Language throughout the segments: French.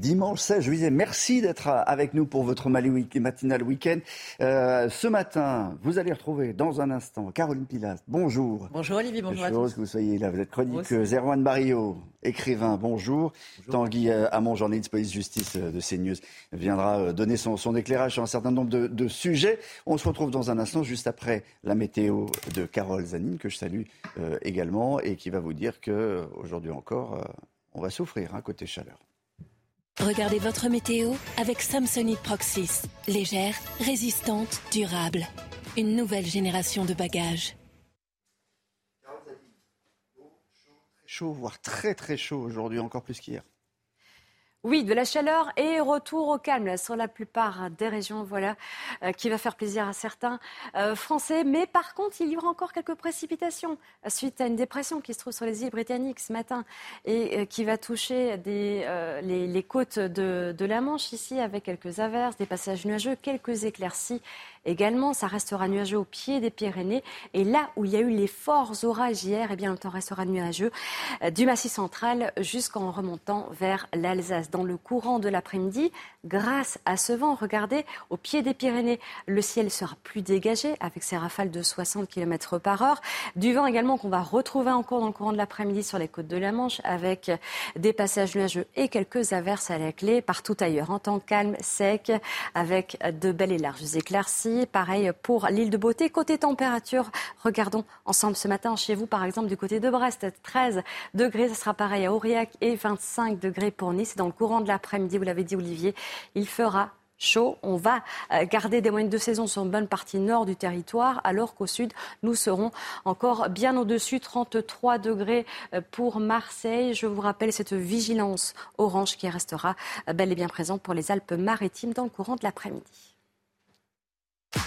dimanche 16 juillet. Merci d'être avec nous pour votre matinal week-end. Euh, ce matin, vous allez retrouver dans un instant Caroline Pilas. Bonjour. Bonjour Olivier, bonjour à tous. que vous soyez là. Vous êtes chroniqueuse. Erwan Barrio, écrivain. Bonjour. Tanguy euh, Hamon, journaliste police-justice euh, de CNews, viendra donner son, éclairage sur un certain nombre de, sujets. On se retrouve dans un instant, juste après la météo de Carole Zanine, que je salue également, et qui va vous dire que aujourd'hui encore, on va souffrir hein, côté chaleur. Regardez votre météo avec Samsonite Proxys. Légère, résistante, durable. Une nouvelle génération de bagages. Chaud, voire très très chaud aujourd'hui, encore plus qu'hier. Oui, de la chaleur et retour au calme sur la plupart des régions, voilà, euh, qui va faire plaisir à certains euh, Français. Mais par contre, il y aura encore quelques précipitations suite à une dépression qui se trouve sur les îles britanniques ce matin et euh, qui va toucher les, côtes de la Manche ici avec quelques averses, des passages nuageux, quelques éclaircies Également, ça restera nuageux au pied des Pyrénées. Et là où il y a eu les forts orages hier, eh bien, le temps restera nuageux euh, du Massif central jusqu'en remontant vers l'Alsace. Dans le courant de l'après-midi, grâce à ce vent, regardez, au pied des Pyrénées, le ciel sera plus dégagé avec ses rafales de 60 km par heure. Du vent également qu'on va retrouver encore dans le courant de l'après-midi sur les côtes de la Manche avec des passages nuageux et quelques averses à la clé partout ailleurs. En temps calme, sec, avec de belles et larges éclaircies Pareil pour l'île de Beauté. Côté température, regardons ensemble ce matin chez vous, par exemple, du côté de Brest, 13 degrés. Ce sera pareil à Aurillac et 25 degrés pour Nice. Dans le courant de l'après-midi, vous l'avez dit, Olivier, il fera chaud. On va euh, garder des moyennes de saison sur une bonne partie nord du territoire, alors qu'au sud, nous serons encore bien au-dessus, 33 degrés euh, pour Marseille. Je vous rappelle cette vigilance orange qui restera euh, bel et bien présente pour les Alpes-Maritimes dans le courant de l'après-midi.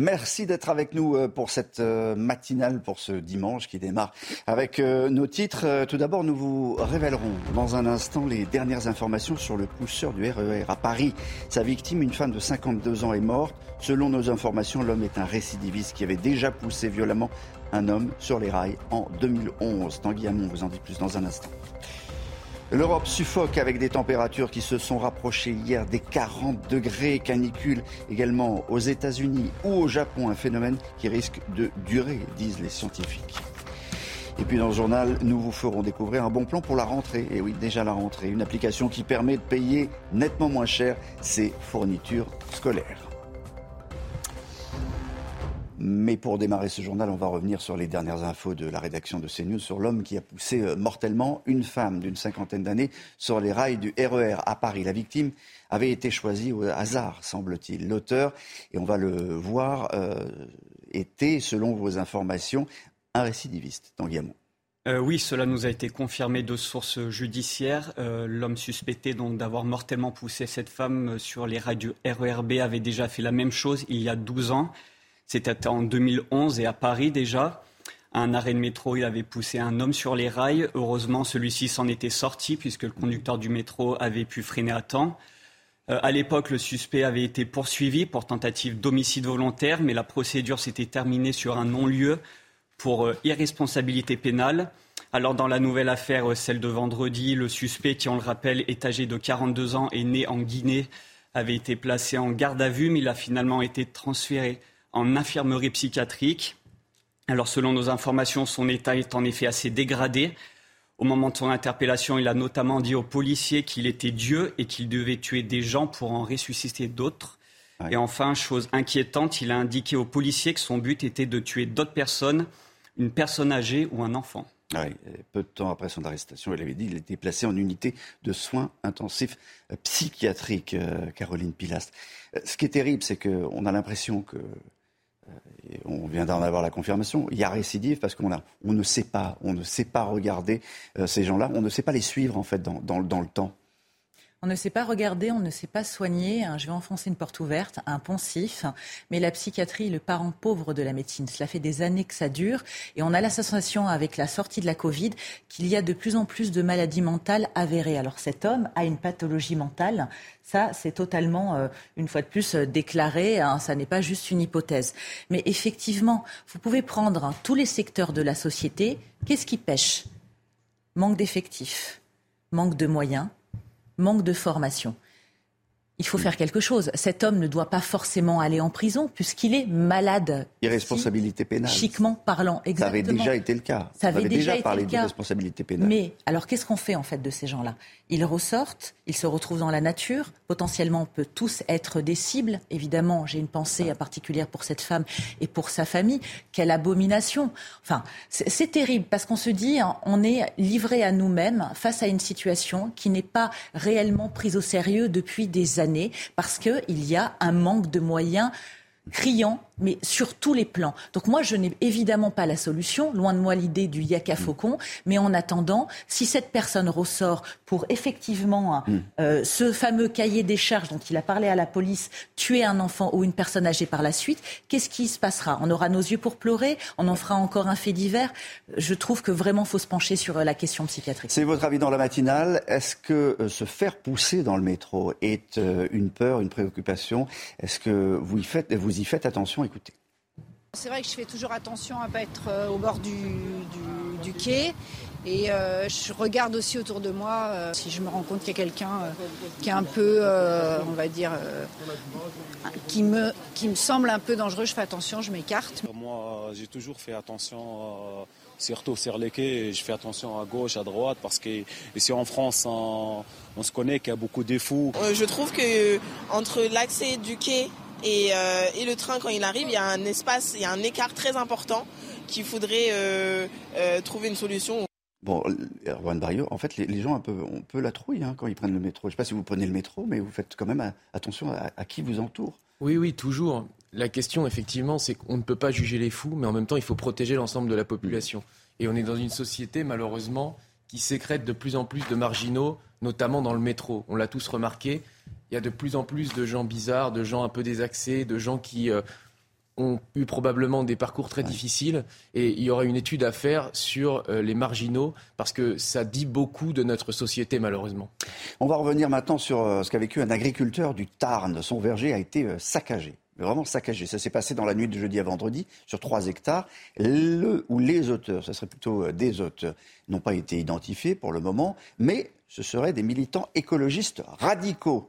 Merci d'être avec nous euh, pour cette euh, matinale, pour ce dimanche qui démarre avec euh, nos titres. Tout d'abord, nous vous révélerons dans un instant les dernières informations sur le pousseur du RER e à Paris. Sa victime, une femme de 52 ans, est morte. Selon nos informations, l'homme est un récidiviste qui avait déjà poussé violemment un homme sur les rails en 2011. Tanguy Hamon vous en dit plus dans un instant. L'Europe suffoque avec des températures qui se sont rapprochées hier des 40 degrés. Canicule également aux États-Unis ou au Japon, un phénomène qui risque de durer, disent les scientifiques. Et puis dans le journal, nous vous ferons découvrir un bon plan pour la rentrée. Et oui, déjà la rentrée, une application qui permet de payer nettement moins cher ses fournitures scolaires. Mais pour démarrer ce journal, on va revenir sur les dernières infos de la rédaction de CNews sur l'homme qui a poussé euh, mortellement une femme d'une cinquantaine d'années sur les rails du RER e à Paris. La victime avait été choisie au hasard, semble-t-il. L'auteur, et on va le voir, euh, était, selon vos informations, un récidiviste, euh, oui, cela nous a été confirmé de sources judiciaires. L'homme suspecté d'avoir mortellement poussé cette femme sur les rails du RERB avait déjà fait la même chose il y a 12 ans. C'était en 2011 et à Paris déjà. Un arrêt de métro, il avait poussé un homme sur les rails. Heureusement, celui-ci s'en était sorti puisque le conducteur du métro avait pu freiner à temps. Euh, à l'époque, le suspect avait été poursuivi pour tentative d'homicide volontaire, mais la procédure s'était terminée sur un non-lieu pour euh, irresponsabilité pénale. Alors dans la nouvelle affaire, euh, celle de vendredi, le suspect, qui on le rappelle est âgé de 42 ans et né en Guinée, avait été placé en garde à vue, mais il a finalement été transféré en infirmerie psychiatrique. Alors selon nos informations, son état est en effet assez dégradé. Au moment de son interpellation, il a notamment dit aux policiers qu'il était Dieu et qu'il devait tuer des gens pour en ressusciter d'autres. Et enfin, chose inquiétante, il a indiqué aux policiers que son but était de tuer d'autres personnes, une personne âgée ou un enfant. peu de temps après son arrestation, il avait dit qu'il était placé en unité de soins intensifs euh, psychiatriques, euh, Caroline Pilast. Euh, ce qui est terrible, c'est qu'on a l'impression que on vient d'en avoir la confirmation, il y a récidive parce qu'on on ne sait pas, on ne sait pas regarder euh, ces gens-là, on ne sait pas les suivre en fait dans, le temps. On ne sait pas regarder, on ne sait pas soigner. Je vais enfoncer une porte ouverte, un poncif. Mais la psychiatrie est le parent pauvre de la médecine. Cela fait des années que ça dure. Et on a la sensation, avec la sortie de la Covid, qu'il y a de plus en plus de maladies mentales avérées. Alors cet homme a une pathologie mentale. Ça, c'est totalement, euh, une fois de plus, euh, déclaré. Hein, ça n'est pas juste une hypothèse. Mais effectivement, vous pouvez prendre hein, tous les secteurs de la société. Qu'est-ce qui pêche? Manque d'effectifs, manque de moyens manque de formation. Il faut faire quelque chose. Cet homme ne doit pas forcément aller en prison puisqu'il est malade. Irresponsabilité pénale. Chiquement parlant, exactement. Ça avait déjà été le cas. Ça avait déjà, déjà parlé d'irresponsabilité pénale. Mais alors qu'est-ce qu'on fait en fait de ces gens-là? Ils ressortent, ils se retrouvent dans la nature. Potentiellement, on peut tous être des cibles. Évidemment, j'ai une pensée particulière pour cette femme et pour sa famille. Quelle abomination Enfin, c'est terrible parce qu'on se dit, hein, on est livré à nous-mêmes face à une situation qui n'est pas réellement prise au sérieux depuis des années parce qu'il y a un manque de moyens criant mais sur tous les plans. Donc moi, je n'ai évidemment pas la solution, loin de moi l'idée du yaka faucon, mais en attendant, si cette personne ressort pour effectivement hein, mm. euh, ce fameux cahier des charges dont il a parlé à la police, tuer un enfant ou une personne âgée par la suite, qu'est-ce qui se passera? On aura nos yeux pour pleurer On en fera encore un fait divers? Je trouve que vraiment, faut se pencher sur euh, la question psychiatrique. C'est votre avis dans la matinale. Est-ce que euh, se faire pousser dans le métro est une peur, une préoccupation? Est-ce que vous y faites, vous y faites attention c'est vrai que je fais toujours attention à ne pas être euh, au bord du, quai. Et euh, je regarde aussi autour de moi euh, si je me rends compte qu'il y a quelqu'un qui est un peu, on va dire, qui, me, qui me semble un peu dangereux. Je fais attention, je m'écarte. Moi, j'ai toujours fait attention, surtout sur les quais. Je fais attention à gauche, à droite, parce que ici en France, on, on se connaît qu'il y a beaucoup de fous. je trouve que entre l'accès du quai euh, et, le train, quand il arrive, il y a un espace, il y a un écart très important qu'il faudrait euh, euh, trouver une solution. Bon, Erwan Barrio, en fait, les, gens un peu, on peut la trouille hein, quand ils prennent le métro. Je ne sais pas si vous prenez le métro, mais vous faites quand même attention à, qui vous entoure. Oui, oui, toujours. La question, effectivement, c'est qu'on ne peut pas juger les fous, mais en même temps, il faut protéger l'ensemble de la population. Et on est dans une société, malheureusement, qui sécrète de plus en plus de marginaux, notamment dans le métro. On l'a tous remarqué il y a de plus en plus de gens bizarres, de gens un peu désaxés, de gens qui euh, ont eu probablement des parcours très difficiles. Et il y aurait une étude à faire sur euh, les marginaux, parce que ça dit beaucoup de notre société, malheureusement. On va revenir maintenant sur euh, ce qu'a vécu un agriculteur du Tarn. Son verger a été saccagé vraiment saccagé. Ça s'est passé dans la nuit de jeudi à vendredi sur 3 hectares. Le ou les auteurs, ce serait plutôt des auteurs, n'ont pas été identifiés pour le moment, mais ce seraient des militants écologistes radicaux.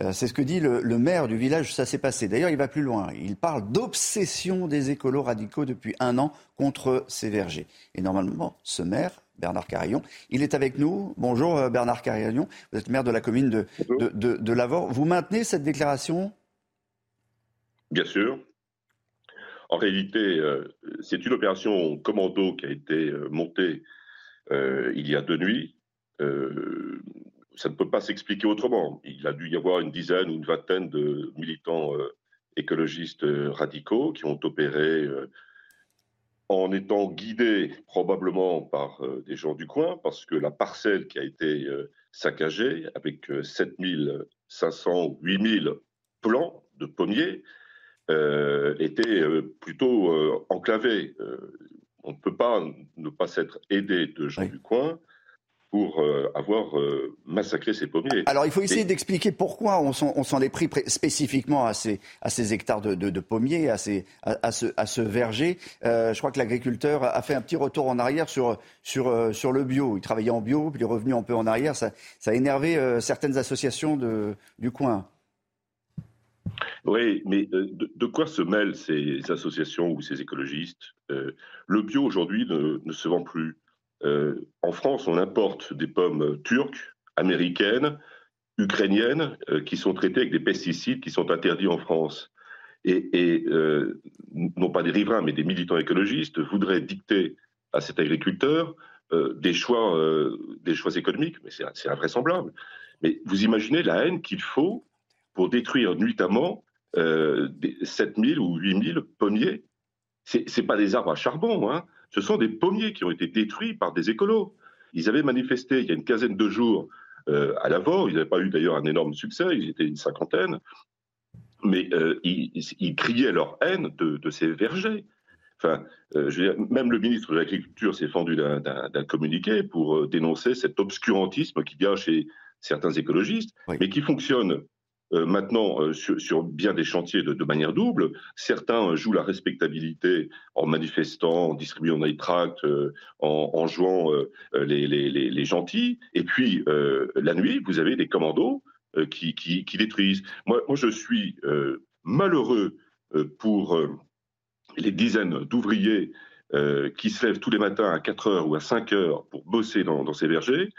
Euh, c'est ce que dit le, maire du village ça s'est passé. D'ailleurs, il va plus loin. Il parle d'obsession des écolos radicaux depuis un an contre ces vergers. Et normalement, ce maire, Bernard Carillon, il est avec nous. Bonjour euh, Bernard Carillon, vous êtes maire de la commune de, de, Lavore. Vous maintenez cette déclaration? Bien sûr. En réalité, euh, c'est une opération commando qui a été montée il y a deux nuits ça ne peut pas s'expliquer autrement. Il a dû y avoir une dizaine ou une vingtaine de militants euh, écologistes euh, radicaux qui ont opéré euh, en étant guidés probablement par des gens du coin, parce que la parcelle qui a été saccagée, avec 7500 ou 8000 plants de pommiers, était plutôt enclavée. on ne peut pas ne pas s'être aidé de gens du coin pour euh, avoir euh, massacré ces pommiers. Alors il faut essayer d'expliquer pourquoi on s'en est pris spécifiquement à ces, à ces hectares de, pommiers, à, ces, à, ce, à ce verger. Euh, je crois que l'agriculteur a fait un petit retour en arrière sur, sur, sur le bio. Il travaillait en bio, puis il est revenu un peu en arrière. Ça, ça a énervé certaines associations de, du coin. Oui, mais de, quoi se mêlent ces associations ou ces écologistes? Le bio aujourd'hui ne, ne se vend plus. Euh, en France, on importe des pommes turques, américaines, ukrainiennes, euh, qui sont traitées avec des pesticides qui sont interdits en France. Et, euh, non pas des riverains, mais des militants écologistes voudraient dicter à cet agriculteur des choix, des choix économiques, mais c'est invraisemblable. Mais vous imaginez la haine qu'il faut pour détruire nuitamment 7000 ou 8000 pommiers. C'est pas des arbres à charbon, hein ce sont des pommiers qui ont été détruits par des écolos. Ils avaient manifesté il y a une quinzaine de jours à l'avant. Ils n'avaient pas eu d'ailleurs un énorme succès, ils étaient une cinquantaine, mais ils, criaient leur haine de, ces vergers. Enfin, même le ministre de l'Agriculture s'est fendu d'un communiqué pour dénoncer cet obscurantisme qui vient chez certains écologistes, mais qui fonctionne euh, maintenant euh, sur, bien des chantiers de, manière double. Certains jouent la respectabilité en manifestant, en distribuant des tracts, euh, en, jouant les, gentils. Et puis, la nuit, vous avez des commandos qui, qui, détruisent. Moi, moi, je suis malheureux pour les dizaines d'ouvriers qui se lèvent tous les matins à 4 heures ou à 5 heures pour bosser dans ces vergers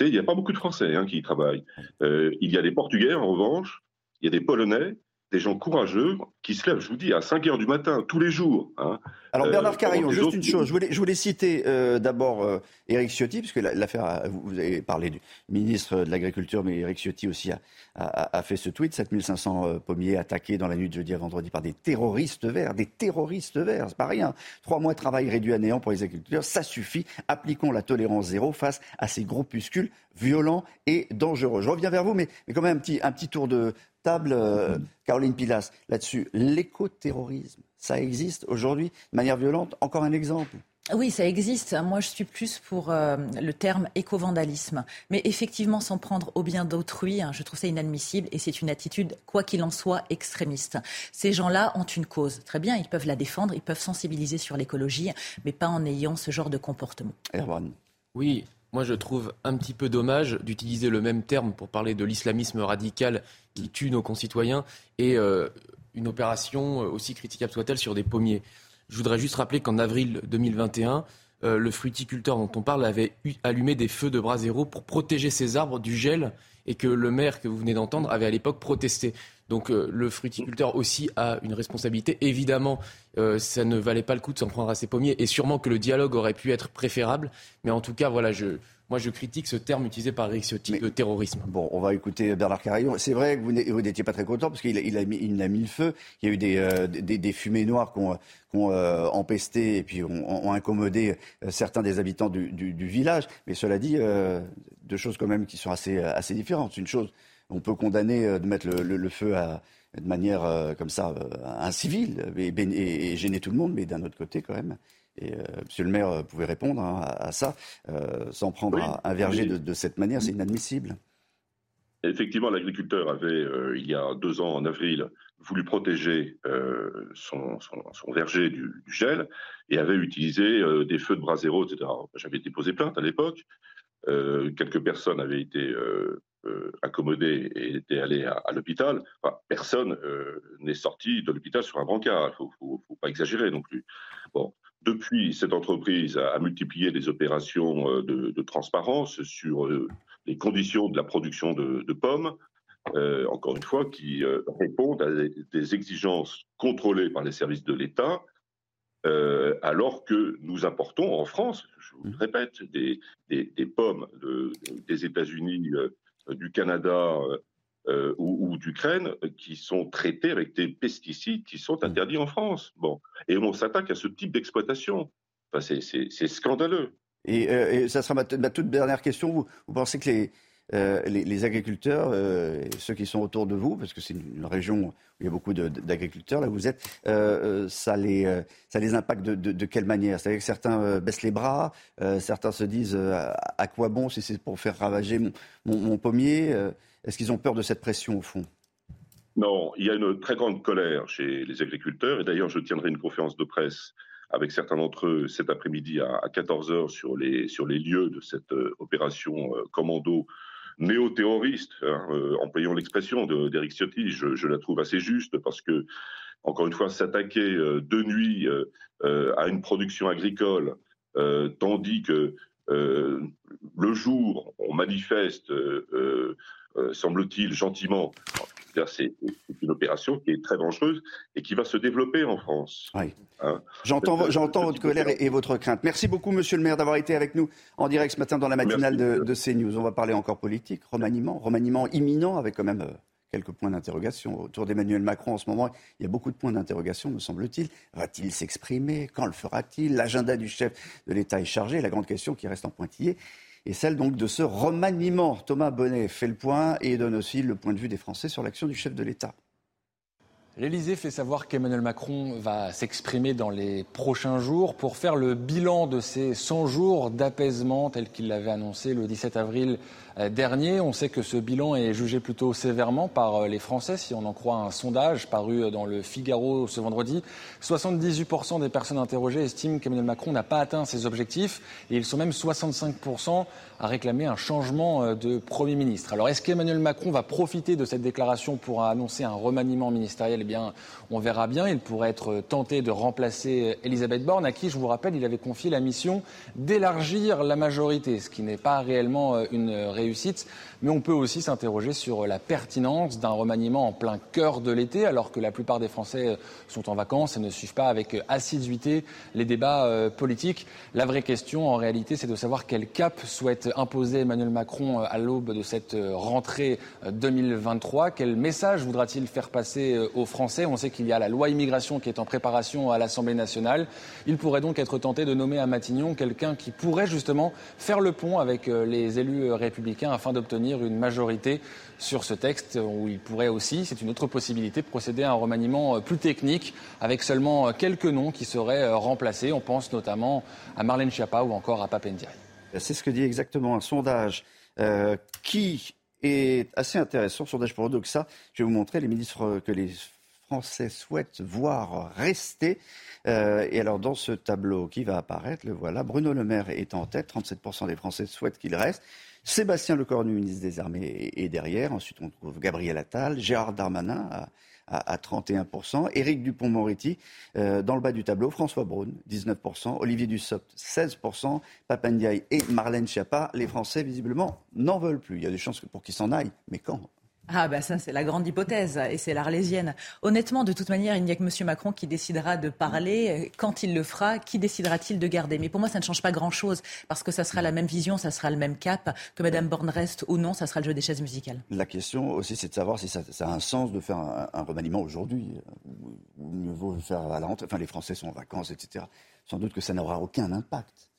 il n'y a pas beaucoup de Français hein, qui y travaillent. Euh, il y a des Portugais, en revanche, il y a des Polonais, des gens courageux qui se lèvent, je vous dis, à 5 heures du matin, tous les jours. Hein. Alors Bernard euh, Carillon, juste une chose, je voulais, je voulais citer euh, d'abord euh, Éric Ciotti, puisque l'affaire, vous avez parlé du ministre de l'Agriculture, mais Éric Ciotti aussi a, a, fait ce tweet, 7500 pommiers attaqués dans la nuit de jeudi à vendredi par des terroristes verts, des terroristes verts, c'est pas rien. Trois mois de travail réduit à néant pour les agriculteurs, ça suffit. Appliquons la tolérance zéro face à ces groupuscules violents et dangereux. Je reviens vers vous, mais, mais quand même un petit, un petit tour de, table, euh, Caroline Pilas, là-dessus. L'écoterrorisme, ça existe aujourd'hui de manière violente. Encore un exemple. Oui, ça existe. Moi, je suis plus pour euh, le terme éco-vandalisme. Mais effectivement, s'en prendre au bien d'autrui, hein, je trouve ça inadmissible et c'est une attitude, quoi qu'il en soit, extrémiste. Ces gens-là ont une cause. Très bien, ils peuvent la défendre, ils peuvent sensibiliser sur l'écologie, mais pas en ayant ce genre de comportement. Erwan. Oui, moi, je trouve un petit peu dommage d'utiliser le même terme pour parler de l'islamisme radical qui tue nos concitoyens et euh, une opération, euh, aussi critiquable soit-elle, sur des pommiers. Je voudrais juste rappeler qu'en avril 2021, euh, le fruiticulteur dont on parle avait allumé des feux de bras zéro pour protéger ses arbres du gel et que le maire que vous venez d'entendre avait à l'époque protesté. Donc le fruiticulteur aussi a une responsabilité. Évidemment, ça ne valait pas le coup de s'en prendre à ses pommiers et sûrement que le dialogue aurait pu être préférable. Mais en tout cas, voilà, je, moi, je critique ce terme utilisé par Eric Ciotti de terrorisme. Bon, on va écouter Bernard Carillon. C'est vrai que vous n'étiez pas très content parce qu'il a, il a, mis, il a mis le feu. Il y a eu des, euh, des, des, fumées noires qui ont, euh, empesté et puis ont, incommodé euh, certains des habitants du, du, du village. Mais cela dit, deux choses quand même qui sont assez, assez différentes. Une chose, on peut condamner de mettre le, le, feu à, de manière comme ça, incivile et, et, et, gêner tout le monde, mais d'un autre côté quand même, et euh, Monsieur le maire pouvait répondre hein, à, ça. Euh, s'en prendre un, verger de, cette manière, c'est inadmissible. Effectivement, l'agriculteur avait, euh, il y a deux ans, en avril, voulu protéger son, verger du, gel et avait utilisé des feux de bras zéro, etc. J'avais déposé plainte à l'époque. quelques personnes avaient été accommodées et étaient allées à, l'hôpital. personne n'est sorti de l'hôpital sur un brancard. Il faut, faut, pas exagérer non plus. Bon, depuis, cette entreprise a, multiplié les opérations euh, de, transparence sur euh, les conditions de la production de, pommes, euh, encore une fois, qui répondent à des, exigences contrôlées par les services de l'État, alors que nous importons en France, je vous le répète, des pommes des États-Unis, du Canada, euh, ou, d'Ukraine qui sont traités avec des pesticides qui sont mmh. interdits en France. Bon. Et on s'attaque à ce type d'exploitation. Enfin, c'est scandaleux. Et, euh, et, ça sera ma, toute dernière question. Vous, vous pensez que les, euh, les, agriculteurs, et ceux qui sont autour de vous, parce que c'est une, région où il y a beaucoup d'agriculteurs, là où vous êtes, ça, les, ça les impacte de, quelle manière? C'est-à-dire que certains baissent les bras, certains se disent à, quoi bon si c'est pour faire ravager mon, pommier est-ce qu'ils ont peur de cette pression au fond? Non, il y a une très grande colère chez les agriculteurs. Et d'ailleurs, je tiendrai une conférence de presse avec certains d'entre eux cet après-midi à 14h sur les, lieux de cette euh, opération euh, commando néo-terroriste, hein, euh, employant l'expression d'Eric Ciotti, je, la trouve assez juste parce que, encore une fois, s'attaquer de nuit à une production agricole, tandis que le jour on manifeste euh, semble-t-il, gentiment. C'est une opération qui est très dangereuse et qui va se développer en France. Oui. Hein. J'entends, votre colère et, votre crainte. Merci beaucoup, monsieur le maire, d'avoir été avec nous en direct ce matin dans la matinale de, de, CNews. On va parler encore politique, remaniement, remaniement imminent avec quand même euh, quelques points d'interrogation. Autour d'Emmanuel Macron en ce moment, il y a beaucoup de points d'interrogation, me semble-t-il. Va-t-il s'exprimer? Quand le fera-t-il? L'agenda du chef de l'État est chargé. La grande question qui reste en pointillé, et celle donc de ce remaniement. Thomas Bonnet fait le point et donne aussi le point de vue des Français sur l'action du chef de l'État. L'Élysée fait savoir qu'Emmanuel Macron va s'exprimer dans les prochains jours pour faire le bilan de ces 100 jours d'apaisement tel qu'il l'avait annoncé le 17 avril euh, dernier. On sait que ce bilan est jugé plutôt sévèrement par euh, les Français, si on en croit un sondage paru euh, dans le Figaro ce vendredi. 78% des personnes interrogées estiment qu'Emmanuel Macron n'a pas atteint ses objectifs et ils sont même 65% à réclamer un changement de Premier ministre. Alors est-ce qu'Emmanuel Macron va profiter de cette déclaration pour annoncer un remaniement ministériel bien, on verra bien. Il pourrait être tenté de remplacer Elisabeth Borne, à qui, je vous rappelle, il avait confié la mission d'élargir la majorité, ce qui n'est pas réellement une réussite mais on peut aussi s'interroger sur la pertinence d'un remaniement en plein cœur de l'été, alors que la plupart des Français sont en vacances et ne suivent pas avec assiduité les débats euh, politiques. La vraie question, en réalité, c'est de savoir quel cap souhaite imposer Emmanuel Macron euh, à l'aube de cette euh, rentrée 2023. Quel message voudra-t-il faire passer aux Français? On sait qu'il y a la loi immigration qui est en préparation à l'Assemblée nationale. Il pourrait donc être tenté de nommer à Matignon quelqu'un qui pourrait justement faire le pont avec les élus républicains afin d'obtenir une majorité sur ce texte où il pourrait aussi, c'est une autre possibilité, procéder à un remaniement euh, plus technique avec seulement euh, quelques noms qui seraient euh, remplacés. On pense notamment à Marlène Schiappa ou encore à Papendiaï. C'est ce que dit exactement un sondage qui est assez intéressant, sondage pour Odoxa. Je vais vous montrer les ministres que les Français souhaitent voir rester. et alors, dans ce tableau qui va apparaître, le voilà, Bruno Le Maire est en tête. 37% des Français souhaitent qu'il reste. Sébastien Lecornu, ministre des Armées, est derrière. Ensuite, on trouve Gabriel Attal, Gérard Darmanin à, 31%, Éric Dupont-Moretti euh, dans le bas du tableau, François Braun, 19%, Olivier Dussopt, 16%, Papandiaï et Marlène Schiappa. Les Français, visiblement, n'en veulent plus. Il y a des chances pour qu'ils s'en aillent, mais quand? Ah bah ça c'est la grande hypothèse et c'est l'arlésienne. Honnêtement, de toute manière, il n'y a que M. Macron qui décidera de parler. Quand il le fera, qui décidera-t-il de garder? Mais pour moi, ça ne change pas grand-chose parce que ça sera la même vision, ça sera le même cap. Que Mme Borne reste ou non, ça sera le jeu des chaises musicales. La question aussi, c'est de savoir si ça, a un sens de faire un, remaniement aujourd'hui. Ou mieux vaut le faire à. Enfin, les Français sont en vacances, etc. Sans doute que ça n'aura aucun impact.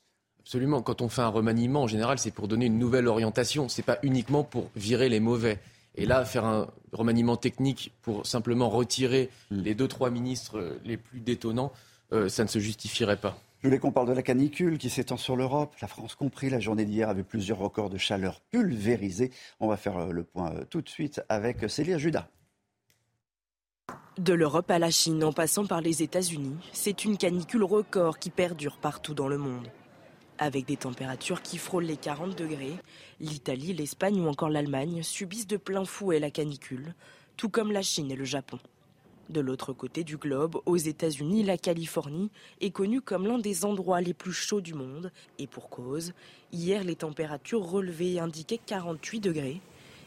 Absolument. Quand on fait un remaniement, en général, c'est pour donner une nouvelle orientation. C'est pas uniquement pour virer les mauvais. Et là, faire un remaniement technique pour simplement retirer les deux, trois ministres euh, les plus détonnants, euh, ça ne se justifierait pas. Je voulais qu'on parle de la canicule qui s'étend sur l'Europe. La France compris, la journée d'hier avait plusieurs records de chaleur pulvérisés. On va faire euh, le point tout de suite avec Célia Judas. De l'Europe à la Chine, en passant par les États-Unis, c'est une canicule record qui perdure partout dans le monde. Avec des températures qui frôlent les 40 degrés, l'Italie, l'Espagne ou encore l'Allemagne subissent de plein fouet la canicule, tout comme la Chine et le Japon. De l'autre côté du globe, aux États-Unis, la Californie est connue comme l'un des endroits les plus chauds du monde. Et pour cause, hier les températures relevées indiquaient 48 degrés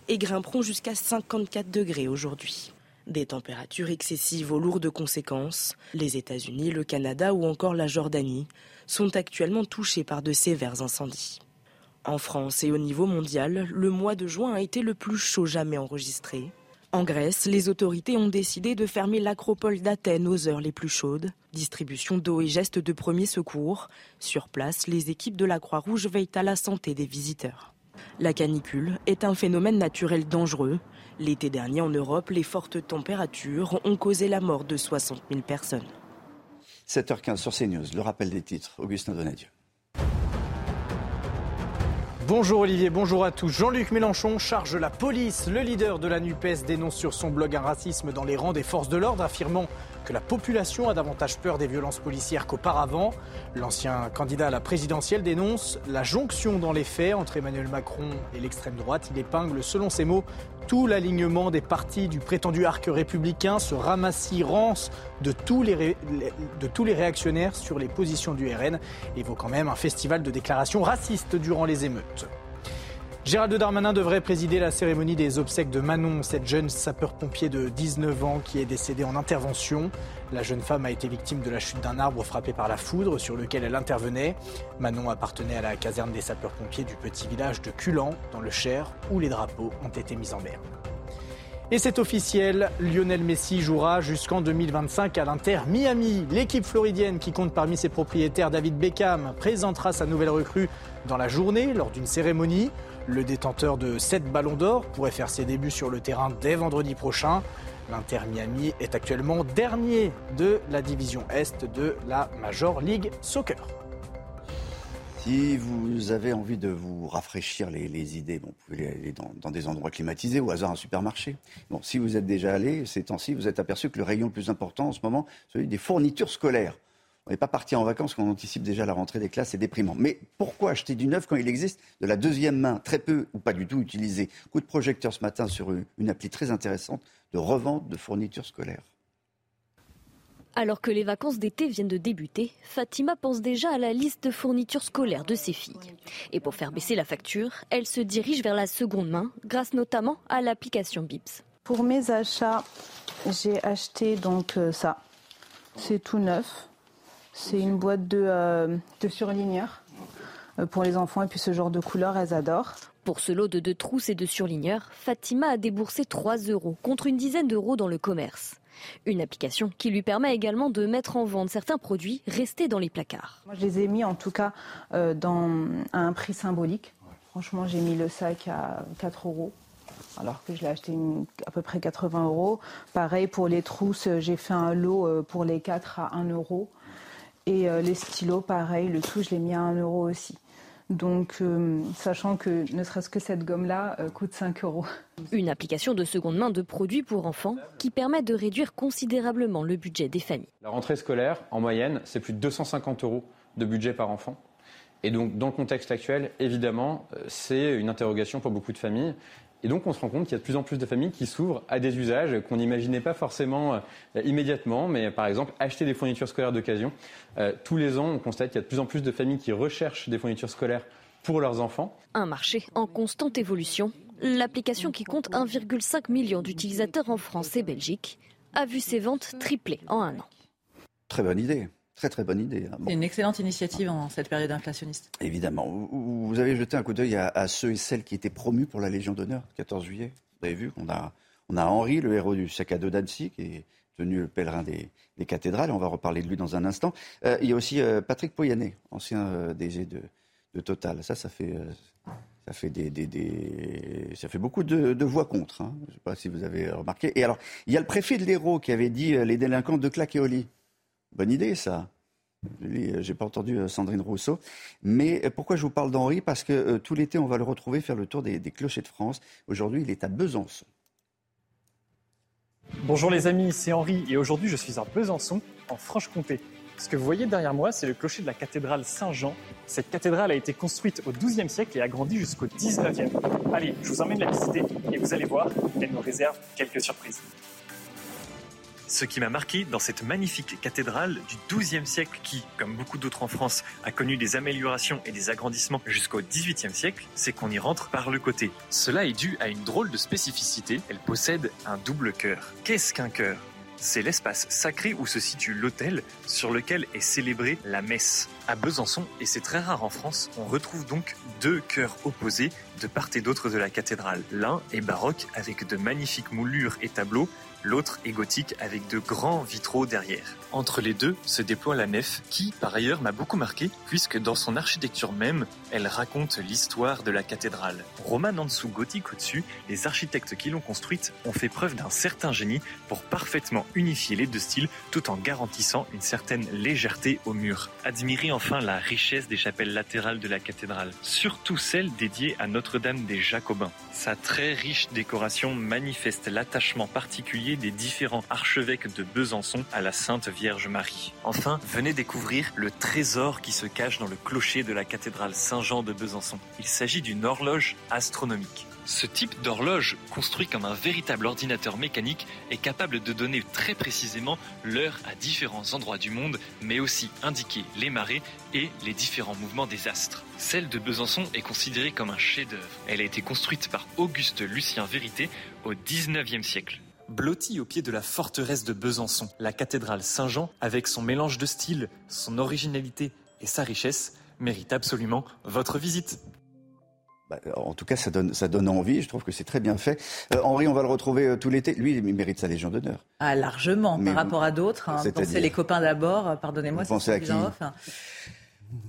et grimperont jusqu'à 54 degrés aujourd'hui. Des températures excessives aux lourdes conséquences, les États-Unis, le Canada ou encore la Jordanie sont actuellement touchés par de sévères incendies. En France et au niveau mondial, le mois de juin a été le plus chaud jamais enregistré. En Grèce, les autorités ont décidé de fermer l'acropole d'Athènes aux heures les plus chaudes. Distribution d'eau et gestes de premier secours. Sur place, les équipes de la Croix-Rouge veillent à la santé des visiteurs. La canicule est un phénomène naturel dangereux. L'été dernier en Europe, les fortes températures ont causé la mort de 60 000 personnes. 7h15 sur CNews, le rappel des titres, Augustin Donadieu. Bonjour Olivier, bonjour à tous. Jean-Luc Mélenchon charge la police. Le leader de la NUPES dénonce sur son blog un racisme dans les rangs des forces de l'ordre, affirmant la population a davantage peur des violences policières qu'auparavant. L'ancien candidat à la présidentielle dénonce la jonction dans les faits entre Emmanuel Macron et l'extrême droite. Il épingle, selon ses mots, tout l'alignement des partis du prétendu arc républicain, ce ramassis rance de tous, les de tous les réactionnaires sur les positions du RN, évoquant même un festival de déclarations racistes durant les émeutes. Gérald Darmanin devrait présider la cérémonie des obsèques de Manon, cette jeune sapeur-pompier de 19 ans qui est décédée en intervention. La jeune femme a été victime de la chute d'un arbre frappé par la foudre sur lequel elle intervenait. Manon appartenait à la caserne des sapeurs-pompiers du petit village de Culan, dans le Cher, où les drapeaux ont été mis en berne. Et c'est officiel, Lionel Messi jouera jusqu'en 2025 à l'Inter Miami. L'équipe floridienne qui compte parmi ses propriétaires David Beckham présentera sa nouvelle recrue dans la journée lors d'une cérémonie. Le détenteur de 7 ballons d'or pourrait faire ses débuts sur le terrain dès vendredi prochain. L'Inter Miami est actuellement dernier de la division Est de la Major League Soccer. Si vous avez envie de vous rafraîchir les, idées, vous pouvez aller dans, des endroits climatisés, au hasard un supermarché. Si vous êtes déjà allé ces temps-ci, vous êtes aperçu que le rayon le plus important en ce moment, celui des fournitures scolaires. On n'est pas parti en vacances quand on anticipe déjà la rentrée des classes, c'est déprimant. Mais pourquoi acheter du neuf quand il existe de la deuxième main, très peu ou pas du tout utilisée Coup de projecteur ce matin sur une appli très intéressante de revente de fournitures scolaires. Alors que les vacances d'été viennent de débuter, Fatima pense déjà à la liste de fournitures scolaires de ses filles. Et pour faire baisser la facture, elle se dirige vers la seconde main, grâce notamment à l'application Bips. Pour mes achats, j'ai acheté donc euh, ça. C'est tout neuf. C'est une boîte de, euh, de surligneurs euh, pour les enfants et puis ce genre de couleurs, elles adorent. Pour ce lot de deux trousses et de surligneurs, Fatima a déboursé 3 euros contre une dizaine d'euros dans le commerce. Une application qui lui permet également de mettre en vente certains produits restés dans les placards. Moi, je les ai mis en tout cas euh, dans, à un prix symbolique. Franchement, j'ai mis le sac à 4 euros alors que je l'ai acheté à peu près 80 euros. Pareil pour les trousses, j'ai fait un lot pour les 4 à 1 euro. Et euh, les stylos, pareil, le tout, je l'ai mis à 1 euro aussi. Donc, euh, sachant que ne serait-ce que cette gomme-là euh, coûte 5 euros. Une application de seconde main de produits pour enfants qui permet de réduire considérablement le budget des familles. La rentrée scolaire, en moyenne, c'est plus de 250 euros de budget par enfant. Et donc, dans le contexte actuel, évidemment, c'est une interrogation pour beaucoup de familles. Et donc on se rend compte qu'il y a de plus en plus de familles qui s'ouvrent à des usages qu'on n'imaginait pas forcément euh, immédiatement, mais par exemple acheter des fournitures scolaires d'occasion. Euh, tous les ans, on constate qu'il y a de plus en plus de familles qui recherchent des fournitures scolaires pour leurs enfants. Un marché en constante évolution. L'application qui compte 1,5 million d'utilisateurs en France et Belgique a vu ses ventes tripler en un an. Très bonne idée. Très très bonne idée. Hein. C'est une excellente initiative en cette période inflationniste. Évidemment. Vous, avez jeté un coup d'œil à, ceux et celles qui étaient promus pour la Légion d'honneur, 14 juillet. Vous avez vu qu'on a, on a Henri, le héros du sac à dos d'Annecy, qui est devenu le pèlerin des, cathédrales. On va reparler de lui dans un instant. Euh, il y a aussi euh, Patrick Poyanet, ancien euh, DG de, Total. Ça, ça fait... ça fait, des, ça fait beaucoup de, voix contre. Hein. Je ne sais pas si vous avez remarqué. Et alors, il y a le préfet de l'Hérault qui avait dit les délinquants de claque et au lit. Bonne idée, ça. J'ai pas entendu euh, Sandrine Rousseau. Mais euh, pourquoi je vous parle d'Henri? Parce que euh, tout l'été, on va le retrouver faire le tour des, clochers de France. Aujourd'hui, il est à Besançon. Bonjour les amis, c'est Henri et aujourd'hui je suis à Besançon, en Franche-Comté. Ce que vous voyez derrière moi, c'est le clocher de la cathédrale Saint-Jean. Cette cathédrale a été construite au XIIe siècle et a grandi jusqu'au XIXe. Allez, je vous emmène la visiter et vous allez voir, elle nous réserve quelques surprises. Ce qui m'a marqué dans cette magnifique cathédrale du XIIe siècle qui, comme beaucoup d'autres en France, a connu des améliorations et des agrandissements jusqu'au XVIIIe siècle, c'est qu'on y rentre par le côté. Cela est dû à une drôle de spécificité, elle possède un double cœur. Qu'est-ce qu'un cœur? C'est l'espace sacré où se situe l'autel sur lequel est célébrée la messe. À Besançon, et c'est très rare en France, on retrouve donc deux chœurs opposés de part et d'autre de la cathédrale. L'un est baroque avec de magnifiques moulures et tableaux, l'autre est gothique avec de grands vitraux derrière. Entre les deux se déploie la nef qui, par ailleurs, m'a beaucoup marqué puisque dans son architecture même, elle raconte l'histoire de la cathédrale. Romane en dessous, gothique au-dessus, les architectes qui l'ont construite ont fait preuve d'un certain génie pour parfaitement unifier les deux styles tout en garantissant une certaine légèreté au mur. Admirez enfin la richesse des chapelles latérales de la cathédrale, surtout celle dédiée à Notre-Dame des Jacobins. Sa très riche décoration manifeste l'attachement particulier des différents archevêques de Besançon à la Sainte Vierge Marie. Enfin, venez découvrir le trésor qui se cache dans le clocher de la cathédrale Saint-Jean de Besançon. Il s'agit d'une horloge astronomique. Ce type d'horloge, construit comme un véritable ordinateur mécanique, est capable de donner très précisément l'heure à différents endroits du monde, mais aussi indiquer les marées et les différents mouvements des astres. Celle de Besançon est considérée comme un chef-d'œuvre. Elle a été construite par Auguste Lucien Vérité au 19e siècle. Blottie au pied de la forteresse de Besançon, la cathédrale Saint-Jean, avec son mélange de style, son originalité et sa richesse, mérite absolument votre visite. Bah, en tout cas, ça donne, ça donne envie. Je trouve que c'est très bien fait. Euh, Henri, on va le retrouver euh, tout l'été. Lui, il mérite sa Légion d'honneur. Ah, largement, par rapport à d'autres. Hein. Pensez les copains d'abord. Pardonnez-moi. Pensez à qui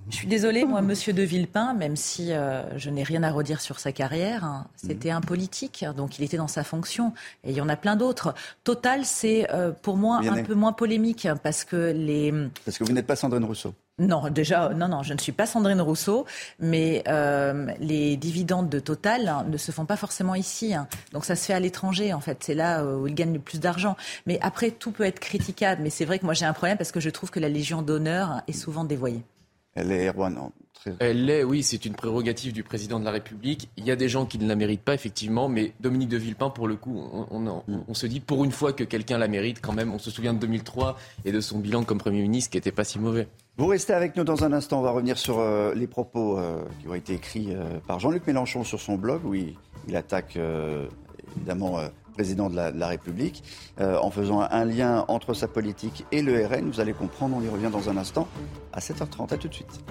je suis désolée, moi, Monsieur de Villepin, même si euh, je n'ai rien à redire sur sa carrière, hein, c'était un politique, donc il était dans sa fonction. Et il y en a plein d'autres. Total, c'est pour moi un peu moins polémique parce que les. Parce que vous n'êtes pas Sandrine Rousseau. Non, déjà, non, non, je ne suis pas Sandrine Rousseau, mais euh, les dividendes de Total hein, ne se font pas forcément ici. Hein. Donc ça se fait à l'étranger, en fait. C'est là où ils gagnent le plus d'argent. Mais après, tout peut être critiquable. Mais c'est vrai que moi, j'ai un problème parce que je trouve que la Légion d'honneur est souvent dévoyée. Elle est, Erwan, Elle l'est, oui, c'est une prérogative du président de la République. Il y a des gens qui ne la méritent pas, effectivement, mais Dominique de Villepin, pour le coup, on, on se dit pour une fois que quelqu'un la mérite quand même. On se souvient de 2003 et de son bilan comme Premier ministre qui n'était pas si mauvais. Vous restez avec nous dans un instant. On va revenir sur euh, les propos euh, qui ont été écrits euh, par Jean-Luc Mélenchon sur son blog, où il, attaque évidemment président de la, République en faisant un lien entre sa politique et le RN. Vous allez comprendre. On y revient dans un instant à 7h30. À tout de suite.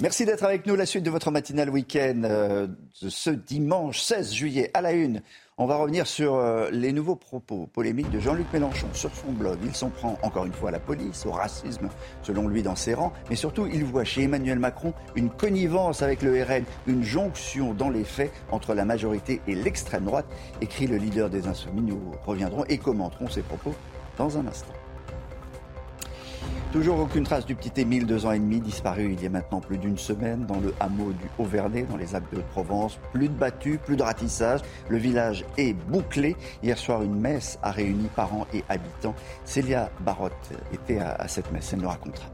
Merci d'être avec nous. La suite de votre matinale week-end ce dimanche 16 juillet à la une. On va revenir sur euh, les nouveaux propos polémiques de Jean-Luc Mélenchon sur son blog. Il s'en prend encore une fois à la police, au racisme, selon lui, dans ses rangs. Mais surtout, il voit chez Emmanuel Macron une connivence avec le RN, une jonction dans les faits entre la majorité et l'extrême droite, écrit le leader des Insoumis. Nous reviendrons et commenterons ces propos dans un instant. Toujours aucune trace du petit Émile, deux ans et demi, disparu il y a maintenant plus d'une semaine dans le hameau du Haut-Vernay, dans les Alpes de Provence. Plus de battues, plus de ratissage. Le village est bouclé. Hier soir, une messe a réuni parents et habitants. Célia Barotte était à, cette messe, elle nous racontera.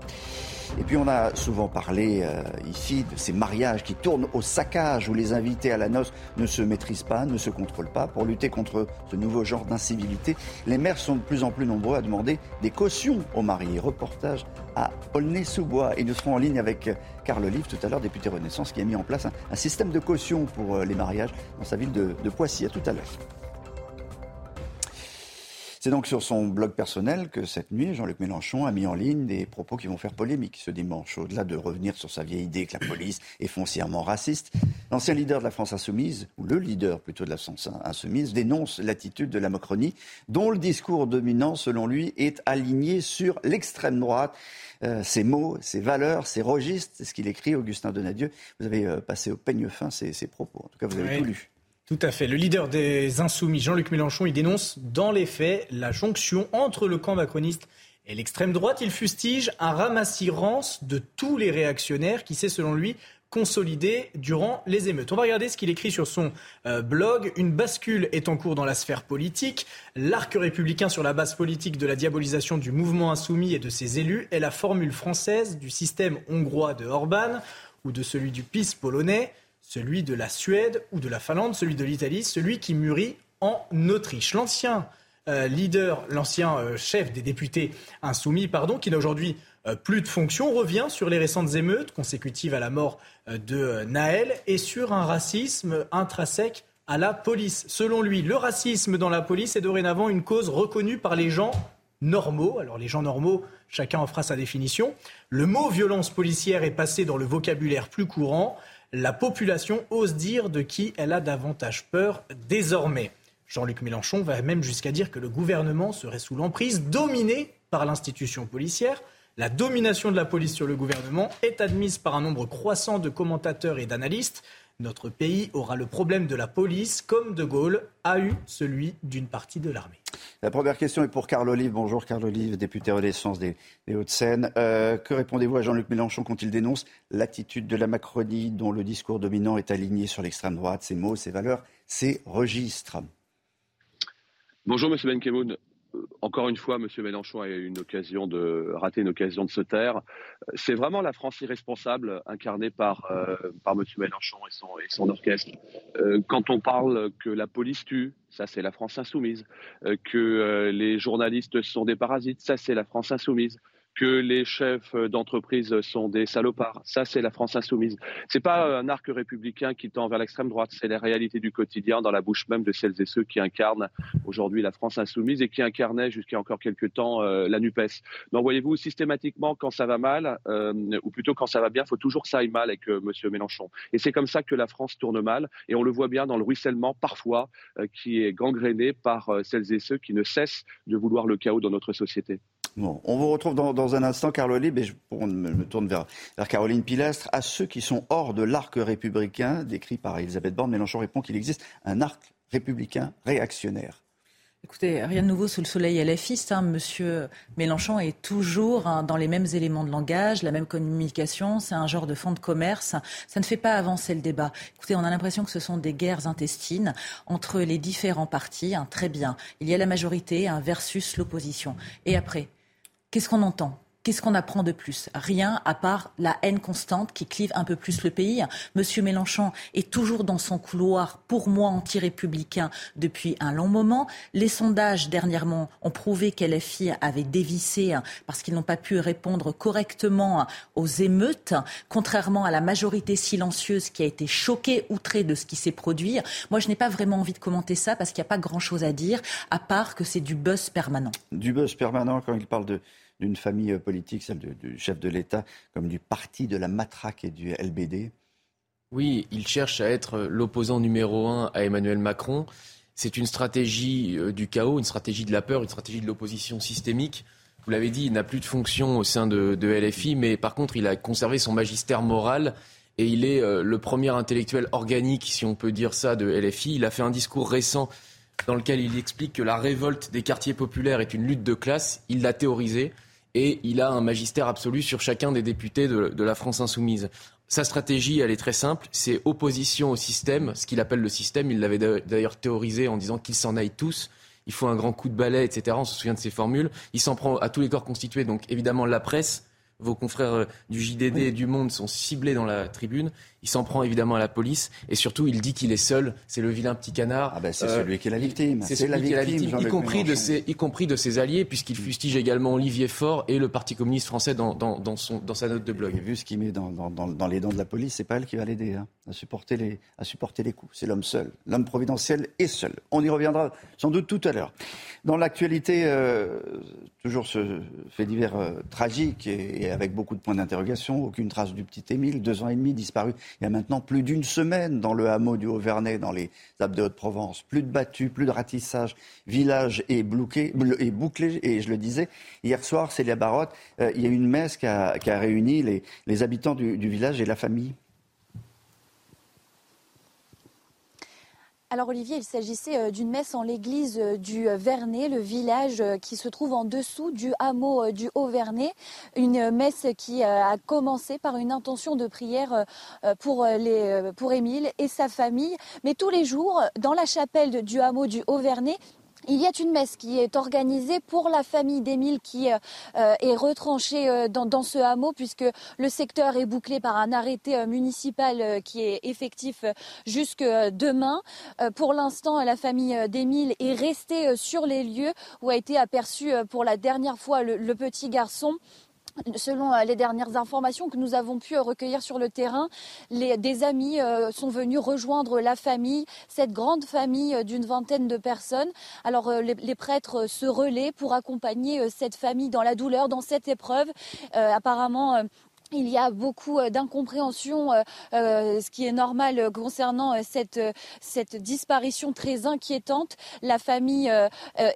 Et puis on a souvent parlé euh, ici de ces mariages qui tournent au saccage, où les invités à la noce ne se maîtrisent pas, ne se contrôlent pas. Pour lutter contre ce nouveau genre d'incivilité, les maires sont de plus en plus nombreux à demander des cautions aux mariés. Reportage à Aulnay-sous-Bois. Et nous serons en ligne avec Carl Olive, tout à l'heure, député Renaissance, qui a mis en place un, système de caution pour euh, les mariages dans sa ville de, de Poissy. À tout à l'heure. C'est donc sur son blog personnel que cette nuit, Jean-Luc Mélenchon a mis en ligne des propos qui vont faire polémique ce dimanche. Au-delà de revenir sur sa vieille idée que la police est foncièrement raciste, l'ancien leader de la France insoumise, ou le leader plutôt de la France insoumise, dénonce l'attitude de la Macronie, dont le discours dominant, selon lui, est aligné sur l'extrême droite. Euh, ses mots, ses valeurs, ses registres, c'est ce qu'il écrit, Augustin Donadieu. Vous avez euh, passé au peigne fin ses, propos. En tout cas, vous avez tout lu. Tout à fait. Le leader des Insoumis, Jean-Luc Mélenchon, il dénonce dans les faits la jonction entre le camp macroniste et l'extrême droite. Il fustige un ramassirance de tous les réactionnaires qui s'est, selon lui, consolidé durant les émeutes. On va regarder ce qu'il écrit sur son euh, blog. Une bascule est en cours dans la sphère politique. L'arc républicain sur la base politique de la diabolisation du mouvement insoumis et de ses élus est la formule française du système hongrois de Orban ou de celui du PIS polonais celui de la Suède ou de la Finlande, celui de l'Italie, celui qui mûrit en Autriche. L'ancien euh, leader, l'ancien euh, chef des députés insoumis, pardon, qui n'a aujourd'hui euh, plus de fonction, revient sur les récentes émeutes consécutives à la mort de Naël et sur un racisme intrinsèque à la police. Selon lui, le racisme dans la police est dorénavant une cause reconnue par les gens normaux. Alors les gens normaux, chacun en fera sa définition. Le mot violence policière est passé dans le vocabulaire plus courant la population ose dire de qui elle a davantage peur désormais. Jean-Luc Mélenchon va même jusqu'à dire que le gouvernement serait sous l'emprise, dominé par l'institution policière. La domination de la police sur le gouvernement est admise par un nombre croissant de commentateurs et d'analystes. Notre pays aura le problème de la police comme De Gaulle a eu celui d'une partie de l'armée. La première question est pour Carl Olive. Bonjour Carl Olive, député Renaissance des, Hauts-de-Seine. Euh, que répondez-vous à Jean-Luc Mélenchon quand il dénonce l'attitude de la Macronie dont le discours dominant est aligné sur l'extrême droite, ses mots, ses valeurs, ses registres Bonjour Monsieur Benkemoun. Euh, encore une fois, M. Mélenchon a eu une occasion de rater une occasion de se taire. C'est vraiment la France irresponsable incarnée par, euh, M. Mélenchon et son, orchestre. Euh, quand on parle que la police tue, ça c'est la France insoumise. que les journalistes sont des parasites, ça c'est la France insoumise que les chefs d'entreprise sont des salopards. Ça, c'est la France insoumise. C'est pas un arc républicain qui tend vers l'extrême droite. C'est la réalité du quotidien dans la bouche même de celles et ceux qui incarnent aujourd'hui la France insoumise et qui incarnaient jusqu'à encore quelques temps euh, la NUPES. Donc voyez-vous, systématiquement, quand ça va mal, euh, ou plutôt quand ça va bien, il faut toujours que ça aille mal avec M. Mélenchon. Et c'est comme ça que la France tourne mal. Et on le voit bien dans le ruissellement, parfois, qui est gangréné par celles et ceux qui ne cessent de vouloir le chaos dans notre société. On vous retrouve dans, un instant, Carlo Libre, et je, me, tourne vers, Caroline Pilastre. À ceux qui sont hors de l'arc républicain, décrit par Elisabeth Borne, Mélenchon répond qu'il existe un arc républicain réactionnaire. Écoutez, rien de nouveau sous le soleil LFiste. Hein. Monsieur Mélenchon est toujours hein, dans les mêmes éléments de langage, la même communication. C'est un genre de fond de commerce. Ça ne fait pas avancer le débat. Écoutez, on a l'impression que ce sont des guerres intestines entre les différents partis. Hein, très bien. Il y a la majorité versus l'opposition. Et après, qu'est-ce qu'on entend? Qu'est-ce qu'on apprend de plus? Rien à part la haine constante qui clive un peu plus le pays. Monsieur Mélenchon est toujours dans son couloir, pour moi, anti-républicain depuis un long moment. Les sondages dernièrement ont prouvé qu'LFI avait dévissé parce qu'ils n'ont pas pu répondre correctement aux émeutes, contrairement à la majorité silencieuse qui a été choquée, outrée de ce qui s'est produit. Moi, je n'ai pas vraiment envie de commenter ça parce qu'il n'y a pas grand-chose à dire, à part que c'est du buzz permanent. Du buzz permanent quand il parle de d'une famille euh, politique, celle du chef de l'État, comme du parti de la matraque et du LBD Oui, il cherche à être l'opposant numéro un à Emmanuel Macron. C'est une stratégie euh, du chaos, une stratégie de la peur, une stratégie de l'opposition systémique. Vous l'avez dit, il n'a plus de fonction au sein de, LFI, mais par contre, il a conservé son magistère moral et il est euh, le premier intellectuel organique, si on peut dire ça, de LFI. Il a fait un discours récent dans lequel il explique que la révolte des quartiers populaires est une lutte de classe. Il l'a théorisé et il a un magistère absolu sur chacun des députés de, la France insoumise. Sa stratégie, elle est très simple, c'est opposition au système, ce qu'il appelle le système. Il l'avait d'ailleurs théorisé en disant qu'ils s'en aillent tous. Il faut un grand coup de balai, etc. On se souvient de ces formules. Il s'en prend à tous les corps constitués, donc évidemment la presse, vos confrères euh, du JDD et du Monde sont ciblés dans la tribune. Il s'en prend évidemment à la police et surtout il dit qu'il est seul. C'est le vilain petit canard. Ah ben c'est celui qui est la victime. C'est celui qui est la victime, y compris de ses, y compris de ses alliés, puisqu'il fustige également Olivier Faure et le Parti communiste français dans, dans, dans, son, dans sa note de blog. Et vu ce qu'il met dans, dans, les dents de la police, c'est pas elle qui va l'aider hein, à supporter les à supporter les coups. C'est l'homme seul, l'homme providentiel est seul. On y reviendra sans doute tout à l'heure. Dans l'actualité, euh, toujours ce fait divers euh, tragique et, avec beaucoup de points d'interrogation. Aucune trace du petit Émile, deux ans et demi disparu il y a maintenant plus d'une semaine dans le hameau du Haut-Vernay, dans les Alpes de Haute-Provence. Plus de battues, plus de ratissage. Village est, bouclé. Et je le disais, hier soir, c'est la Barotte, euh, il y a une messe qui a, réuni les, habitants du village et la famille. Alors Olivier, il s'agissait euh, d'une messe en l'église euh, du euh, Vernet, le village qui se trouve en dessous du hameau du Haut-Vernet. Une messe qui a commencé par une intention de prière pour, les, pour Émile et sa famille. Mais tous les jours, dans la chapelle du hameau du Haut-Vernet, il y a une messe qui est organisée pour la famille d'Émile qui euh, euh, est retranchée euh, dans, ce hameau puisque le secteur est bouclé par un arrêté municipal qui est effectif jusque demain. pour l'instant, la famille d'Émile est restée sur les lieux où a été aperçu pour la dernière fois le petit garçon. Selon euh, les dernières informations que nous avons pu euh, recueillir sur le terrain, des amis euh, sont venus rejoindre la famille, cette grande famille d'une vingtaine de personnes. Alors les, prêtres se relaient pour accompagner cette famille dans la douleur, dans cette épreuve. apparemment, il y a beaucoup euh, d'incompréhension, euh, euh, ce qui est normal concernant cette, cette disparition très inquiétante. La famille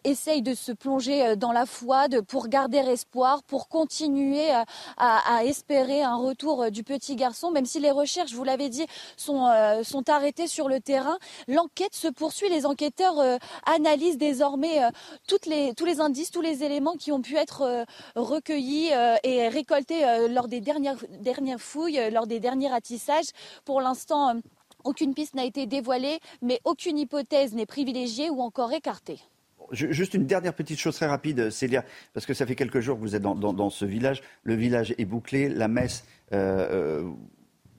essaye de se plonger dans la foi pour garder espoir, pour continuer à, espérer un retour du petit garçon, même si les recherches, vous l'avez dit, sont, sont arrêtées sur le terrain. L'enquête se poursuit. Les enquêteurs analysent désormais toutes les, tous les indices, tous les éléments qui ont pu être recueillis et récoltés lors des derniers dernières, fouilles, euh, lors des derniers ratissages. Pour l'instant, euh, aucune piste n'a été dévoilée, mais aucune hypothèse n'est privilégiée ou encore écartée. Juste une dernière petite chose très rapide, Célia, parce que ça fait quelques jours que vous êtes dans, ce village. Le village est bouclé, la messe, euh,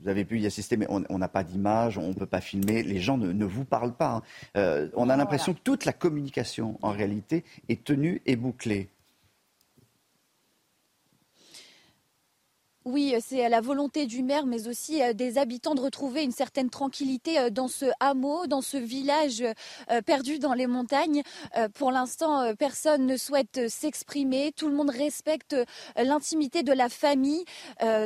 vous avez pu y assister, mais on n'a pas d'image, on ne peut pas filmer, les gens ne, vous parlent pas. Hein. on a l'impression que toute la communication, en réalité, est tenue et bouclée. Oui, c'est la volonté du maire, mais aussi euh, des habitants de retrouver une certaine tranquillité euh, dans ce hameau, dans ce village euh, perdu dans les montagnes. Pour l'instant, personne ne souhaite s'exprimer. Tout le monde respecte l'intimité de la famille.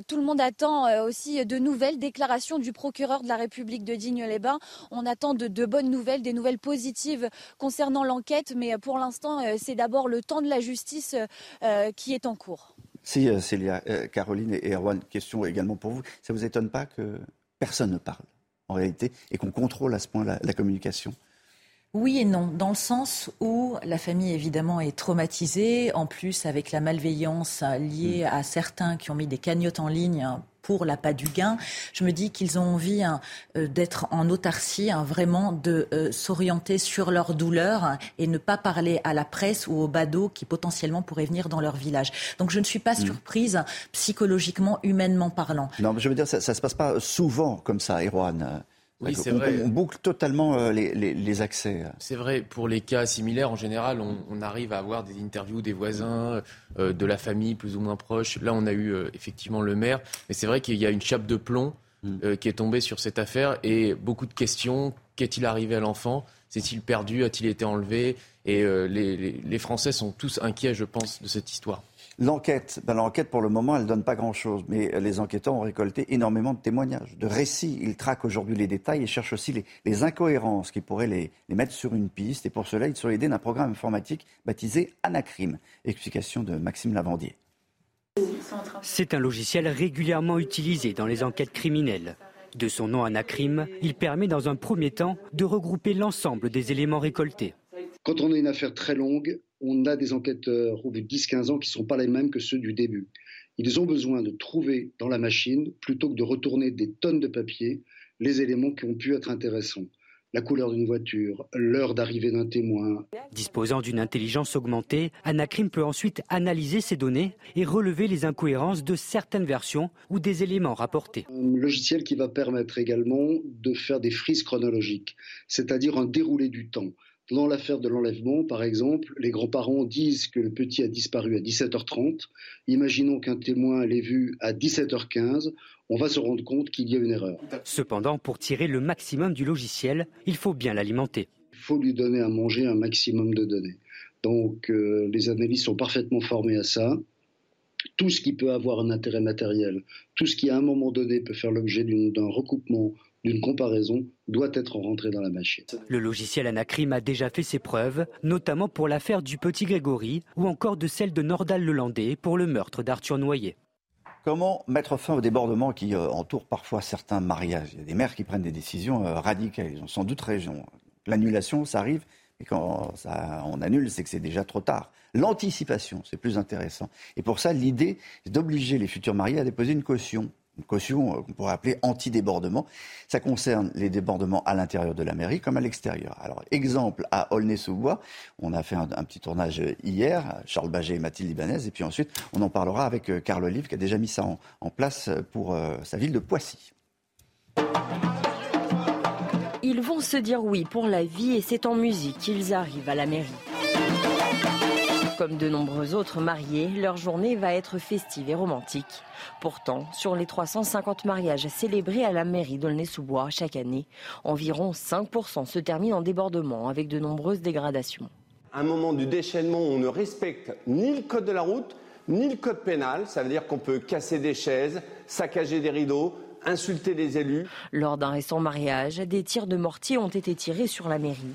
Tout le monde attend aussi de nouvelles déclarations du procureur de la République de Digne-les-Bains. On attend de, de, bonnes nouvelles, des nouvelles positives concernant l'enquête, mais pour l'instant, c'est d'abord le temps de la justice qui est en cours. Si, euh, euh, Caroline et Erwan, question également pour vous. Ça ne vous étonne pas que personne ne parle, en réalité, et qu'on contrôle à ce point la communication? Oui et non, dans le sens où la famille évidemment est traumatisée, en plus avec la malveillance liée mm. à certains qui ont mis des cagnottes en ligne pour l'appât du gain. Je me dis qu'ils ont envie hein, euh, d'être en autarcie, hein, vraiment de euh, s'orienter sur leur douleur et ne pas parler à la presse ou aux badauds qui potentiellement pourraient venir dans leur village. Donc je ne suis pas mm. surprise psychologiquement, humainement parlant. Non, mais je veux dire, ça ne se passe pas souvent comme ça, Erwan. Oui, c'est vrai. On boucle totalement euh, les, accès. C'est vrai. Pour les cas similaires, en général, on, arrive à avoir des interviews des voisins, euh, de la famille plus ou moins proche. Là, on a eu euh, effectivement le maire. Mais c'est vrai qu'il y a une chape de plomb mm. qui est tombée sur cette affaire et beaucoup de questions. Qu'est-il arrivé à l'enfant? S'est-il perdu? A-t-il été enlevé? Et les Français sont tous inquiets, je pense, de cette histoire. L'enquête, ben l'enquête pour le moment, elle donne pas grand-chose, mais les enquêteurs ont récolté énormément de témoignages, de récits. Ils traquent aujourd'hui les détails et cherchent aussi les, incohérences qui pourraient les, mettre sur une piste. Et pour cela, ils sont aidés d'un programme informatique baptisé Anacrim. Explication de Maxime Lavandier. C'est un logiciel régulièrement utilisé dans les enquêtes criminelles. De son nom Anacrim, il permet dans un premier temps de regrouper l'ensemble des éléments récoltés. Quand on a une affaire très longue, on a des enquêteurs au bout de 10-15 ans qui ne sont pas les mêmes que ceux du début. Ils ont besoin de trouver dans la machine, plutôt que de retourner des tonnes de papier, les éléments qui ont pu être intéressants. La couleur d'une voiture, l'heure d'arrivée d'un témoin. Disposant d'une intelligence augmentée, Anacrim peut ensuite analyser ces données et relever les incohérences de certaines versions ou des éléments rapportés. Un logiciel qui va permettre également de faire des frises chronologiques, c'est-à-dire un déroulé du temps. Dans l'affaire de l'enlèvement, par exemple, les grands-parents disent que le petit a disparu à 17h30. Imaginons qu'un témoin l'ait vu à 17h15. On va se rendre compte qu'il y a une erreur. Cependant, pour tirer le maximum du logiciel, il faut bien l'alimenter. Il faut lui donner à manger un maximum de données. Donc, euh, les analystes sont parfaitement formés à ça. Tout ce qui peut avoir un intérêt matériel, tout ce qui à un moment donné peut faire l'objet d'un recoupement d'une comparaison doit être rentré dans la machine. Le logiciel Anacrim a déjà fait ses preuves, notamment pour l'affaire du petit Grégory ou encore de celle de Nordal-Lelandais pour le meurtre d'Arthur Noyer. Comment mettre fin au débordement qui euh, entoure parfois certains mariages? Il y a des maires qui prennent des décisions euh, radicales. Ils ont sans doute raison. L'annulation, ça arrive, mais quand on annule, c'est que c'est déjà trop tard. L'anticipation, c'est plus intéressant. Et pour ça, l'idée, c'est d'obliger les futurs mariés à déposer une caution une caution euh, qu'on pourrait appeler anti-débordement. Ça concerne les débordements à l'intérieur de la mairie comme à l'extérieur. Alors, exemple à Aulnay-sous-Bois, on a fait un, petit tournage hier, Charles Baget et Mathilde Ibanez, et puis ensuite on en parlera avec euh, Carl Olive qui a déjà mis ça en, place pour euh, sa ville de Poissy. Ils vont se dire oui pour la vie et c'est en musique qu'ils arrivent à la mairie. Comme de nombreux autres mariés, leur journée va être festive et romantique. Pourtant, sur les 350 mariages célébrés à la mairie d'Aulnay-sous-Bois chaque année, environ 5% se terminent en débordement avec de nombreuses dégradations. un moment du déchaînement, on ne respecte ni le code de la route, ni le code pénal. Ça veut dire qu'on peut casser des chaises, saccager des rideaux, insulter les élus. Lors d'un récent mariage, des tirs de mortier ont été tirés sur la mairie.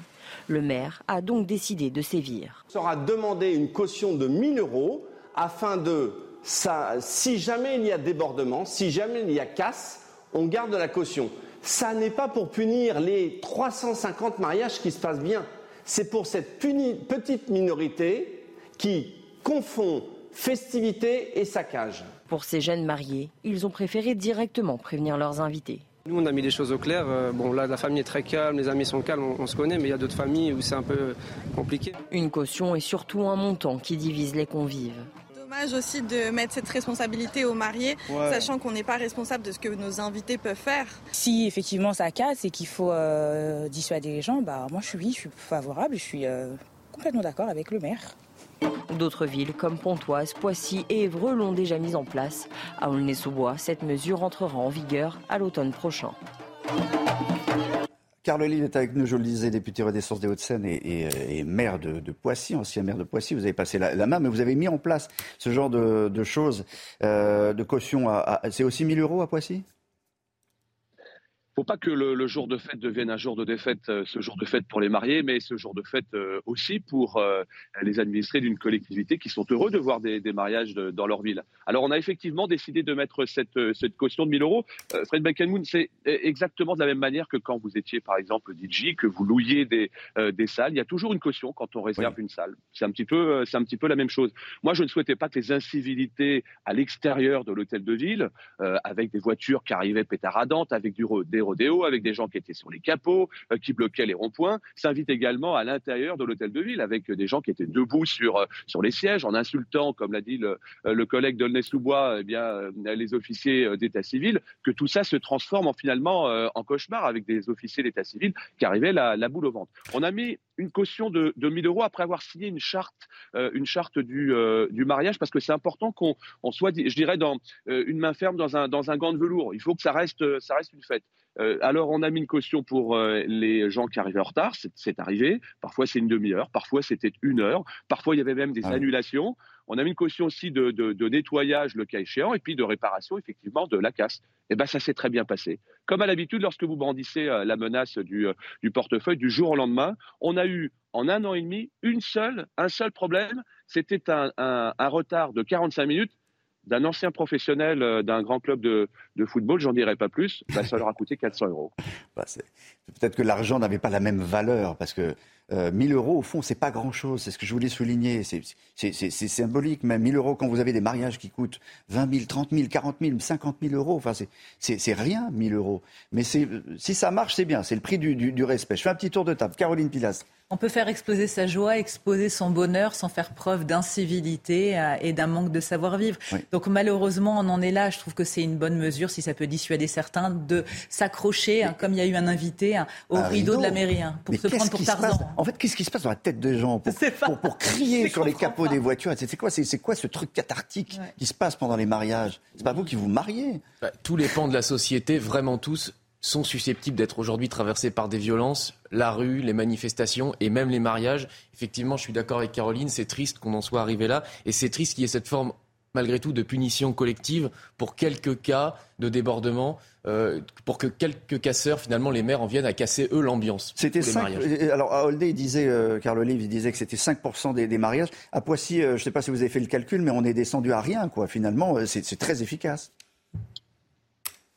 Le maire a donc décidé de sévir. Il sera demandé une caution de 1000 euros afin de, si jamais il y a débordement, si jamais il y a casse, on garde la caution. Ça n'est pas pour punir les 350 mariages qui se passent bien. C'est pour cette petite minorité qui confond festivité et saccage. Pour ces jeunes mariés, ils ont préféré directement prévenir leurs invités. Nous, on a mis les choses au clair. Euh, bon, là, la famille est très calme, les amis sont calmes, on, se connaît, mais il y a d'autres familles où c'est un peu compliqué. Une caution et surtout un montant qui divise les convives dommage aussi de mettre cette responsabilité aux mariés, sachant qu'on n'est pas responsable de ce que nos invités peuvent faire. Si effectivement ça casse et qu'il faut euh, dissuader les gens, bah moi je suis, je suis favorable, je suis euh, complètement d'accord avec le maire. D'autres villes comme Pontoise, Poissy et Évreux l'ont déjà mise en place. À Aulnay-sous-Bois, cette mesure entrera en vigueur à l'automne prochain. Carl Olive est avec nous, je le disais, député Renaissance des Hauts-de-Seine et, maire de, Poissy, ancien maire de Poissy. Vous avez passé la, main, mais vous avez mis en place ce genre de, choses, euh, de caution. c'est aussi 1000 euros à Poissy? Faut pas que le, jour de fête devienne un jour de défaite, euh, ce jour de fête pour les mariés, mais ce jour de fête euh, aussi pour euh, les administrés d'une collectivité qui sont heureux de voir des, mariages dans leur ville. Alors on a effectivement décidé de mettre cette, cette caution de 1000 euros. Fred Beckenmoon, c'est exactement de la même manière que quand vous étiez par exemple DJ, que vous louiez des, des salles. Il y a toujours une caution quand on réserve une salle. C'est un petit peu, c'est un petit peu la même chose. Moi, je ne souhaitais pas que les incivilités à l'extérieur de l'hôtel de ville, avec des voitures qui arrivaient pétaradantes, avec du des avec des gens qui étaient sur les capots, euh, qui bloquaient les ronds-points, s'invite également à l'intérieur de l'hôtel de ville, avec des gens qui étaient debout sur, euh, sur les sièges, en insultant, comme l'a dit le, euh, collègue d'Aulnay-sous-Bois, eh les officiers d'état civil, que tout ça se transforme en, finalement en cauchemar, avec des officiers d'état civil qui arrivaient la, la boule au ventre. On a mis une caution de, de 1000 euros après avoir signé une charte, une charte du, du mariage, parce que c'est important qu'on soit, je dirais, dans une main ferme dans un, dans un gant de velours. Il faut que ça reste, ça reste une fête. Euh, alors, on a mis une caution pour euh, les gens qui arrivaient en retard, c'est arrivé. Parfois, c'est une demi-heure, parfois, c'était une heure. Parfois, il y avait même des ah annulations. On a mis une caution aussi de, nettoyage, le cas échéant, et puis de réparation, effectivement, de la casse. Et eh ben, ça s'est très bien passé. Comme à l'habitude, lorsque vous brandissez euh, la menace du, portefeuille, du jour au lendemain, on a eu en un an et demi une seule, un seul problème. C'était un, un retard de 45 minutes d'un ancien professionnel euh, d'un grand club de, football, j'en dirai pas plus, bah, ça leur a coûté 400 euros. Bah, peut-être que l'argent n'avait pas la même valeur, parce que 1000 euh, euros, au fond, c'est pas grand-chose. C'est ce que je voulais souligner. C'est symbolique, même 1000 euros quand vous avez des mariages qui coûtent 20 000, 30 000, 40 000, 50 000 euros. Enfin, c'est rien, 1000 euros. Mais si ça marche, c'est bien. C'est le prix du, du, respect. Je fais un petit tour de table. Caroline Pilas. On peut faire exploser sa joie, exposer son bonheur sans faire preuve d'incivilité euh, et d'un manque de savoir-vivre. Donc malheureusement, on en est là. Je trouve que c'est une bonne mesure, si ça peut dissuader certains, de s'accrocher, hein, comme il y a eu un invité, hein, au rideau, de la mairie, hein, pour se prendre pour Tarzan. En fait, qu'est-ce qui se passe dans la tête des gens pour, crier sur les capots des voitures C'est quoi, c'est quoi ce truc cathartique qui se passe pendant les mariages? C'est pas vous qui vous mariez. Bah, Tous les pans de la société, vraiment tous, sont susceptibles d'être aujourd'hui traversés par des violences, la rue, les manifestations et même les mariages. Effectivement, je suis d'accord avec Caroline, c'est triste qu'on en soit arrivé là. Et c'est triste qu'il y ait cette forme malgré tout de punition collective pour quelques cas de débordement, euh, pour que quelques casseurs, finalement, les maires en viennent à casser, eux, l'ambiance. C'était 5, alors à Oldey, il disait, euh, Carl Olive, il disait que c'était 5% des, mariages. À Poissy, euh, je ne sais pas si vous avez fait le calcul, mais on est descendu à rien, quoi. Finalement, c'est très efficace.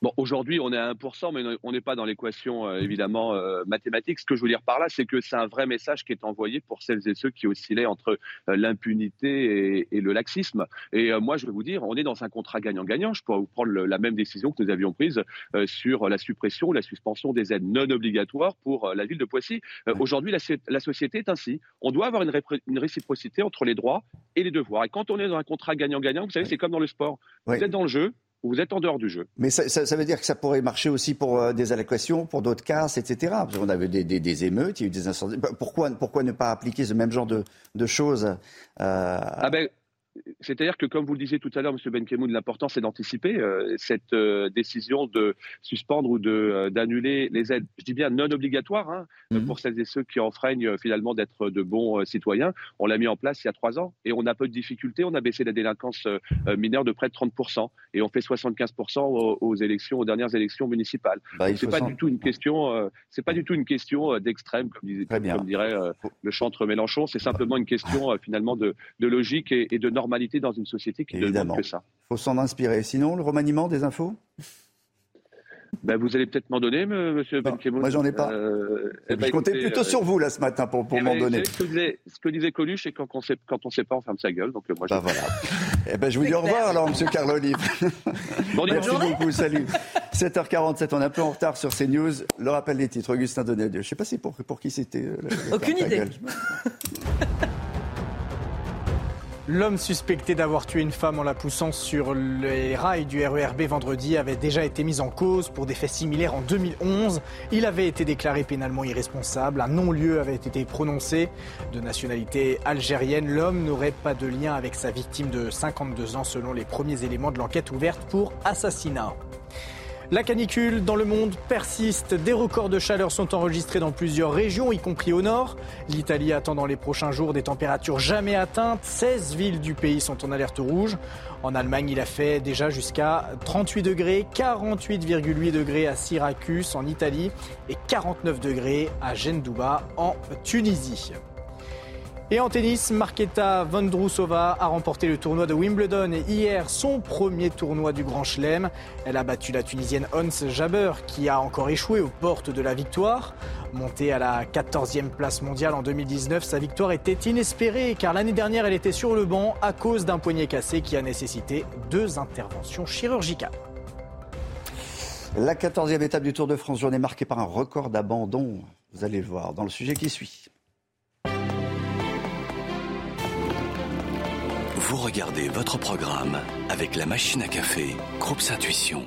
Bon, aujourd'hui, on est à 1%, mais on n'est pas dans l'équation euh, évidemment euh, mathématique. Ce que je veux dire par là, c'est que c'est un vrai message qui est envoyé pour celles et ceux qui oscillaient entre euh, l'impunité et, le laxisme. Et moi, je vais vous dire, on est dans un contrat gagnant-gagnant. Je pourrais vous prendre la même décision que nous avions prise sur la suppression ou la suspension des aides non obligatoires pour la ville de Poissy. aujourd'hui, la, société est ainsi. On doit avoir une, une, réciprocité entre les droits et les devoirs. Et quand on est dans un contrat gagnant-gagnant, vous savez, c'est comme dans le sport. Vous êtes dans le jeu, vous êtes en dehors du jeu. Mais ça, veut dire que ça pourrait marcher aussi pour euh, des allocations, pour d'autres casses, etc. Parce qu'on avait des, émeutes, il y a eu des incendies. Pourquoi, pourquoi ne pas appliquer ce même genre de, choses euh, ah ben, c'est-à-dire que, comme vous le disiez tout à l'heure, M. Benkemoun, l'important, c'est d'anticiper euh, cette euh, décision de suspendre ou euh, d'annuler les aides. Je dis bien non obligatoires hein, mhm. pour celles et ceux qui enfreignent finalement d'être de bons citoyens. On l'a mis en place il y a trois ans et on a peu de difficultés. On a baissé la délinquance mineure de près de 30% et on fait 75% aux, élections, aux dernières élections municipales. Bah, c'est pas du tout une question, c'est pas du tout une question d'extrême, comme, comme, dirait le chantre Mélenchon. C'est simplement une question finalement de, logique et, et de normalité normalité dans une société qui ne demande que ça. Il faut s'en inspirer. Sinon, le remaniement des infos? Ben, vous allez peut-être m'en donner, monsieur Benkemoun. Moi, j'en ai pas. Euh, eh ben, je comptais plutôt euh, sur vous, là, ce matin, pour, pour eh m'en ben, donner. Ce que, disait, ce que disait Coluche, c'est quand on sait, quand on sait pas, on ferme sa gueule. Donc, euh, moi, bah, voilà. eh ben, je vous dis au revoir, alors, monsieur Carlo Olive. Bon, Merci beaucoup, salut. 7h47, on est un peu en retard sur ces news. Le rappel des titres, Augustin Donadieu. Je ne sais pas si pour, pour qui c'était. Aucune idée. L'homme suspecté d'avoir tué une femme en la poussant sur les rails du RERB vendredi avait déjà été mis en cause pour des faits similaires en 2011. Il avait été déclaré pénalement irresponsable. Un non-lieu avait été prononcé. De nationalité algérienne, l'homme n'aurait pas de lien avec sa victime de 52 ans selon les premiers éléments de l'enquête ouverte pour assassinat. La canicule dans le monde persiste. Des records de chaleur sont enregistrés dans plusieurs régions, y compris au nord. L'Italie attend dans les prochains jours des températures jamais atteintes. 16 villes du pays sont en alerte rouge. En Allemagne, il a fait déjà jusqu'à 38 degrés, 48,8 degrés à Syracuse en Italie et 49 degrés à Gendouba en Tunisie. Et en tennis, Marketa Vondrousova a remporté le tournoi de Wimbledon et hier son premier tournoi du Grand Chelem. Elle a battu la Tunisienne Ons Jaber qui a encore échoué aux portes de la victoire. Montée à la 14e place mondiale en 2019, sa victoire était inespérée car l'année dernière elle était sur le banc à cause d'un poignet cassé qui a nécessité deux interventions chirurgicales. La 14e étape du Tour de France, journée marquée par un record d'abandon. Vous allez le voir dans le sujet qui suit. Vous regardez votre programme avec la machine à café, Groupe Intuition.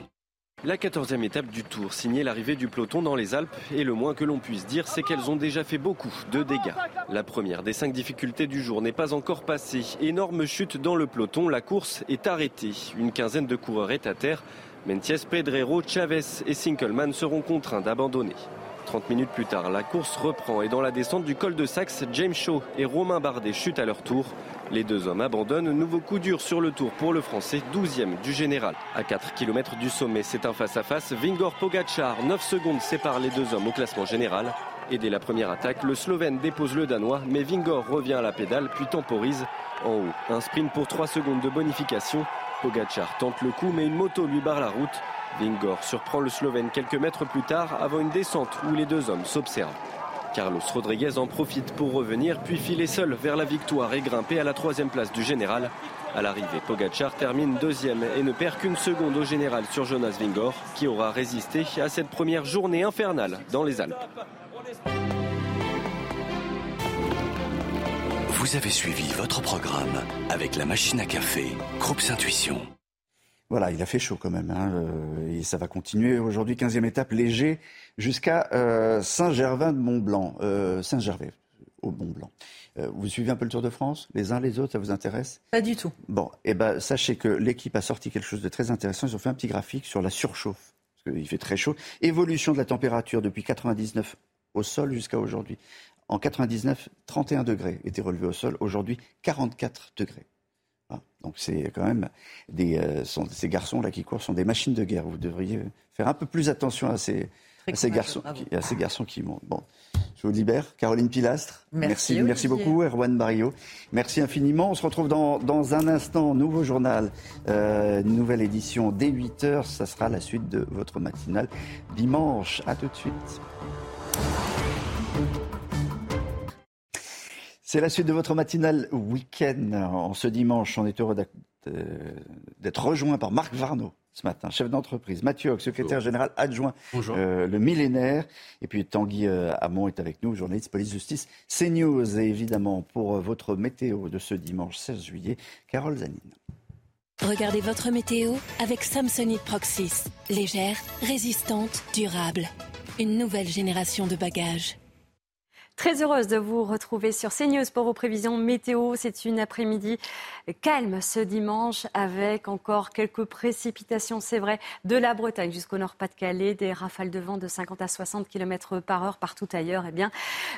La 14e étape du Tour, signée l'arrivée du peloton dans les Alpes, et le moins que l'on puisse dire, c'est qu'elles ont déjà fait beaucoup de dégâts. La première des cinq difficultés du jour n'est pas encore passée. Énorme chute dans le peloton, la course est arrêtée. Une quinzaine de coureurs est à terre. Mentiès, Pedrero, Chavez et Sinkelman seront contraints d'abandonner. 30 minutes plus tard, la course reprend et dans la descente du col de Saxe, James Shaw et Romain Bardet chutent à leur tour. Les deux hommes abandonnent. Nouveau coup dur sur le tour pour le Français, 12e du général. À 4 km du sommet, c'est un face-à-face. Vingor Pogacar, 9 secondes séparent les deux hommes au classement général. Et dès la première attaque, le Slovène dépose le Danois, mais Vingor revient à la pédale puis temporise. En haut, un sprint pour 3 secondes de bonification. Pogacar tente le coup, mais une moto lui barre la route. Vingor surprend le Slovène quelques mètres plus tard avant une descente où les deux hommes s'observent. Carlos Rodriguez en profite pour revenir, puis filer seul vers la victoire et grimper à la troisième place du général. À l'arrivée, Pogacar termine deuxième et ne perd qu'une seconde au général sur Jonas Vingor, qui aura résisté à cette première journée infernale dans les Alpes. Vous avez suivi votre programme avec la machine à café, Groupe Intuition. Voilà, il a fait chaud quand même. Hein, euh, et ça va continuer aujourd'hui, 15e étape, léger, jusqu'à euh, Saint-Gervais de Mont-Blanc. Euh, Saint-Gervais au Mont-Blanc. vous suivez un peu le Tour de France Les uns, les autres, ça vous intéresse? Pas du tout. Bon, eh ben, sachez que l'équipe a sorti quelque chose de très intéressant. Ils ont fait un petit graphique sur la surchauffe, parce qu'il fait très chaud. Évolution de la température depuis 99 au sol jusqu'à aujourd'hui. En 99, 31 degrés étaient relevés au sol. Aujourd'hui, 44 degrés. Donc c'est quand même des euh, ces garçons là qui courent sont des machines de guerre. Vous devriez faire un peu plus attention à ces, ces garçons, qui, à ces garçons qui montent. Bon, je vous libère. Caroline Pilastre, merci, merci, beaucoup. Erwan Barrio, merci infiniment. On se retrouve dans, dans un instant, nouveau journal, euh, nouvelle édition dès 8 h Ça sera la suite de votre matinale dimanche. À tout de suite. C'est la suite de votre matinale week-end. En ce dimanche, on est heureux d'être rejoint par Marc Varno ce matin, chef d'entreprise, Mathieu Hoc, secrétaire général adjoint, euh, le millénaire, et puis Tanguy euh, Hamon est avec nous, journaliste police-justice, CNews, et évidemment pour euh, votre météo de ce dimanche 16 juillet, Carole Zanine. Regardez votre météo avec Samsonite Proxys, légère, résistante, durable. Une nouvelle génération de bagages. Très heureuse de vous retrouver sur CNews pour vos prévisions météo. C'est une après-midi calme ce dimanche avec encore quelques précipitations, c'est vrai, de la Bretagne jusqu'au Nord-Pas-de-Calais, des rafales de vent de 50 à 60 km par heure partout ailleurs. Et eh bien,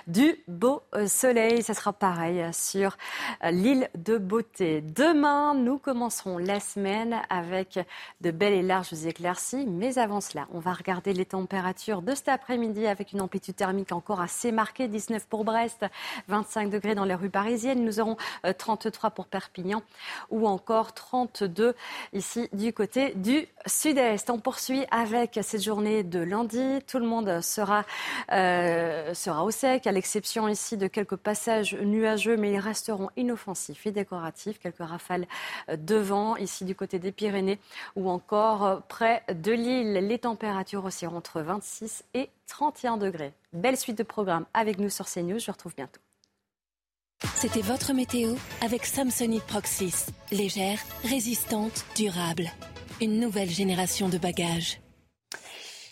du beau soleil. Ça sera pareil sur l'île de Beauté. Demain, nous commencerons la semaine avec de belles et larges éclaircies. Mais avant cela, on va regarder les températures de cet après-midi avec une amplitude thermique encore assez marquée. 19 pour Brest, 25 degrés dans les rues parisiennes. Nous aurons 33 euh, pour Perpignan ou encore 32 ici du côté du sud-est. On poursuit avec cette journée de lundi. Tout le monde sera, euh, sera au sec, à l'exception ici de quelques passages nuageux, mais ils resteront inoffensifs et décoratifs. Quelques rafales de vent ici du côté des Pyrénées ou encore près de l'île. Les températures aussi entre 26 et 31 degrés. Belle suite de programmes avec nous sur CNews. Je vous retrouve bientôt. C'était votre météo avec Samsonite Proxys. Légère, résistante, durable. Une nouvelle génération de bagages.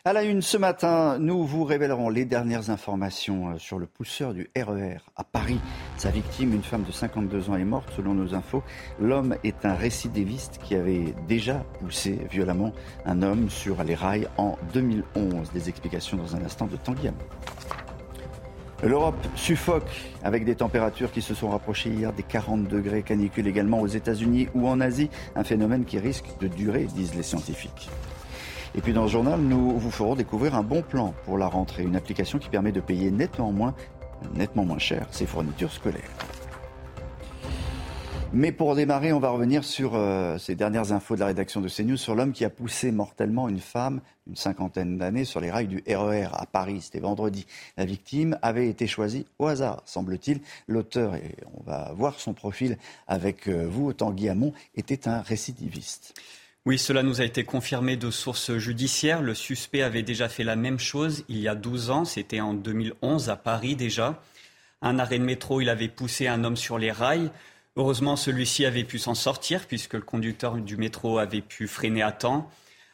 À la une ce matin, nous vous révélerons les dernières informations euh, sur le pousseur du RER e à Paris. Sa victime, une femme de 52 ans, est morte selon nos infos. L'homme est un récidiviste qui avait déjà poussé violemment un homme sur les rails en 2011. Des explications dans un instant de Tanguy L'Europe suffoque avec des températures qui se sont rapprochées hier des 40 degrés canicule également aux États-Unis ou en Asie, un phénomène qui risque de durer, disent les scientifiques. Et puis dans le journal, nous vous ferons découvrir un bon plan pour la rentrée, une application qui permet de payer nettement moins, nettement moins cher ses fournitures scolaires. Mais pour démarrer, on va revenir sur euh, ces dernières infos de la rédaction de CNews sur l'homme qui a poussé mortellement une femme d'une cinquantaine d'années sur les rails du RER e à Paris. C'était vendredi. La victime avait été choisie au hasard, semble-t-il. L'auteur, et on va voir son profil avec euh, vous, Tanguy Hamon, était un récidiviste. Oui, cela nous a été confirmé de sources judiciaires. Le suspect avait déjà fait la même chose il y a 12 ans. C'était en 2011 à Paris déjà. Un arrêt de métro, il avait poussé un homme sur les rails. Heureusement, celui-ci avait pu s'en sortir puisque le conducteur du métro avait pu freiner à temps.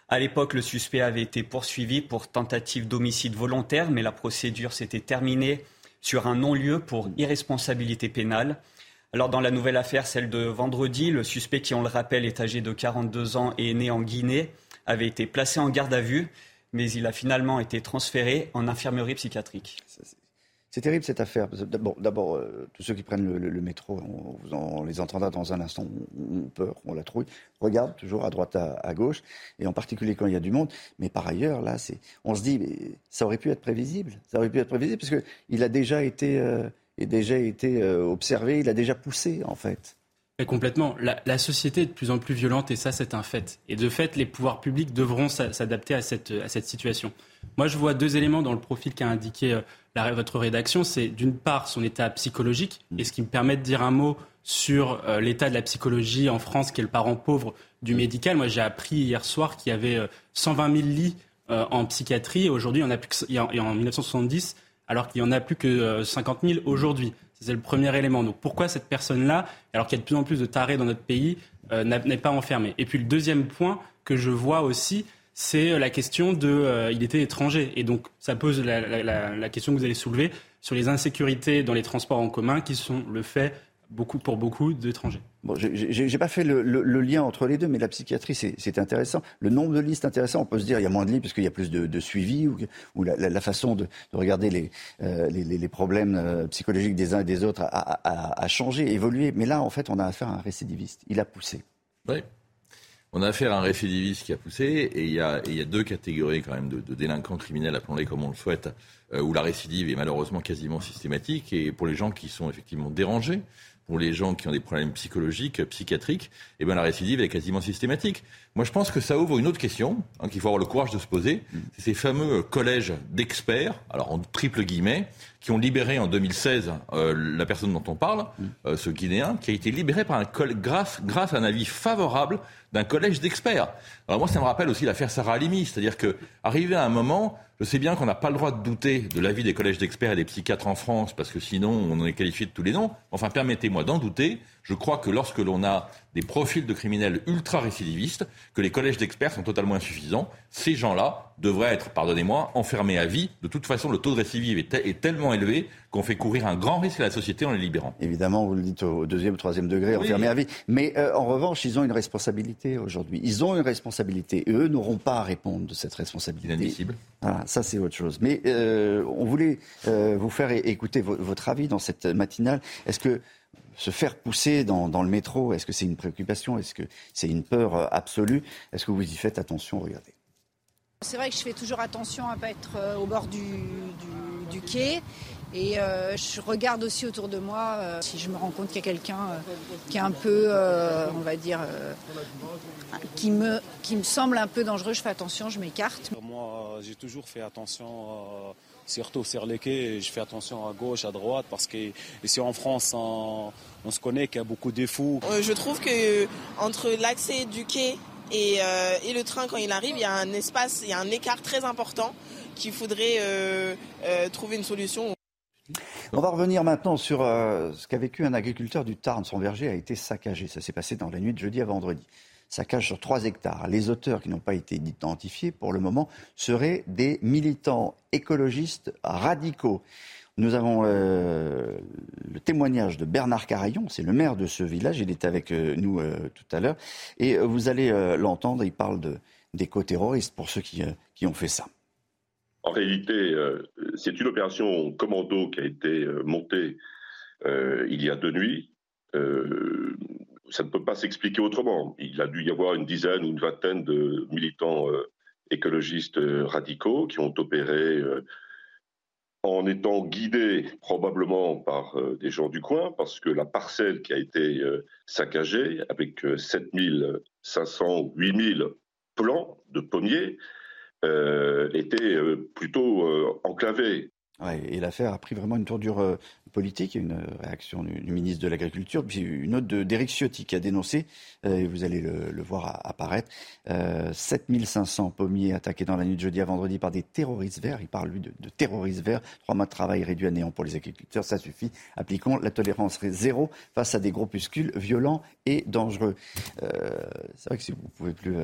À l'époque, le suspect avait été poursuivi pour tentative d'homicide volontaire, mais la procédure s'était terminée sur un non-lieu pour irresponsabilité pénale. Alors dans la nouvelle affaire, celle de vendredi, le suspect qui, on le rappelle, est âgé de 42 ans et est né en Guinée, avait été placé en garde à vue, mais il a finalement été transféré en infirmerie psychiatrique. C'est terrible cette affaire. D'abord, euh, tous ceux qui prennent le, métro, on, les entendra dans un instant, on, peur, on la trouille. Regarde toujours à droite, à, gauche, et en particulier quand il y a du monde. Mais par ailleurs, là, on se dit, ça aurait pu être prévisible. Ça aurait pu être prévisible parce qu'il a déjà été, euh, déjà été euh, observé, il a déjà poussé en fait. complètement. La, société est de plus en plus violente et ça, c'est un fait. Et de fait, les pouvoirs publics devront s'adapter à cette, à cette situation. Moi, je vois deux éléments dans le profil qu'a indiqué votre rédaction, c'est d'une part son état psychologique, et ce qui me permet de dire un mot sur euh, l'état de la psychologie en France, qui est le parent pauvre du médical. Moi, j'ai appris hier soir qu'il y avait 120 euh, 000 lits euh, en psychiatrie. Aujourd'hui, il y en a plus que, en 1970, alors qu'il y en a plus que 50 000 aujourd'hui. C'est le premier élément. Donc pourquoi cette personne-là, alors qu'il y a de plus en plus de tarés dans notre pays, n'est pas enfermée? Et puis le deuxième point que je vois aussi, c'est euh, la question de euh, il était étranger et donc ça pose la, question que vous allez soulever sur les insécurités dans les transports en commun qui sont le fait beaucoup pour beaucoup d'étrangers. Bon, j'ai pas fait le, lien entre les deux, mais la psychiatrie c'est intéressant. Le nombre de lits c'est intéressant. On peut se dire il y a moins de lits parce qu'il y a plus de, suivi ou, la, façon de, regarder les, euh, problèmes psychologiques des uns et des autres a, a, changé, évolué. Mais là en fait on a affaire à un récidiviste. Il a poussé. Oui. On a affaire à un récidiviste qui a poussé, et il y a, deux catégories quand même de, délinquants criminels, appelons-les comme on le souhaite, euh, où la récidive est malheureusement quasiment systématique. Et pour les gens qui sont effectivement dérangés, pour les gens qui ont des problèmes psychologiques, psychiatriques, eh ben la récidive est quasiment systématique. Moi, je pense que ça ouvre une autre question hein, qu'il faut avoir le courage de se poser. Mm. C'est ces fameux collèges d'experts, alors en triple guillemets, qui ont libéré en 2016 euh, la personne dont on parle, mm. euh, ce Guinéen, qui a été libéré par un grâce, grâce à un avis favorable d'un collège d'experts. Alors moi, ça me rappelle aussi l'affaire Sarah Halimi, c'est-à-dire que arrivé à un moment, je sais bien qu'on n'a pas le droit de douter de l'avis des collèges d'experts et des psychiatres en France, parce que sinon on en est qualifié de tous les noms. Enfin, permettez-moi d'en douter. Je crois que lorsque l'on a des profils de criminels ultra récidivistes, que les collèges d'experts sont totalement insuffisants, ces gens-là devraient être, pardonnez-moi, enfermés à vie. De toute façon, le taux de récidive est, tellement élevé qu'on fait courir un grand risque à la société en les libérant. Évidemment, vous le dites au deuxième ou troisième degré, enfermés à vie. Mais euh, en revanche, ils ont une responsabilité aujourd'hui. Ils ont une responsabilité. Et eux n'auront pas à répondre de cette responsabilité. Inadmissible. Voilà, ça c'est autre chose. Mais euh, on voulait euh, vous faire écouter votre avis dans cette matinale. Est-ce que se faire pousser dans, le métro, est-ce que c'est une préoccupation Est-ce que c'est une peur euh, absolue Est-ce que vous y faites attention Regardez. C'est vrai que je fais toujours attention à ne pas être euh, au bord du, quai. Et euh, je regarde aussi autour de moi si je me rends compte qu'il y a quelqu'un qui est un peu, on va dire, qui, me, qui me semble un peu dangereux. Je fais attention, je m'écarte. Moi, j'ai toujours fait attention surtout sur les quais, je fais attention à gauche, à droite, parce que ici en France, on, se connaît qu'il y a beaucoup de fous. Euh, je trouve que entre l'accès du quai et, euh, et, le train quand il arrive, il y a un espace, il y a un écart très important qu'il faudrait euh, trouver une solution. On va revenir maintenant sur euh, ce qu'a vécu un agriculteur du Tarn. Son verger a été saccagé. Ça s'est passé dans la nuit de jeudi à vendredi. Saccage sur 3 hectares. Les auteurs qui n'ont pas été identifiés pour le moment seraient des militants écologistes radicaux. Nous avons euh, le témoignage de Bernard Carayon, c'est le maire de ce village, il est avec euh, nous tout à l'heure, et vous allez l'entendre, il parle d'éco-terroristes pour ceux qui, qui ont fait ça. En réalité, euh, c'est une opération commando qui a été euh, montée euh, il y a deux nuits. Ça ne peut pas s'expliquer autrement. Il a dû y avoir une dizaine ou une vingtaine de militants écologistes radicaux qui ont opéré en étant guidés probablement par des gens du coin, parce que la parcelle qui a été saccagée, avec 7500 ou 8000 plants de pommiers, euh, était euh, plutôt euh, et l'affaire a pris vraiment une tournure politique. Y a une réaction du, ministre de l'Agriculture, puis une autre d'Éric Ciotti qui a dénoncé, et vous allez le, voir apparaître, 7500 pommiers attaqués dans la nuit de jeudi à vendredi par des terroristes verts. Il parle, lui, de, terroristes verts. Trois mois de travail réduit à néant pour les agriculteurs, ça suffit. Appliquons la tolérance zéro face à des groupuscules violents et dangereux. C'est vrai que si vous pouvez plus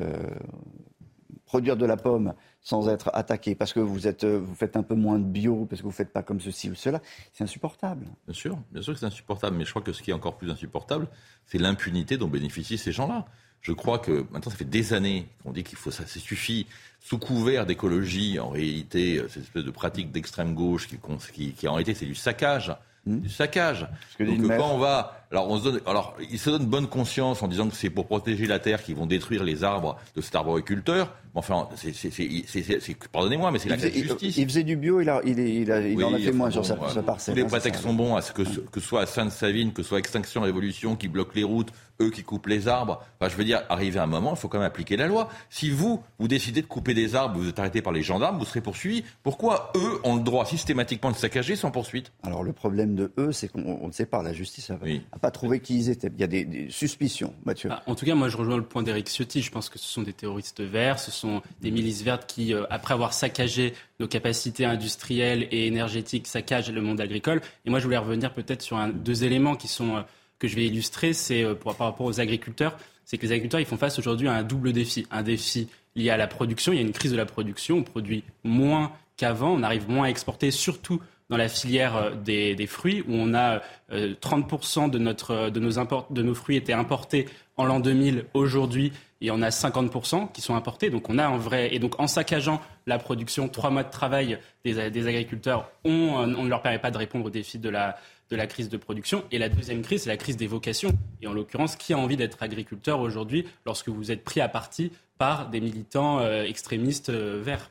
produire de la pomme sans être attaqué parce que vous, êtes, euh, vous faites un peu moins de bio, parce que vous ne faites pas comme ceci ou cela, c'est insupportable. Bien sûr, bien sûr que c'est insupportable, mais je crois que ce qui est encore plus insupportable, c'est l'impunité dont bénéficient ces gens-là. Je crois que maintenant, ça fait des années qu'on dit qu'il faut ça, ça suffit. Sous couvert d'écologie, en réalité, euh, cette espèce de pratique d'extrême gauche qui, qui, qui en réalité, c'est du saccage Hmm. du saccage. Donc quand on va, alors on se donne, alors ils se donnent bonne conscience en disant que c'est pour protéger la terre qu'ils vont détruire les arbres de cet arboriculteur. Enfin, c'est, pardonnez-moi, mais c'est la justice. Il, faisait du bio, il, a, il, il, a, il en a fait moins sur sa, parcelle. Tous les hein, prétextes sont bons à ce que, que ce soit à Sainte-Savine, que ce soit Extinction Révolution qui bloque les routes, eux qui coupent les arbres. Enfin, je veux dire, arriver à un moment, il faut quand même appliquer la loi. Si vous, vous décidez de couper des arbres, vous êtes arrêté par les gendarmes, vous serez poursuivi. Pourquoi eux ont le droit systématiquement de saccager sans poursuite? Alors le problème de eux, c'est qu'on ne sait pas. La justice n'a pas trouvé qui ils étaient. Il y a des, suspicions, Mathieu. Bah, en tout cas, moi, je rejoins le point d'Éric Ciotti. Je pense que ce sont des terroristes verts, ce sont des milices vertes qui, euh, après avoir saccagé nos capacités industrielles et énergétiques, saccagent le monde agricole. Et moi, je voulais revenir peut-être sur un, deux éléments qui sont euh, que je vais illustrer, c'est euh, par rapport aux agriculteurs, c'est que les agriculteurs ils font face aujourd'hui à un double défi. Un défi lié à la production, il y a une crise de la production, on produit moins qu'avant, on arrive moins à exporter, surtout dans la filière euh, des, fruits, où on a 30% euh, de, notre, de, nos de nos fruits étaient importés en l'an 2000. Aujourd'hui, il y en a 50% qui sont importés. Donc on a un vrai... Et donc en saccageant la production, trois mois de travail des, agriculteurs, on, on ne leur permet pas de répondre au défi de la, de la crise de production. Et la deuxième crise, c'est la crise des vocations. Et en l'occurrence, qui a envie d'être agriculteur aujourd'hui lorsque vous êtes pris à partie par des militants euh, extrémistes euh, verts?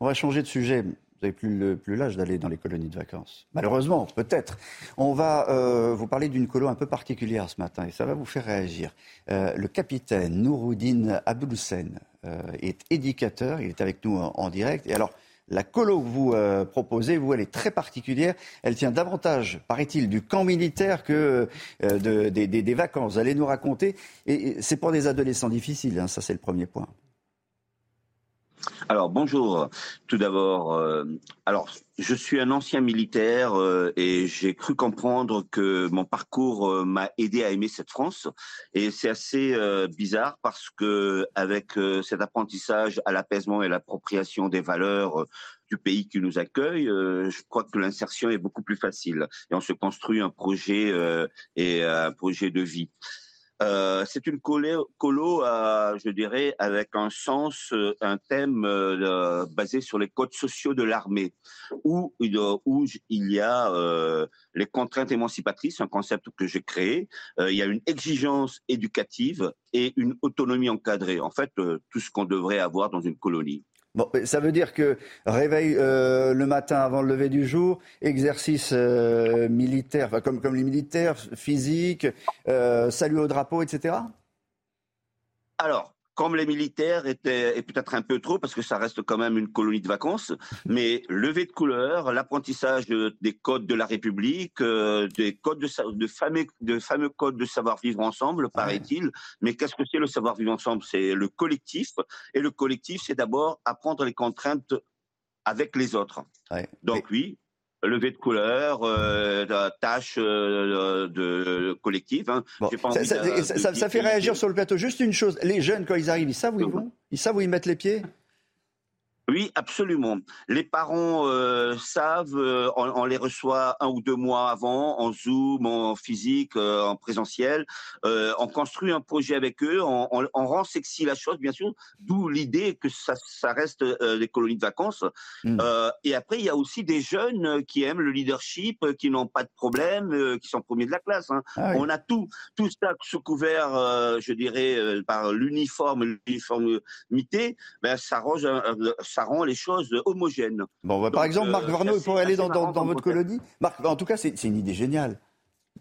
On va changer de sujet. Plus, l'âge d'aller dans les colonies de vacances. Malheureusement, peut-être. On va euh, vous parler d'une colo un peu particulière ce matin et ça va vous faire réagir. le capitaine Nouroudine Abouloussen est éducateur. Il est avec nous en, direct. Et alors, la colo que vous euh, proposez, vous, elle est très particulière. Elle tient davantage, paraît-il, du camp militaire que euh, des, vacances. Vous allez nous raconter. Et, c'est pour des adolescents difficiles, hein, ça c'est le premier point. Alors bonjour. Tout d'abord, euh, alors je suis un ancien militaire euh, et j'ai cru comprendre que mon parcours euh, m'a aidé à aimer cette France. Et c'est assez bizarre parce que avec cet apprentissage à l'apaisement et l'appropriation des valeurs du pays qui nous accueille, je crois que l'insertion est beaucoup plus facile et on se construit un projet et un projet de vie. Euh, c'est une colo, euh, je dirais, avec un sens, euh, un thème basé sur les codes sociaux de l'armée, où, où il y a les contraintes émancipatrices, un concept que j'ai créé. il y a une exigence éducative et une autonomie encadrée. En fait, tout ce qu'on devrait avoir dans une colonie. Bon, ça veut dire que réveil euh, le matin avant le lever du jour, exercice euh, militaire, comme, comme les militaires, physique, euh, salut au drapeau, etc. Alors, comme les militaires étaient, et peut-être un peu trop, parce que ça reste quand même une colonie de vacances, mais lever de couleur, l'apprentissage des codes de la République, euh, des codes de, de, fameux, de fameux codes de savoir-vivre ensemble, paraît-il. Mais qu'est-ce que c'est le savoir-vivre ensemble? C'est le collectif, et le collectif, c'est d'abord apprendre les contraintes avec les autres. Donc oui, levée de couleur, euh, tâches euh, de collective. Hein. ça, fait réagir sur le plateau. Juste une chose, les jeunes quand ils arrivent, ils savent où ils vont, ils savent où ils mettent les pieds? Oui, absolument. Les parents euh, savent, euh, on, les reçoit un ou deux mois avant, en Zoom, en physique, euh, en présentiel. on construit un projet avec eux, on, rend sexy la chose, bien sûr, d'où l'idée que ça, reste des colonies de vacances. Hmm. et après, il y a aussi des jeunes qui aiment le leadership, qui n'ont pas de problème, qui sont premiers de la classe. Hein. Ah on a tout, tout ça sous couvert, je dirais, par l'uniforme, l'uniformité, ben, ça range ça rend les choses homogènes. Bon, bah, par exemple, Marc euh, Varno, pourrait aller dans, votre colonie Marc, En tout cas, c'est une idée géniale.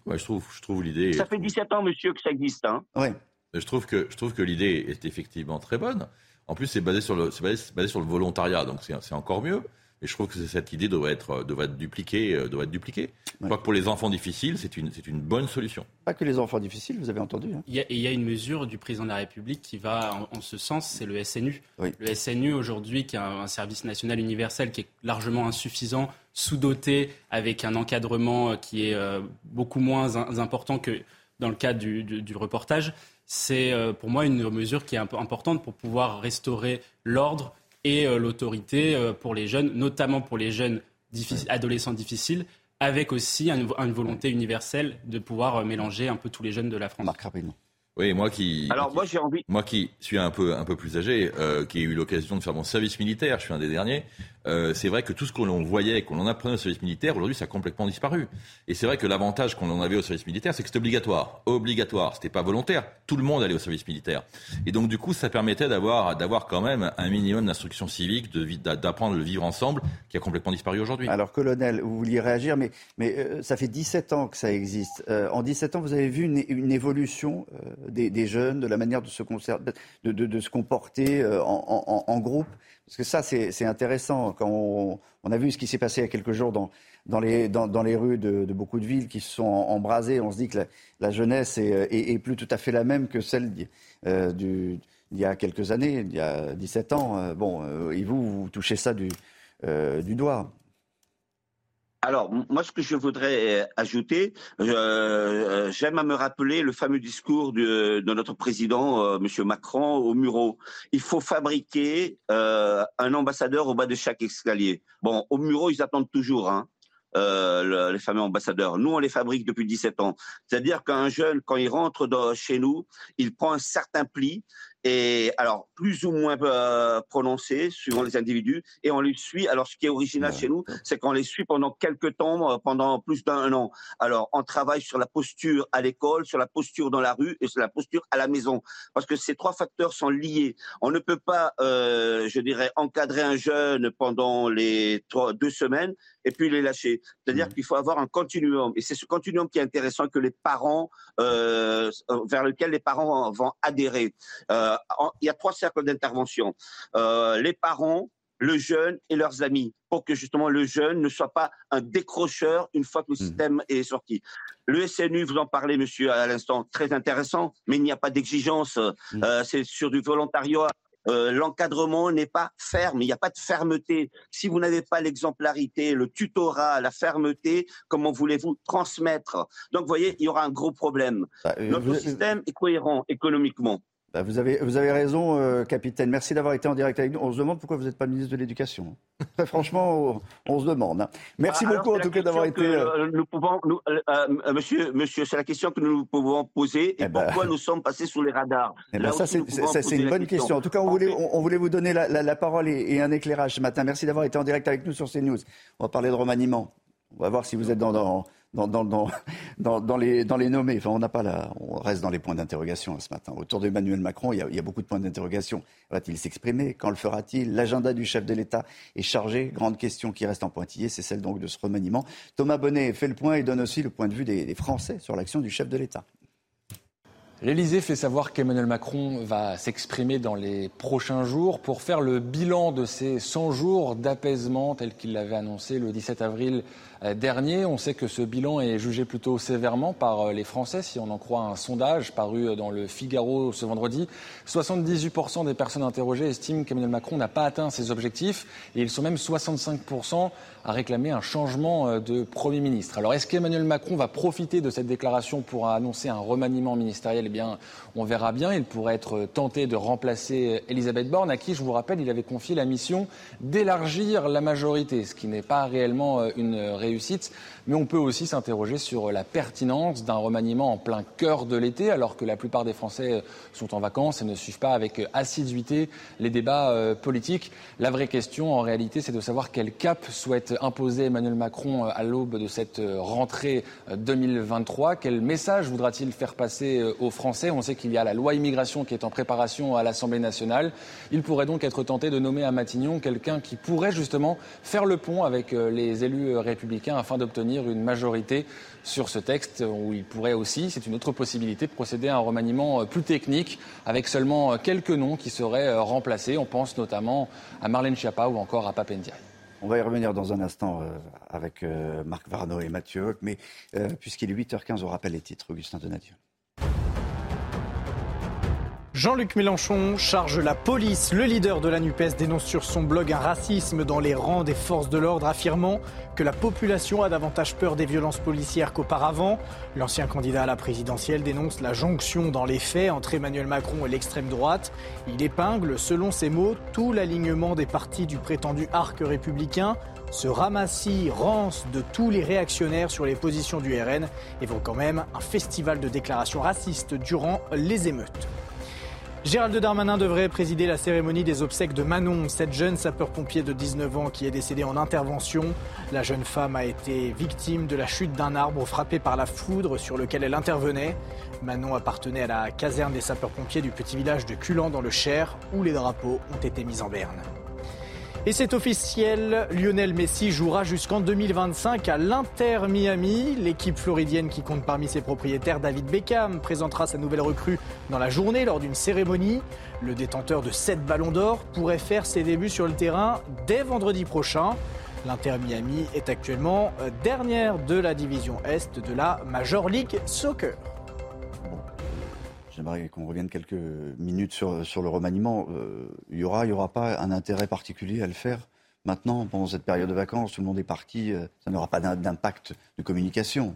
Ouais, je trouve, je trouve l'idée. Ça fait 17 ans, monsieur, que ça existe. Hein. Ouais. Je trouve que, je trouve que l'idée est effectivement très bonne. En plus, c'est basé sur le, basé sur le volontariat, donc c'est encore mieux. Et je trouve que cette idée devrait être, euh, devrait être dupliquée. Euh, devrait être dupliquée. Je crois que pour les enfants difficiles, c'est une, une bonne solution. Pas que les enfants difficiles, vous avez entendu. Hein. Il, y a, une mesure du président de la République qui va en, ce sens, c'est le SNU. Le SNU aujourd'hui, qui est un, service national universel qui est largement insuffisant, sous-doté, avec un encadrement euh, qui est beaucoup moins important que dans le cas du, du reportage. C'est pour moi une mesure qui est importante pour pouvoir restaurer l'ordre et euh, l'autorité euh, pour les jeunes, notamment pour les jeunes adolescents difficiles, avec aussi une, volonté universelle de pouvoir euh, mélanger un peu tous les jeunes de la France. Marc, rapidement. Oui, moi qui. Alors moi j'ai envie. Moi qui suis un peu un peu plus âgé, qui ai eu l'occasion de faire mon service militaire, je suis un des derniers. Euh, c'est vrai que tout ce qu'on voyait, qu'on en apprenait au service militaire, aujourd'hui, ça a complètement disparu. Et c'est vrai que l'avantage qu'on en avait au service militaire, c'est que c'était obligatoire. Obligatoire. C'était pas volontaire. Tout le monde allait au service militaire. Et donc, du coup, ça permettait d'avoir, d'avoir quand même un minimum d'instruction civique, d'apprendre le vivre ensemble, qui a complètement disparu aujourd'hui. Alors, colonel, vous vouliez réagir, mais, mais euh, ça fait 17 ans que ça existe. Euh, en 17 ans, vous avez vu une, évolution des, jeunes, de la manière de se, de, de, se comporter en, en groupe parce que ça, c'est intéressant. Quand on, a vu ce qui s'est passé il y a quelques jours dans, dans, les, dans, les rues de, beaucoup de villes qui se sont embrasées, on se dit que la, jeunesse est, plus tout à fait la même que celle euh, y a quelques années, il y a 17 ans. Euh, bon, euh, et vous, vous touchez ça du, du doigt. Alors, moi, ce que je voudrais euh, ajouter, euh, j'aime à me rappeler le fameux discours de, notre président, euh, M. Macron, au Muro. Il faut fabriquer un ambassadeur au bas de chaque escalier. Bon, au Muro, ils attendent toujours. Hein. les fameux ambassadeurs. Nous, on les fabrique depuis 17 ans. C'est-à-dire qu'un jeune, quand il rentre chez nous, il prend un certain pli et alors plus ou moins euh, prononcé suivant les individus, et on les suit. Alors ce qui est original chez nous, c'est qu'on les suit pendant quelques temps, euh, pendant plus d'un an. Alors on travaille sur la posture à l'école, sur la posture dans la rue et sur la posture à la maison, parce que ces trois facteurs sont liés. On ne peut pas, euh, je dirais, encadrer un jeune pendant les trois, deux semaines et puis les lâcher. C'est-à-dire mmh. qu'il faut avoir un continuum, et c'est ce continuum qui est intéressant que les parents, euh, vers lequel les parents vont adhérer. Euh, il y a trois cercles d'intervention. Euh, les parents, le jeune et leurs amis, pour que justement le jeune ne soit pas un décrocheur une fois que le mmh. système est sorti. Le SNU, vous en parlez, monsieur, à l'instant, très intéressant, mais il n'y a pas d'exigence. Mmh. Euh, c'est sur du volontariat. L'encadrement n'est pas ferme, il n'y a pas de fermeté. Si vous n'avez pas l'exemplarité, le tutorat, la fermeté, comment voulez-vous transmettre? Donc, vous voyez, il y aura un gros problème. Bah, Notre système est cohérent économiquement. Bah, vous, avez, vous avez raison, euh, capitaine. Merci d'avoir été en direct avec nous. On se demande pourquoi vous n'êtes pas ministre de l'Éducation. Très franchement, on, se demande. Hein. Merci bah, beaucoup en tout cas d'avoir été. Euh, nous pouvons, euh, monsieur, monsieur, c'est la question que nous pouvons poser et eh ben. pourquoi nous sommes passés sous les radars. Eh ben, ça, c'est une bonne question. En tout cas, on voulait, on, voulait vous donner la, parole et, un éclairage ce matin. Merci d'avoir été en direct avec nous sur CNews. On va parler de remaniement. On va voir si vous êtes dans, les, nommés. Enfin, on pas là, on reste dans les points d'interrogation ce matin. Autour d'Emmanuel Macron, il y, a, beaucoup de points d'interrogation. Va-t-il s'exprimer? Quand le fera-t-il? L'agenda du chef de l'État est chargé. Grande question qui reste en pointillé, c'est celle donc de ce remaniement. Thomas Bonnet fait le point et donne aussi le point de vue des Français sur l'action du chef de l'État. L'Elysée fait savoir qu'Emmanuel Macron va s'exprimer dans les prochains jours pour faire le bilan de ces 100 jours d'apaisement tel qu'il l'avait annoncé le 17 avril dernier. On sait que ce bilan est jugé plutôt sévèrement par euh, les Français, si on en croit un sondage paru dans le Figaro ce vendredi. 78% des personnes interrogées estiment qu'Emmanuel Macron n'a pas atteint ses objectifs et ils sont même 65% à réclamer un changement euh, de Premier ministre. Alors est-ce qu'Emmanuel Macron va profiter de cette déclaration pour annoncer un remaniement ministériel? Eh bien, on verra bien. Il pourrait être tenté de remplacer Elisabeth Borne, à qui, je vous rappelle, il avait confié la mission d'élargir la majorité, ce qui n'est pas réellement une réussite. Mais on peut aussi s'interroger sur la pertinence d'un remaniement en plein cœur de l'été, alors que la plupart des Français sont en vacances et ne suivent pas avec assiduité les débats euh, politiques. La vraie question, en réalité, c'est de savoir quel cap souhaite imposer Emmanuel Macron euh, à l'aube de cette euh, rentrée 2023. Quel message voudra-t-il faire passer aux Français? On sait qu'il y a la loi immigration qui est en préparation à l'Assemblée nationale. Il pourrait donc être tenté de nommer à Matignon quelqu'un qui pourrait justement faire le pont avec les élus républicains afin d'obtenir une majorité sur ce texte où il pourrait aussi, c'est une autre possibilité, de procéder à un remaniement plus technique avec seulement quelques noms qui seraient remplacés. On pense notamment à Marlène Schiappa ou encore à Papendiaï. On va y revenir dans un instant euh, avec euh, Marc Varno et Mathieu mais euh, puisqu'il est 8h15, on rappelle les titres. Augustin Donadieu. Jean-Luc Mélenchon charge la police. Le leader de la NUPES dénonce sur son blog un racisme dans les rangs des forces de l'ordre, affirmant que la population a davantage peur des violences policières qu'auparavant. L'ancien candidat à la présidentielle dénonce la jonction dans les faits entre Emmanuel Macron et l'extrême droite. Il épingle, selon ses mots, tout l'alignement des partis du prétendu arc républicain ce ramassis rance de tous les réactionnaires sur les positions du RN évoquant même un festival de déclarations racistes durant les émeutes. Gérald Darmanin devrait présider la cérémonie des obsèques de Manon, cette jeune sapeur-pompier de 19 ans qui est décédée en intervention. La jeune femme a été victime de la chute d'un arbre frappé par la foudre sur lequel elle intervenait. Manon appartenait à la caserne des sapeurs-pompiers du petit village de Culan dans le Cher, où les drapeaux ont été mis en berne. Et c'est officiel, Lionel Messi jouera jusqu'en 2025 à l'Inter Miami. L'équipe floridienne qui compte parmi ses propriétaires, David Beckham, présentera sa nouvelle recrue dans la journée lors d'une cérémonie. Le détenteur de 7 ballons d'or pourrait faire ses débuts sur le terrain dès vendredi prochain. L'Inter Miami est actuellement dernière de la division Est de la Major League Soccer. J'aimerais qu'on revienne quelques minutes sur, sur le remaniement. Euh, il y aura, il y aura pas un intérêt particulier à le faire maintenant, pendant cette période de vacances, tout le monde est parti, euh, ça n'aura pas d'impact de communication.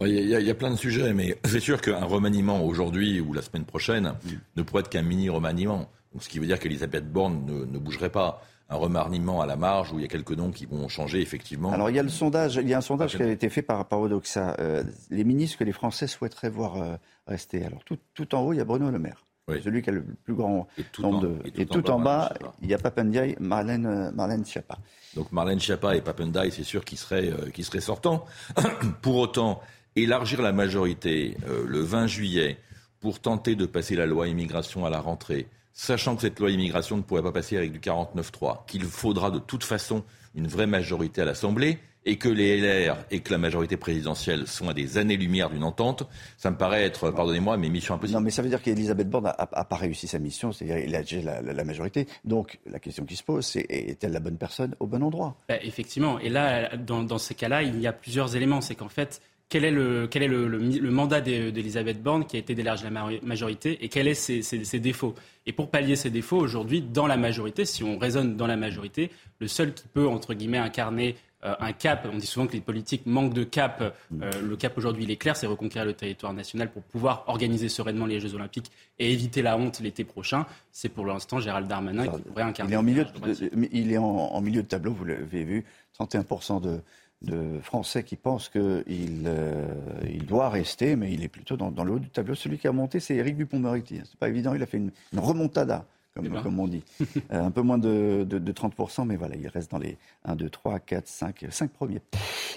Il y, a, il y, a, plein de sujets, mais c'est sûr qu'un remaniement aujourd'hui ou la semaine prochaine ne pourrait être qu'un mini remaniement. Donc, ce qui veut dire qu'Elisabeth Borne ne, ne bougerait pas un remaniement à la marge où il y a quelques noms qui vont changer effectivement. Alors il y a le sondage, il y a un sondage qui a été fait par, par Odoxa. Euh, les ministres que les Français souhaiteraient voir euh, rester. Alors tout, tout, en haut, il y a Bruno Le Maire. Celui qui a le plus grand nombre de. Et tout, en, bas, il y a Papendiaï, Marlène, euh, Marlène Schiappa. Donc Marlène Schiappa et Papendiaï, c'est sûr qu'ils seraient, qui seraient sortants. pour autant, élargir la majorité le 20 juillet pour tenter de passer la loi immigration à la rentrée, sachant que cette loi immigration ne pourrait pas passer avec du 49-3, qu'il faudra de toute façon une vraie majorité à l'Assemblée, et que les LR et que la majorité présidentielle sont à des années-lumière d'une entente, ça me paraît être, pardonnez-moi, mais mission impossible. Non, mais ça veut dire qu'Elisabeth Borne n'a pas réussi sa mission, c'est-à-dire qu'il a déjà la, la, majorité. Donc la question qui se pose, c'est est-elle la bonne personne au bon endroit? Bah, Effectivement. Et là, dans, dans ces cas-là, il y a plusieurs éléments. C'est qu'en fait, quel est le, quel est le, le, mandat d'Elisabeth Borne qui a été d'élargir la majorité et quels sont ses, ses, ses, défauts? Et pour pallier ces défauts, aujourd'hui, dans la majorité, si on raisonne dans la majorité, le seul qui peut, entre guillemets, incarner euh, un cap, on dit souvent que les politiques manquent de cap, euh, le cap aujourd'hui il est clair, c'est reconquérir le territoire national pour pouvoir organiser sereinement les Jeux Olympiques et éviter la honte l'été prochain. C'est pour l'instant Gérald Darmanin qui pourrait incarner. Il est en milieu de, il est en, en milieu de tableau, vous l'avez vu, 31% de de Français qui pensent qu'il euh, il doit rester, mais il est plutôt dans, le haut du tableau. Celui qui a monté, c'est Éric Dupont-Moretti. C'est pas évident, il a fait une, remontada comme, ben. comme on dit. Euh, un peu moins de, de, de 30%, mais voilà, il reste dans les 1, 2, 3, 4, 5, 5 premiers.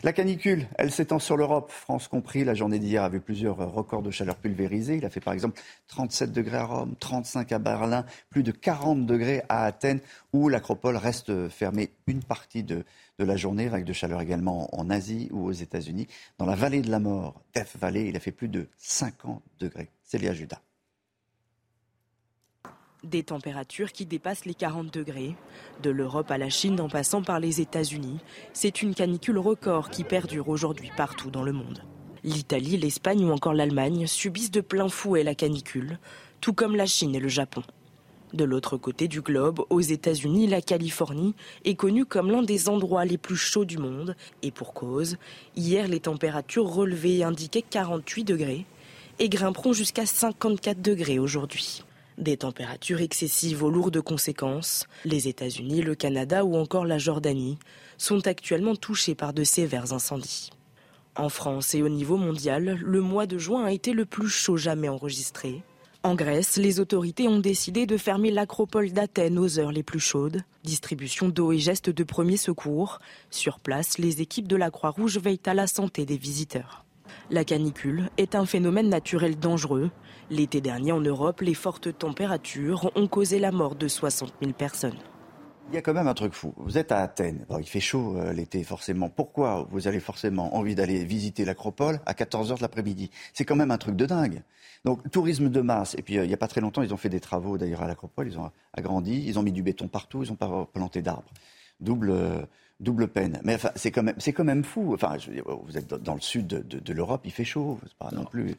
La canicule, elle s'étend sur l'Europe, France compris. La journée d'hier a vu plusieurs records de chaleur pulvérisés. Il a fait par exemple 37 degrés à Rome, 35 à Berlin, plus de 40 degrés à Athènes, où l'acropole reste fermée une partie de, de la journée. Vague de chaleur également en Asie ou aux États-Unis. Dans la vallée de la mort, Death Valley, il a fait plus de 50 degrés. Léa Judas. Des températures qui dépassent les 40 degrés. De l'Europe à la Chine en passant par les États-Unis, c'est une canicule record qui perdure aujourd'hui partout dans le monde. L'Italie, l'Espagne ou encore l'Allemagne subissent de plein fouet la canicule, tout comme la Chine et le Japon. De l'autre côté du globe, aux États-Unis, la Californie est connue comme l'un des endroits les plus chauds du monde. Et pour cause, hier les températures relevées indiquaient 48 degrés et grimperont jusqu'à 54 degrés aujourd'hui. Des températures excessives aux lourdes conséquences, les États-Unis, le Canada ou encore la Jordanie sont actuellement touchés par de sévères incendies. En France et au niveau mondial, le mois de juin a été le plus chaud jamais enregistré. En Grèce, les autorités ont décidé de fermer l'acropole d'Athènes aux heures les plus chaudes. Distribution d'eau et gestes de premier secours. Sur place, les équipes de la Croix-Rouge veillent à la santé des visiteurs. La canicule est un phénomène naturel dangereux. L'été dernier en Europe, les fortes températures ont causé la mort de 60 000 personnes. Il y a quand même un truc fou. Vous êtes à Athènes. Bon, il fait chaud euh, l'été, forcément. Pourquoi vous avez forcément envie d'aller visiter l'acropole à 14h de l'après-midi? C'est quand même un truc de dingue. Donc, tourisme de masse. Et puis, euh, il n'y a pas très longtemps, ils ont fait des travaux d'ailleurs à l'acropole. Ils ont agrandi, ils ont mis du béton partout, ils n'ont pas planté d'arbres. Double, euh, double peine. Mais enfin, c'est quand, même, c'est quand même fou. Enfin, je vous êtes dans le sud de, de, de l'Europe, il fait chaud. C'est pas non plus.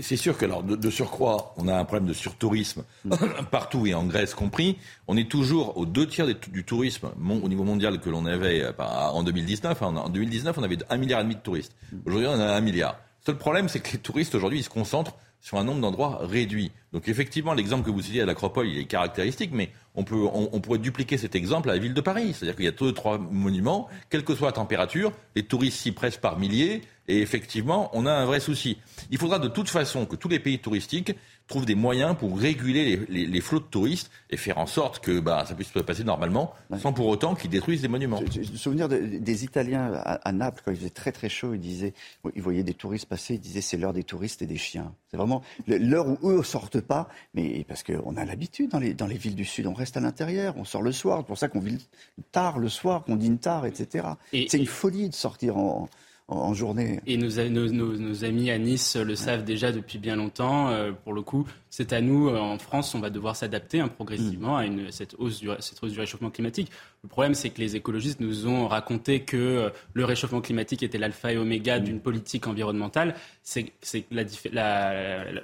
C'est sûr que, alors, de, de, surcroît, on a un problème de surtourisme partout et en Grèce compris. On est toujours aux deux tiers des, du tourisme mon, au niveau mondial que l'on avait euh, en 2019. En, en 2019, on avait un milliard et demi de touristes. Aujourd'hui, on a un milliard. Le seul problème, c'est que les touristes aujourd'hui, ils se concentrent sur un nombre d'endroits réduit. Donc effectivement, l'exemple que vous citiez à l'Acropole, il est caractéristique, mais on, peut, on, on, pourrait dupliquer cet exemple à la ville de Paris. C'est-à-dire qu'il y a deux, trois monuments, quelle que soit la température, les touristes s'y pressent par milliers, et effectivement, on a un vrai souci. Il faudra de toute façon que tous les pays touristiques trouvent des moyens pour réguler les, les, les flots de touristes et faire en sorte que bah, ça puisse se passer normalement, sans pour autant qu'ils détruisent des monuments. Le souvenir de, des Italiens à, à, Naples, quand il faisait très très chaud, ils disaient, ils voyaient des touristes passer, ils disaient c'est l'heure des touristes et des chiens. C'est vraiment l'heure où eux sortent pas, mais parce qu'on a l'habitude dans les, dans les villes du Sud, on reste à l'intérieur, on sort le soir, c'est pour ça qu'on vit tard le soir, qu'on dîne tard, etc. C'est une folie de sortir en, en journée. Et nos, nos, nos, nos, amis à Nice le savent déjà depuis bien longtemps. Euh, pour le coup, c'est à nous, euh, en France, on va devoir s'adapter hein, progressivement mmh. à une, cette, hausse du, cette hausse du réchauffement climatique. Le problème, c'est que les écologistes nous ont raconté que euh, le réchauffement climatique était l'alpha et oméga d'une politique environnementale. C'est la, la, la,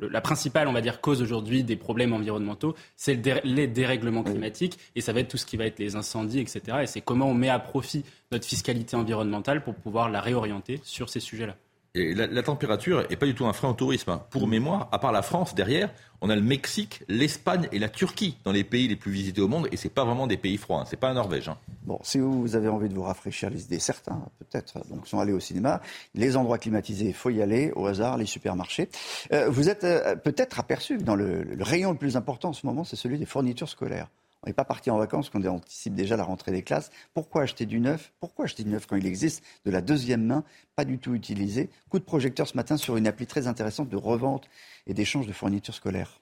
la, principale, on va dire, cause aujourd'hui des problèmes environnementaux, c'est le dé, les dérèglements climatiques. Et ça va être tout ce qui va être les incendies, etc. Et c'est comment on met à profit notre fiscalité environnementale pour pouvoir la réorienter sur ces sujets-là. La, température n'est pas du tout un frein au tourisme. Hein. Pour mémoire, à part la France, derrière, on a le Mexique, l'Espagne et la Turquie dans les pays les plus visités au monde. Et ce n'est pas vraiment des pays froids. Hein. Ce n'est pas la Norvège. Hein. Bon, si vous avez envie de vous rafraîchir les idées, certains peut-être sont allés au cinéma. Les endroits climatisés, il faut y aller. Au hasard, les supermarchés. Euh, vous êtes euh, peut-être aperçu que dans le rayon le plus important en ce moment, c'est celui des fournitures scolaires. On n'est pas parti en vacances quand on anticipe déjà la rentrée des classes. Pourquoi acheter du neuf? Pourquoi acheter du neuf quand il existe de la deuxième main, pas du tout utilisé? Coup de projecteur ce matin sur une appli très intéressante de revente et d'échange de fournitures scolaires.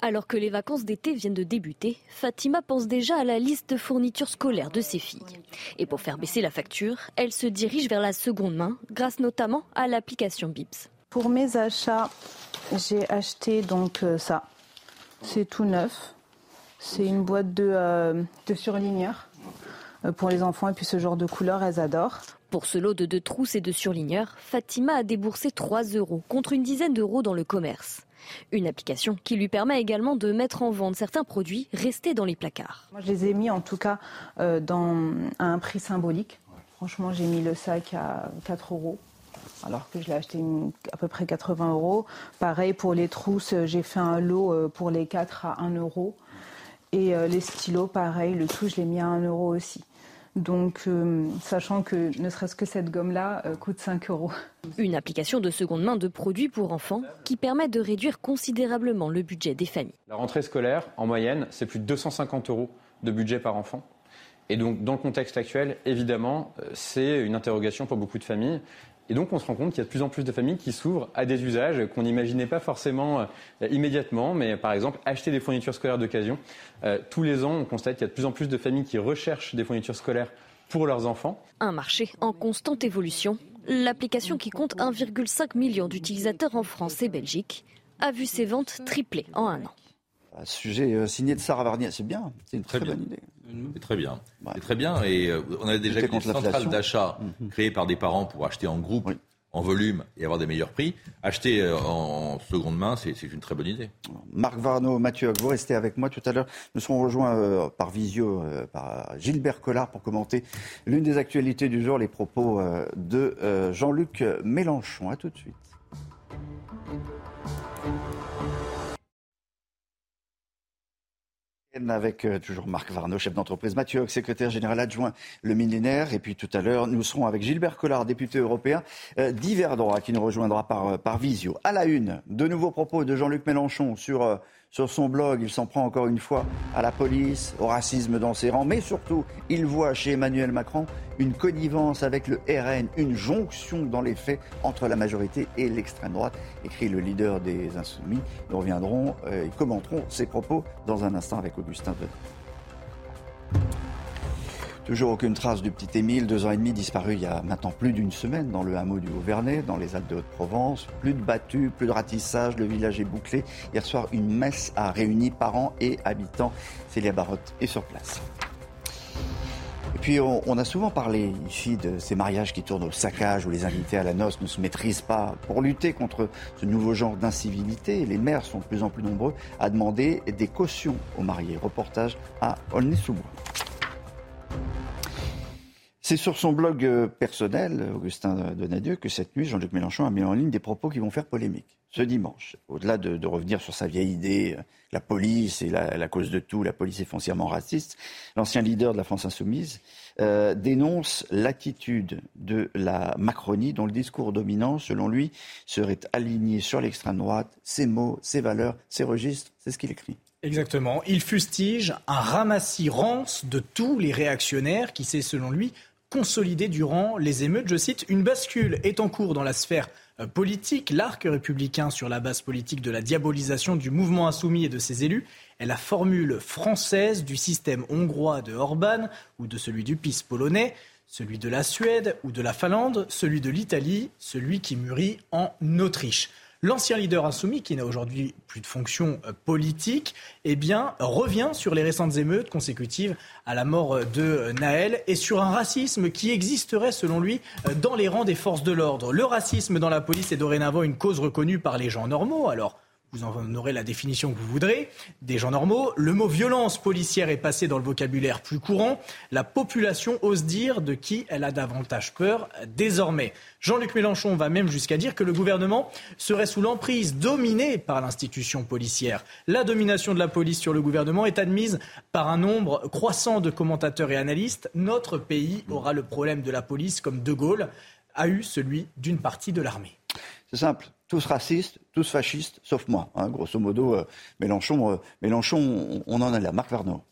Alors que les vacances d'été viennent de débuter, Fatima pense déjà à la liste de fournitures scolaires de ses filles. Et pour faire baisser la facture, elle se dirige vers la seconde main, grâce notamment à l'application Bips. Pour mes achats, j'ai acheté donc euh, ça. C'est tout neuf. C'est une boîte de, euh, de surligneurs euh, pour les enfants et puis ce genre de couleurs, elles adorent. Pour ce lot de deux trousses et de surligneurs, Fatima a déboursé 3 euros contre une dizaine d'euros dans le commerce. Une application qui lui permet également de mettre en vente certains produits restés dans les placards. Moi, je les ai mis en tout cas euh, dans, à un prix symbolique. Franchement, j'ai mis le sac à 4 euros alors que je l'ai acheté à peu près 80 euros. Pareil pour les trousses, j'ai fait un lot pour les 4 à 1 euro. Et euh, les stylos, pareil, le tout, je l'ai mis à 1 euro aussi. Donc, euh, sachant que ne serait-ce que cette gomme-là euh, coûte 5 euros. Une application de seconde main de produits pour enfants qui permet de réduire considérablement le budget des familles. La rentrée scolaire, en moyenne, c'est plus de 250 euros de budget par enfant. Et donc, dans le contexte actuel, évidemment, c'est une interrogation pour beaucoup de familles. Et donc, on se rend compte qu'il y a de plus en plus de familles qui s'ouvrent à des usages qu'on n'imaginait pas forcément euh, immédiatement. Mais par exemple, acheter des fournitures scolaires d'occasion. Euh, tous les ans, on constate qu'il y a de plus en plus de familles qui recherchent des fournitures scolaires pour leurs enfants. Un marché en constante évolution. L'application qui compte 1,5 million d'utilisateurs en France et Belgique a vu ses ventes tripler en un an. Un sujet euh, signé de Sarah Varnier, c'est bien, c'est une très, Très bonne idée. C'est très bien. C'est très bien. Et euh, on a déjà une centrale d'achat Mhm. créée par des parents pour acheter en groupe, en volume et avoir des meilleurs prix. Acheter euh, en seconde main, c'est une très bonne idée. Marc Varno, Mathieu vous restez avec moi tout à l'heure. Nous serons rejoints euh, par visio euh, par Gilbert Collard pour commenter l'une des actualités du jour, les propos euh, de euh, Jean-Luc Mélenchon. À tout de suite. Avec euh, toujours Marc Varno, chef d'entreprise, Mathieu Hoc, secrétaire général adjoint Le Millénaire. Et puis tout à l'heure, nous serons avec Gilbert Collard, député européen euh, droits, qui nous rejoindra par, euh, par visio. À la une, de nouveaux propos de Jean-Luc Mélenchon sur, euh, sur son blog. Il s'en prend encore une fois à la police, au racisme dans ses rangs, mais surtout, il voit chez Emmanuel Macron une connivence avec le RN, une jonction dans les faits entre la majorité et l'extrême droite, écrit le leader des Insoumis. Nous reviendrons euh, et commenterons ses propos dans un instant avec Augustin Denis. Toujours aucune trace du petit Émile, deux ans et demi disparu il y a maintenant plus d'une semaine dans le hameau du Haut-Vernay, dans les Alpes de Haute-Provence. Plus de battues, plus de ratissage, le village est bouclé. Hier soir, une messe a réuni parents et habitants. Célia Barotte est sur place. Et puis on, a souvent parlé ici de ces mariages qui tournent au saccage où les invités à la noce ne se maîtrisent pas. Pour lutter contre ce nouveau genre d'incivilité, les maires sont de plus en plus nombreux à demander des cautions aux mariés. Reportage à Aulnay-sous-Bois. C'est sur son blog euh, personnel, Augustin Donadieu, que cette nuit, Jean-Luc Mélenchon a mis en ligne des propos qui vont faire polémique. Ce dimanche, au-delà de, revenir sur sa vieille idée, euh, la police est la, la cause de tout, la police est foncièrement raciste, l'ancien leader de la France insoumise euh, dénonce l'attitude de la Macronie dont le discours dominant, selon lui, serait aligné sur l'extrême droite, ses mots, ses valeurs, ses registres. C'est ce qu'il écrit. Exactement. Il fustige un ramassis rance de tous les réactionnaires qui s'est, selon lui, consolidé durant les émeutes. Je cite, une bascule est en cours dans la sphère euh, politique. L'arc républicain sur la base politique de la diabolisation du mouvement insoumis et de ses élus est la formule française du système hongrois de Orban ou de celui du PIS polonais, celui de la Suède ou de la Finlande, celui de l'Italie, celui qui mûrit en Autriche. L'ancien leader insoumis, qui n'a aujourd'hui plus de fonction euh, politique, eh bien, revient sur les récentes émeutes consécutives à la mort euh, de Naël et sur un racisme qui existerait, selon lui, euh, dans les rangs des forces de l'ordre. Le racisme dans la police est dorénavant une cause reconnue par les gens normaux. Alors, vous en aurez la définition que vous voudrez, des gens normaux. Le mot violence policière est passé dans le vocabulaire plus courant. La population ose dire de qui elle a davantage peur désormais. Jean-Luc Mélenchon va même jusqu'à dire que le gouvernement serait sous l'emprise dominée par l'institution policière. La domination de la police sur le gouvernement est admise par un nombre croissant de commentateurs et analystes. Notre pays aura le problème de la police comme De Gaulle a eu celui d'une partie de l'armée. Simple, tous racistes, tous fascistes, sauf moi. hein. grosso modo, euh, Mélenchon, euh, Mélenchon on, en a là. Marc Varno.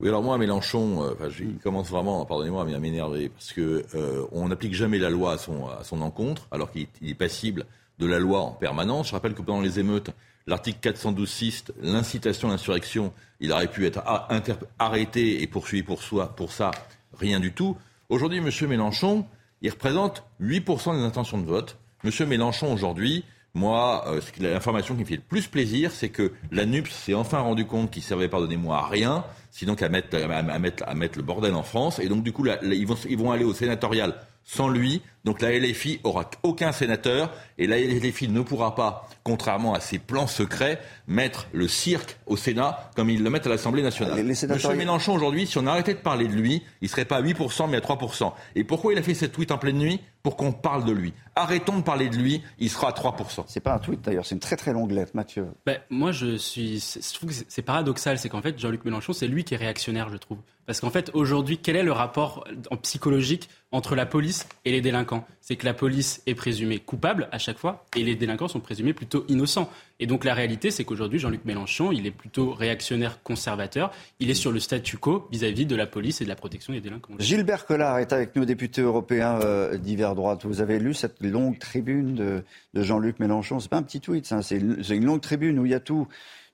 Oui, alors moi, Mélenchon, euh, il commence vraiment, pardonnez-moi, à m'énerver, parce que on n'applique jamais la loi à son, encontre, alors qu'il il est passible de la loi en permanence. Je rappelle que pendant les émeutes, l'article 412.6, l'incitation à l'insurrection, il aurait pu être a- inter- arrêté et poursuivi pour, soi, pour ça, rien du tout. Aujourd'hui, M. Mélenchon, il représente 8% des intentions de vote. M. Mélenchon, aujourd'hui, moi, euh, l'information qui me fait le plus plaisir, c'est que la NUPS s'est enfin rendu compte qu'il servait, pardonnez-moi, à rien, sinon à, mettre, le bordel en France. Et donc, du coup, ils vont aller au sénatorial sans lui. Donc la LFI aura aucun sénateur et la LFI ne pourra pas, contrairement à ses plans secrets, mettre le cirque au Sénat comme ils le mettent à l'Assemblée nationale. Monsieur Mélenchon, aujourd'hui, si on arrêtait de parler de lui, il serait pas à 8%, mais à 3%. Et pourquoi il a fait cette tweet en pleine nuit? Pour qu'on parle de lui. Arrêtons de parler de lui, il sera à 3%. C'est pas un tweet d'ailleurs, c'est une très très longue lettre, Mathieu. Ben, moi, je, suis, je trouve que c'est paradoxal, c'est qu'en fait, Jean-Luc Mélenchon, c'est lui qui est réactionnaire, je trouve. Parce qu'en fait, aujourd'hui, quel est le rapport en psychologique entre la police et les délinquants? C'est que la police est présumée coupable à chaque fois et les délinquants sont présumés plutôt innocents. Et donc la réalité, c'est qu'aujourd'hui, Jean-Luc Mélenchon, il est plutôt réactionnaire conservateur. Il est sur le statu quo vis-à-vis de la police et de la protection des délinquants. Gilbert Collard est avec nous, député européen euh, d'hiver droite. Vous avez lu cette longue tribune de, Jean-Luc Mélenchon. C'est pas un petit tweet, c'est une longue tribune où il y a tout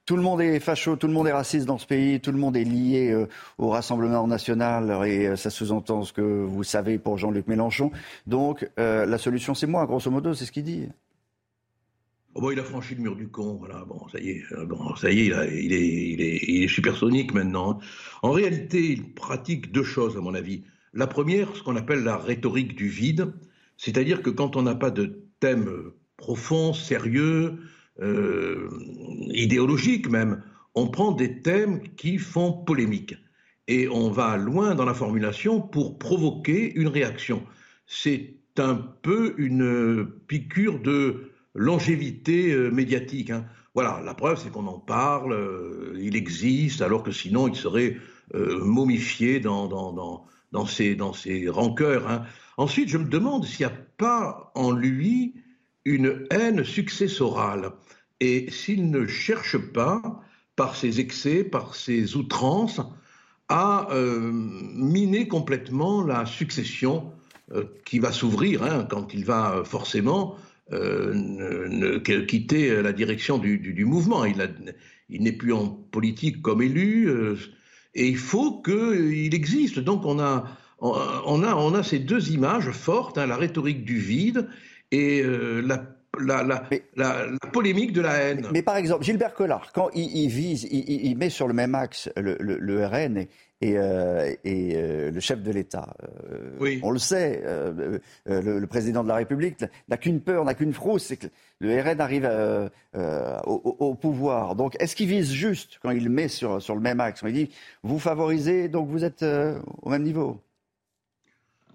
tout le monde est facho, tout le monde est raciste dans ce pays, tout le monde est lié euh, au Rassemblement national et euh, ça sous-entend ce que vous savez pour Jean-Luc Mélenchon. Donc euh, la solution c'est moi, grosso modo, c'est ce qu'il dit. Oh bon, il a franchi le mur du con, voilà. Bon, ça y est, bon, ça y est, il, est, il, est, il est supersonique maintenant. En réalité, il pratique deux choses, à mon avis. La première, ce qu'on appelle la rhétorique du vide, c'est-à-dire que quand on n'a pas de thème profond, sérieux, euh, idéologique même, on prend des thèmes qui font polémique. Et on va loin dans la formulation pour provoquer une réaction. C'est un peu une piqûre de longévité euh, médiatique. Hein. Voilà, la preuve, c'est qu'on en parle, euh, il existe, alors que sinon, il serait momifié dans, dans, dans, ses, dans ses rancœurs. Hein. Ensuite, je me demande s'il n'y a pas en lui une haine successorale. Et s'il ne cherche pas, par ses excès, par ses outrances, à euh, miner complètement la succession euh, qui va s'ouvrir hein, quand il va euh, forcément quitter la direction du, mouvement. Il, n'est plus en politique comme élu, et il faut qu'il existe. Donc on a, on, a, on a ces deux images fortes, hein, la rhétorique du vide et euh, la la, la, la, polémique de la haine. Mais, par exemple, Gilbert Collard, quand il, vise, il, met sur le même axe le, le, RN et, et, euh, et euh, le chef de l'État. oui. On le sait, le, président de la République n'a qu'une peur, n'a qu'une frousse, c'est que le RN arrive au, au, pouvoir. Donc, est-ce qu'il vise juste quand il met sur, sur le même axe? Il dit, vous favorisez, donc vous êtes au même niveau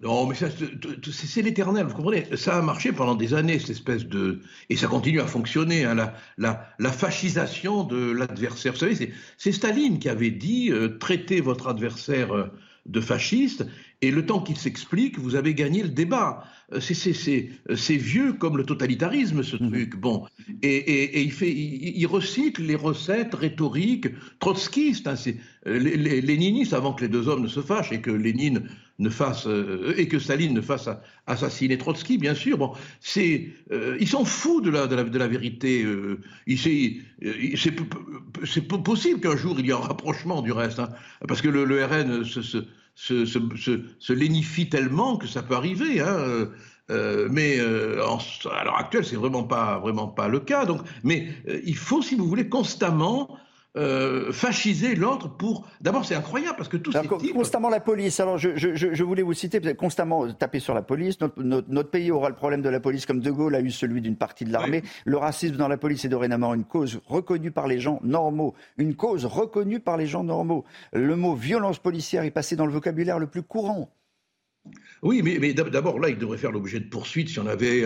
non, mais c'est l'éternel, vous comprenez Ça a marché pendant des années, cette espèce de... Et ça continue à fonctionner, hein, la, la, la, fascisation de l'adversaire. Vous savez, c'est Staline qui avait dit euh, traitez votre adversaire euh, de fasciste, et le temps qu'il s'explique, vous avez gagné le débat. Euh, c'est vieux comme le totalitarisme, ce mmh. truc. Bon, et, et, et il, fait, il, recycle les recettes rhétoriques trotskistes, hein, les, les, léninistes, avant que les deux hommes ne se fâchent et que Lénine ne fasse euh, et que Staline ne fasse assassiner Trotsky, bien sûr. Bon, c'est euh, ils sont fous de la de la, de la vérité. Euh, c'est possible qu'un jour il y ait un rapprochement du reste, hein, parce que le, le RN se, se, se, se, lénifie tellement que ça peut arriver. Hein, euh, mais à l'heure actuelle, c'est vraiment pas vraiment pas le cas. Donc, mais il faut, si vous voulez, constamment euh, fasciser l'ordre pour. D'abord, c'est incroyable parce que tout ces types... Constamment la police. Alors, je, je, je, voulais vous citer, vous constamment taper sur la police. Notre, notre, pays aura le problème de la police comme De Gaulle a eu celui d'une partie de l'armée. Le racisme dans la police est dorénavant une cause reconnue par les gens normaux. Une cause reconnue par les gens normaux. Le mot violence policière est passé dans le vocabulaire le plus courant. Oui, mais, mais d'abord, là, il devrait faire l'objet de poursuites si on avait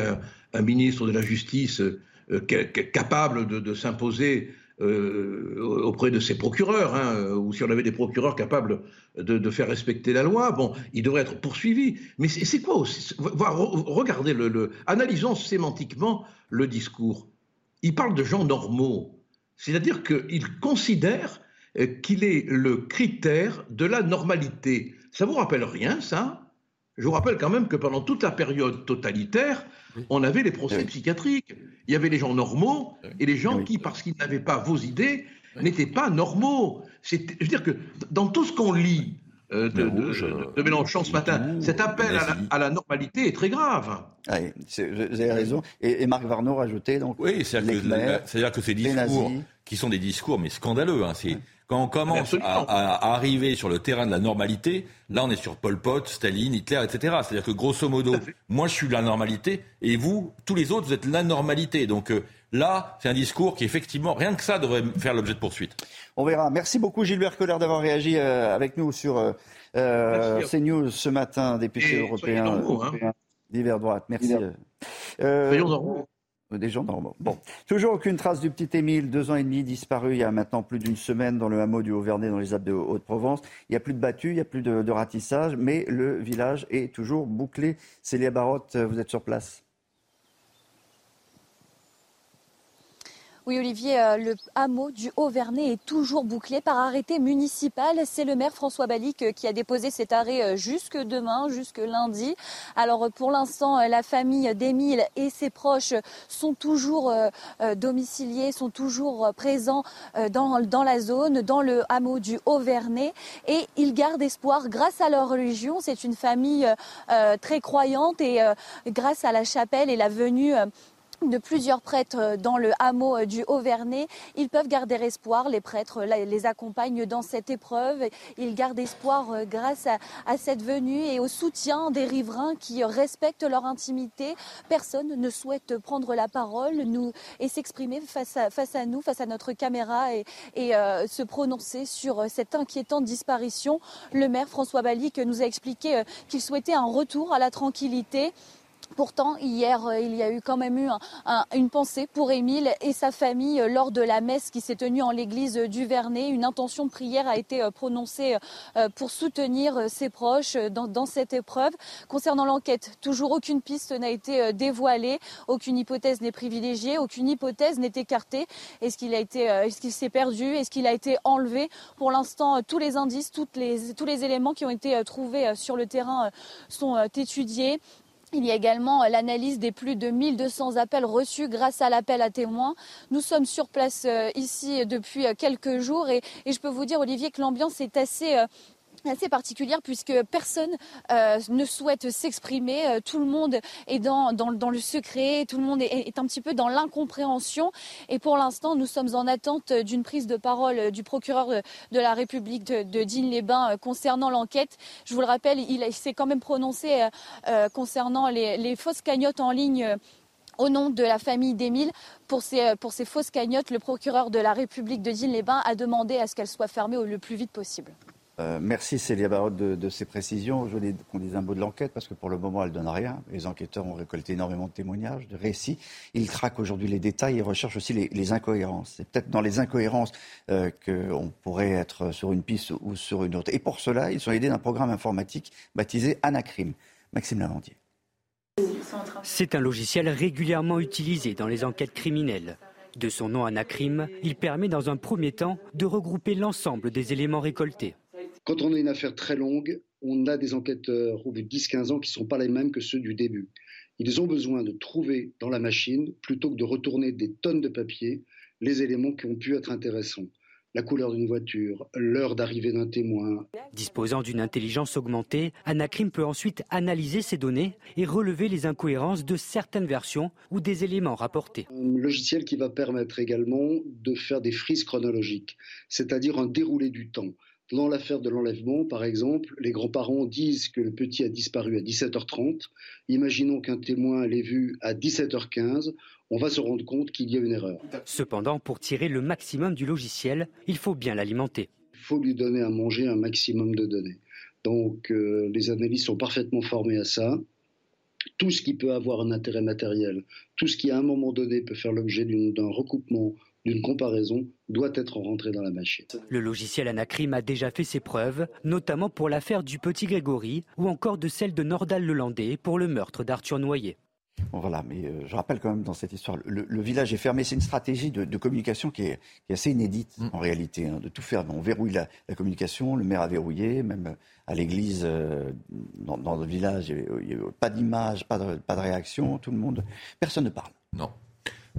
un, ministre de la Justice euh, capable de, de s'imposer euh, auprès de ses procureurs, hein, ou si on avait des procureurs capables de, faire respecter la loi, bon, il devrait être poursuivi. Mais c'est quoi aussi Regardez, le, analysons sémantiquement le discours. Il parle de gens normaux, c'est-à-dire qu'il considère euh, qu'il est le critère de la normalité. Ça vous rappelle rien, ça? Je vous rappelle quand même que pendant toute la période totalitaire, on avait les procès psychiatriques. Il y avait les gens normaux et les gens qui, parce qu'ils n'avaient pas vos idées, n'étaient pas normaux. Je veux dire que dans tout ce qu'on lit euh, de, Mélenchon ce matin, cet appel à la, normalité est très grave. Oui, vous avez raison. Et, Marc Varnaud rajoutait donc. Oui, c'est-à-dire que, ces discours, qui sont des discours mais scandaleux, hein, Quand on commence à, arriver sur le terrain de la normalité, là on est sur Pol Pot, Staline, Hitler, etc. C'est-à-dire que grosso modo, moi je suis la normalité et vous, tous les autres, vous êtes la normalité. Donc euh, là, c'est un discours qui effectivement, rien que ça devrait faire l'objet de poursuite. On verra. Merci beaucoup Gilbert Collard d'avoir réagi euh, avec nous sur euh, euh CNews ce matin, député européen, hein. d'hiver droite. Merci. Euh, des gens normaux. Bon, toujours aucune trace du petit Émile, deux ans et demi disparu il y a maintenant plus d'une semaine dans le hameau du Haut-Vernay, dans les Alpes de Haute-Provence. Il n'y a plus de battu, il n'y a plus de, de, ratissage, mais le village est toujours bouclé. Célia Barotte, vous êtes sur place Oui, Olivier, euh, le hameau du Haut-Vernay est toujours bouclé par arrêté municipal. C'est le maire François Balic euh, qui a déposé cet arrêt euh, jusque demain, jusque lundi. Alors pour l'instant, la famille d'Émile et ses proches sont toujours domiciliés, sont toujours présents dans, dans la zone, dans le hameau du Haut-Vernay. Et ils gardent espoir grâce à leur religion. C'est une famille très croyante et grâce à la chapelle et la venue de plusieurs prêtres euh, dans le hameau euh, du Haut-Vernay. Ils peuvent garder espoir, les prêtres les accompagnent dans cette épreuve. Ils gardent espoir euh, grâce à, cette venue et au soutien des riverains qui respectent leur intimité. Personne ne souhaite prendre la parole nous, et s'exprimer face à, nous, face à notre caméra et, se prononcer sur cette inquiétante disparition. Le maire François Balic nous a expliqué qu'il souhaitait un retour à la tranquillité. Pourtant, hier, euh, il y a eu quand même eu une pensée pour Émile et sa famille euh, lors de la messe qui s'est tenue en l'église du Vernet. Une intention de prière a été euh, prononcée pour soutenir ses proches dans, cette épreuve. Concernant l'enquête, toujours aucune piste n'a été dévoilée, aucune hypothèse n'est privilégiée, aucune hypothèse n'est écartée. Est-ce qu'il s'est perdu, est-ce qu'il a été enlevé? Pour l'instant, tous les indices, tous les éléments qui ont été trouvés sur le terrain sont étudiés. Il y a également l'analyse des plus de 1200 appels reçus grâce à l'appel à témoins. Nous sommes sur place euh, ici depuis euh, quelques jours et, je peux vous dire, Olivier, que l'ambiance est assez assez particulière puisque personne euh, ne souhaite s'exprimer. Euh, tout le monde est dans, le secret, tout le monde est, un petit peu dans l'incompréhension. Et pour l'instant, nous sommes en attente d'une prise de parole du procureur de, la République de, de Digne-les-Bains euh, concernant l'enquête. Je vous le rappelle, il, s'est quand même prononcé concernant les, fausses cagnottes en ligne. Au nom de la famille d'Émile, pour ces, pour ces fausses cagnottes, le procureur de la République de Digne-les-Bains a demandé à ce qu'elles soient fermées le plus vite possible. Euh, merci Célia Barotte de, ces précisions. Je voulais qu'on dise un mot de l'enquête parce que pour le moment elle ne donne rien. Les enquêteurs ont récolté énormément de témoignages, de récits. Ils traquent aujourd'hui les détails et recherchent aussi les, incohérences. C'est peut-être dans les incohérences euh, qu'on pourrait être sur une piste ou sur une autre. Et pour cela, ils sont aidés d'un programme informatique baptisé Anacrim. Maxime Lavandier. C'est un logiciel régulièrement utilisé dans les enquêtes criminelles. De son nom Anacrim, il permet dans un premier temps de regrouper l'ensemble des éléments récoltés. Quand on a une affaire très longue, on a des enquêteurs au bout de 10-15 ans qui ne sont pas les mêmes que ceux du début. Ils ont besoin de trouver dans la machine, plutôt que de retourner des tonnes de papier, les éléments qui ont pu être intéressants. La couleur d'une voiture, l'heure d'arrivée d'un témoin. Disposant d'une intelligence augmentée, Anacrim peut ensuite analyser ces données et relever les incohérences de certaines versions ou des éléments rapportés. Un logiciel qui va permettre également de faire des frises chronologiques, c'est-à-dire un déroulé du temps. Dans l'affaire de l'enlèvement, par exemple, les grands-parents disent que le petit a disparu à 17h30. Imaginons qu'un témoin l'ait vu à 17h15. On va se rendre compte qu'il y a une erreur. Cependant, pour tirer le maximum du logiciel, il faut bien l'alimenter. Il faut lui donner à manger un maximum de données. Donc euh, les analystes sont parfaitement formés à ça. Tout ce qui peut avoir un intérêt matériel, tout ce qui à un moment donné peut faire l'objet d'un recoupement d'une comparaison doit être rentré dans la machine. Le logiciel Anacrim a déjà fait ses preuves, notamment pour l'affaire du petit Grégory ou encore de celle de Nordal Lelandais pour le meurtre d'Arthur Noyer. voilà, mais euh, je rappelle quand même dans cette histoire, le, village est fermé. C'est une stratégie de, communication qui est, assez inédite mm. en réalité, hein, de tout faire. On verrouille la, communication, le maire a verrouillé, même euh, à l'église, euh, dans, le village, il n'y a, pas d'image, pas de, pas de réaction, tout le monde, personne ne parle. Non.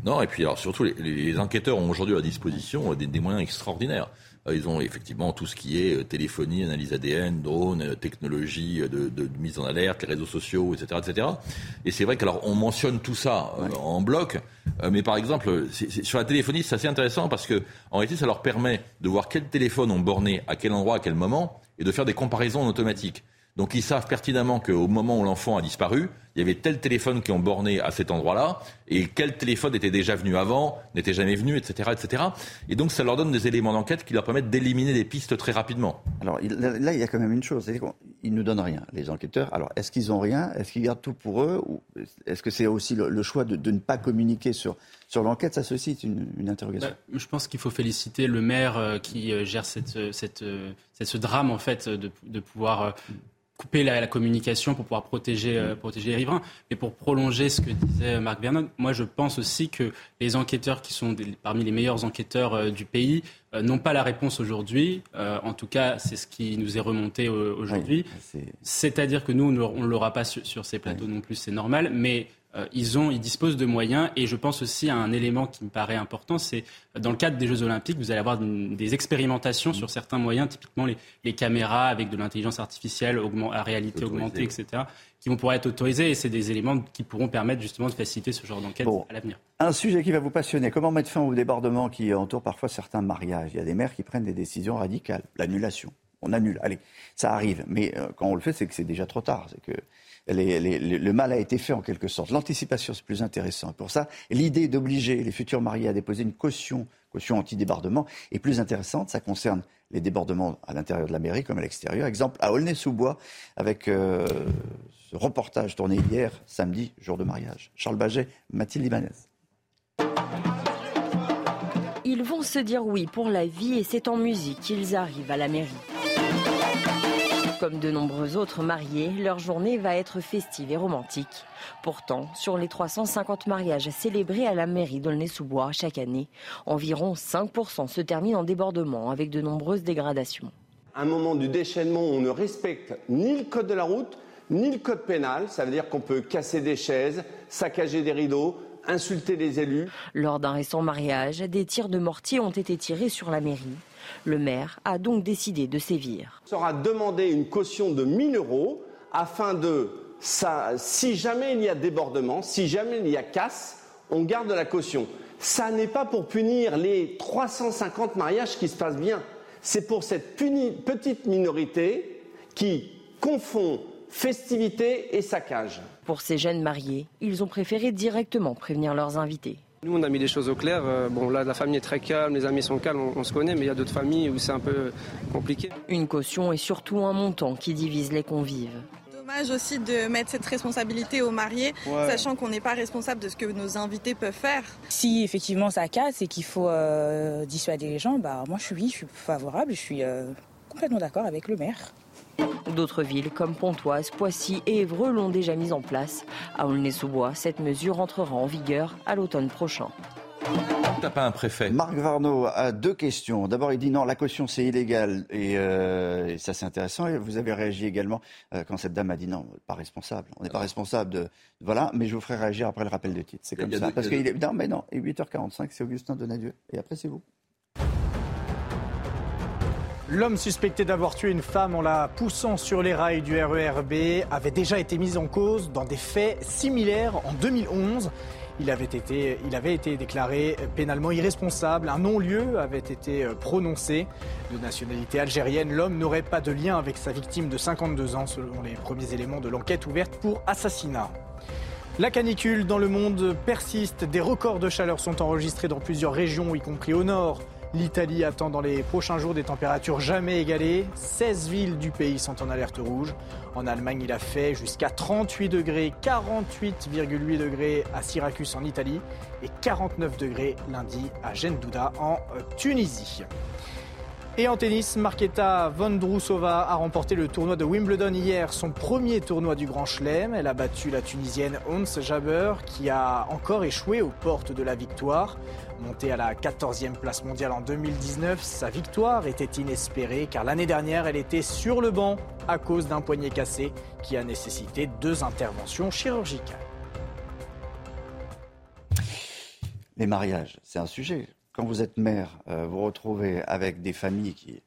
Non, et puis alors surtout, les, enquêteurs ont aujourd'hui à disposition des moyens extraordinaires. Euh, ils ont effectivement tout ce qui est euh, téléphonie, analyse ADN, drone, euh, technologie de, de, mise en alerte, les réseaux sociaux, etc. etc. Et c'est vrai qu'alors on mentionne tout ça en bloc, mais par exemple, sur la téléphonie, c'est assez intéressant parce que en réalité, ça leur permet de voir quels téléphones ont borné à quel endroit, à quel moment, et de faire des comparaisons en automatique. Donc ils savent pertinemment qu'au moment où l'enfant a disparu, il y avait tel téléphone qui ont borné à cet endroit-là, et quel téléphone était déjà venu avant, n'était jamais venu, etc., etc. Et donc ça leur donne des éléments d'enquête qui leur permettent d'éliminer des pistes très rapidement. Alors là, il y a quand même une chose, c'est qu'ils ne nous donnent rien, les enquêteurs. Alors est-ce qu'ils ont rien? Est-ce qu'ils gardent tout pour eux? Ou est-ce que c'est aussi le, choix de, ne pas communiquer sur, sur l'enquête? Ça suscite une, une interrogation. Bah, je pense qu'il faut féliciter le maire euh, qui euh, gère cette, euh, cette, cette, ce drame, en fait, de, de pouvoir couper la, communication pour pouvoir protéger, euh, protéger les riverains. Mais pour prolonger ce que disait Marc Vernon, moi je pense aussi que les enquêteurs qui sont parmi les meilleurs enquêteurs euh, du pays euh, n'ont pas la réponse aujourd'hui. en tout cas, c'est ce qui nous est remonté aujourd'hui. C'est-à-dire que nous, on ne l'aura pas sur, sur, ces plateaux non plus, c'est normal. Mais euh, ils, ont, ils disposent de moyens. Et je pense aussi à un élément qui me paraît important, c'est dans le cadre des Jeux Olympiques, vous allez avoir des expérimentations sur certains moyens, typiquement les, caméras avec de l'intelligence artificielle à réalité augmentée, etc., qui vont pouvoir être autorisés. Et c'est des éléments qui pourront permettre justement de faciliter ce genre d'enquête à l'avenir. Un sujet qui va vous passionner. Comment mettre fin au débordement qui entoure parfois certains mariages? Il y a des maires qui prennent des décisions radicales. L'annulation. On annule. Allez, ça arrive. Mais euh, quand on le fait, c'est que c'est déjà trop tard. C'est que le mal a été fait en quelque sorte. L'anticipation, c'est plus intéressant. Pour ça, l'idée d'obliger les futurs mariés à déposer une caution, caution anti-débordement, est plus intéressante. Ça concerne les débordements à l'intérieur de la mairie comme à l'extérieur. Exemple à Aulnay-sous-Bois, avec euh, ce reportage tourné hier, samedi, jour de mariage. Charles Baget, Mathilde Ibanez. Ils vont se dire oui pour la vie et c'est en musique qu'ils arrivent à la mairie. Comme de nombreux autres mariés, leur journée va être festive et romantique. Pourtant, sur les 350 mariages célébrés à la mairie d'Aulnay-sous-Bois chaque année, environ 5% se terminent en débordement avec de nombreuses dégradations. Un moment du déchaînement où on ne respecte ni le code de la route, ni le code pénal. Ça veut dire qu'on peut casser des chaises, saccager des rideaux, insulter les élus. Lors d'un récent mariage, des tirs de mortier ont été tirés sur la mairie. Le maire a donc décidé de sévir. Il sera demandé une caution de 1000 euros afin de, si jamais il y a débordement, si jamais il y a casse, on garde la caution. Ça n'est pas pour punir les 350 mariages qui se passent bien. C'est pour cette petite minorité qui confond festivité et saccage. Pour ces jeunes mariés, ils ont préféré directement prévenir leurs invités. Nous, on a mis les choses au clair. Euh, bon, là, la famille est très calme, les amis sont calmes, on, se connaît, mais il y a d'autres familles où c'est un peu compliqué. Une caution et surtout un montant qui divise les convives dommage aussi de mettre cette responsabilité aux mariés, sachant qu'on n'est pas responsable de ce que nos invités peuvent faire. Si effectivement ça casse et qu'il faut euh, dissuader les gens, bah moi je suis, je suis favorable, je suis euh, complètement d'accord avec le maire. D'autres villes comme Pontoise, Poissy et Évreux l'ont déjà mise en place. À Aulnay-sous-Bois, cette mesure entrera en vigueur à l'automne prochain. T'as pas un préfet Marc Varno a deux questions. D'abord, il dit non, la caution c'est illégal et, euh, ça c'est intéressant. Et vous avez réagi également euh, quand cette dame a dit non, pas responsable. On n'est pas responsable de voilà, mais je vous ferai réagir après le rappel de titre. C'est comme ça. Parce qu'il est non, mais non. Et 8h45, c'est Augustin Donadieu. Et après c'est vous. L'homme suspecté d'avoir tué une femme en la poussant sur les rails du RERB avait déjà été mis en cause dans des faits similaires en 2011. Il avait été, il avait été déclaré pénalement irresponsable. Un non-lieu avait été prononcé. De nationalité algérienne, l'homme n'aurait pas de lien avec sa victime de 52 ans, selon les premiers éléments de l'enquête ouverte pour assassinat. La canicule dans le monde persiste. Des records de chaleur sont enregistrés dans plusieurs régions, y compris au nord. L'Italie attend dans les prochains jours des températures jamais égalées. 16 villes du pays sont en alerte rouge. En Allemagne, il a fait jusqu'à 38 degrés, 48,8 degrés à Syracuse en Italie et 49 degrés lundi à Gendouda en Tunisie. Et en tennis, Marketa Vondrousova a remporté le tournoi de Wimbledon hier, son premier tournoi du Grand Chelem. Elle a battu la Tunisienne Ons Jaber qui a encore échoué aux portes de la victoire. Montée à la 14e place mondiale en 2019, sa victoire était inespérée car l'année dernière elle était sur le banc à cause d'un poignet cassé qui a nécessité deux interventions chirurgicales. Les mariages, c'est un sujet. Quand vous êtes mère, euh, vous retrouvez avec des familles qui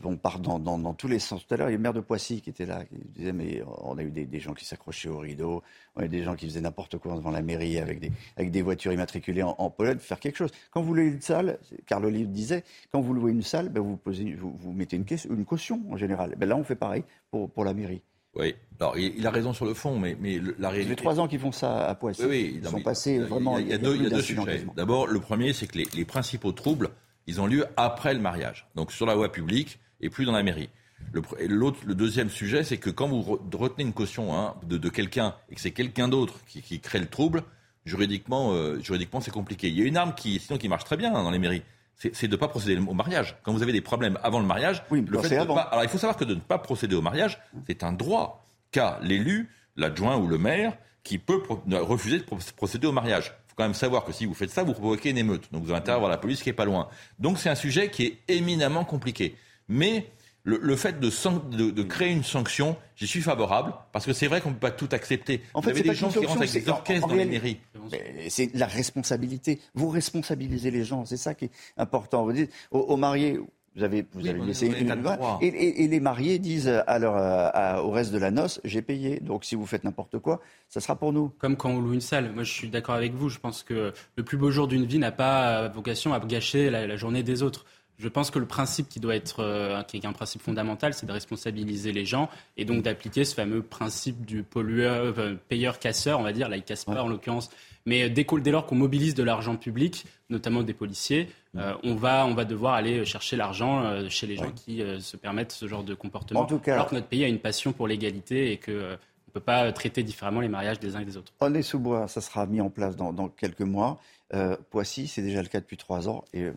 vont par dans, dans, tous les sens. Tout à l'heure, il y a le maire de Poissy qui était là, qui disait mais on a eu des, gens qui s'accrochaient au rideau, on a eu des gens qui faisaient n'importe quoi devant la mairie avec des, avec des voitures immatriculées en, Pologne, faire quelque chose. Quand vous louez une salle, Carl Olive disait, quand vous louez une salle, ben vous, posez, vous, vous, mettez une, une, caution en général. Ben là, on fait pareil pour, pour la mairie. Oui, alors il a raison sur le fond, mais, mais la réalité. Ça fait trois ans qu'ils font ça à Poissy. Oui, ils sont passés vraiment. Il y a, deux, il y a deux sujets. D'abord, le premier, c'est que les, les principaux troubles, ils ont lieu après le mariage. Donc sur la voie publique, et plus dans la mairie. Le, le deuxième sujet, c'est que quand vous retenez une caution hein, de, quelqu'un et que c'est quelqu'un d'autre qui, crée le trouble, juridiquement, euh, juridiquement, c'est compliqué. Il y a une arme qui, sinon, qui marche très bien hein, dans les mairies. C'est de ne pas procéder au mariage. Quand vous avez des problèmes avant le mariage, oui, le fait de Pas, alors il faut savoir que de ne pas procéder au mariage, c'est un droit qu'a l'élu, l'adjoint ou le maire, qui peut refuser de procéder au mariage. Il faut quand même savoir que si vous faites ça, vous provoquez une émeute. Donc vous avez intérêt à avoir la police qui est pas loin. Donc c'est un sujet qui est éminemment compliqué. Mais le, fait de, créer une sanction, j'y suis favorable, parce que c'est vrai qu'on ne peut pas tout accepter. En fait, Vous avez des gens qui rentrent avec des orchestres dans les mairies. C'est la responsabilité. Vous responsabilisez les gens, c'est ça qui est important. Vous dites, aux, mariés, vous avez, vous avez laissé une et, et, les mariés disent à au reste de la noce, j'ai payé. Donc si vous faites n'importe quoi, ça sera pour nous. Comme quand on loue une salle. Moi, je suis d'accord avec vous. Je pense que le plus beau jour d'une vie n'a pas vocation à gâcher la journée des autres. Je pense que le principe qui doit être, euh, qui est un principe fondamental, c'est de responsabiliser les gens et donc d'appliquer ce fameux principe du pollueur, euh, payeur-casseur, on va dire. Là, il casse pas en l'occurrence. Mais dès, dès lors qu'on mobilise de l'argent public, notamment des policiers, euh, on, va, on va devoir aller chercher l'argent chez les gens qui se permettent ce genre de comportement. En tout cas, alors que notre pays a une passion pour l'égalité et que on ne peut pas traiter différemment les mariages des uns et des autres. On est sous bois, ça sera mis en place dans, dans quelques mois. Poissy, c'est déjà le cas depuis trois ans. Et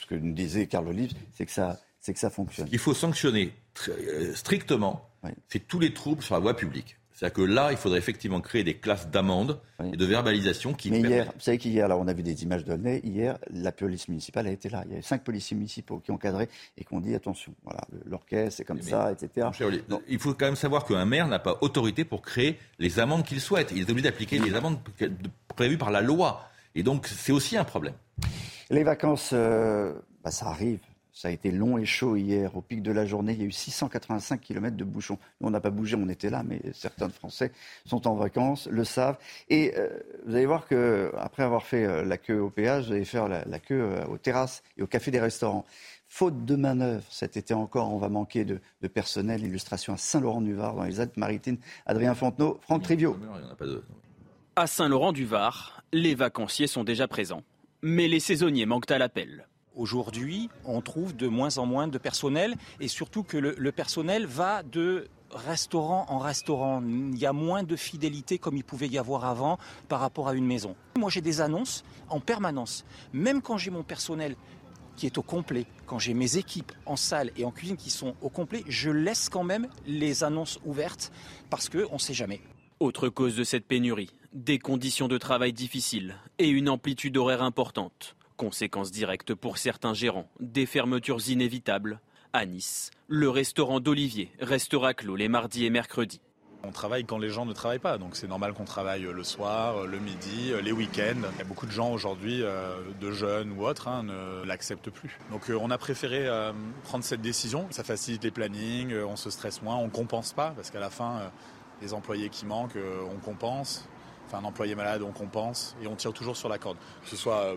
ce que nous disait Carl Olive, c'est que ça, c'est que ça fonctionne. Il faut sanctionner euh, strictement, c'est tous les troubles sur la voie publique. C'est-à-dire que là, il faudrait effectivement créer des classes d'amende et de verbalisation qui. Mais hier, vous savez qu'hier, là, on a vu des images de nez. Hier, la police municipale a été là. Il y avait cinq policiers municipaux qui ont cadré et qui ont dit attention, voilà, l'orchestre, c'est comme ça, etc. il faut quand même savoir qu'un maire n'a pas autorité pour créer les amendes qu'il souhaite. Il est obligé d'appliquer les amendes prévues par la loi. Et donc, c'est aussi un problème. Les vacances, euh, bah, ça arrive. Ça a été long et chaud hier. Au pic de la journée, il y a eu 685 km de bouchons. Nous, on n'a pas bougé, on était là, mais certains Français sont en vacances, le savent. Et euh, vous allez voir qu'après avoir fait euh, la queue au péage, vous allez faire la, queue aux terrasses et au café des restaurants. Faute de manœuvre, cet été encore, on va manquer de, personnel. Illustration à Saint-Laurent-du-Var, dans les Alpes-Maritimes. Adrien Fontenot, Franck Trivio. À Saint-Laurent-du-Var, les vacanciers sont déjà présents mais les saisonniers manquent à l'appel. Aujourd'hui, on trouve de moins en moins de personnel et surtout que le, personnel va de restaurant en restaurant. Il y a moins de fidélité comme il pouvait y avoir avant par rapport à une maison. Moi, j'ai des annonces en permanence. Même quand j'ai mon personnel qui est au complet, quand j'ai mes équipes en salle et en cuisine qui sont au complet, je laisse quand même les annonces ouvertes parce qu'on ne sait jamais. Autre cause de cette pénurie, des conditions de travail difficiles et une amplitude horaire importante. Conséquence directe pour certains gérants, des fermetures inévitables. À Nice, le restaurant d'Olivier restera clos les mardis et mercredis. On travaille quand les gens ne travaillent pas, donc c'est normal qu'on travaille le soir, le midi, les week-ends. Il y a beaucoup de gens aujourd'hui, euh, de jeunes ou autres, hein, ne l'acceptent plus. Donc euh, on a préféré euh, prendre cette décision. Ça facilite les plannings, on se stresse moins, on compense pas, parce qu'à la fin, les employés qui manquent, euh, on compense. Enfin, un employé malade, on compense. Et on tire toujours sur la corde. Que ce soit euh,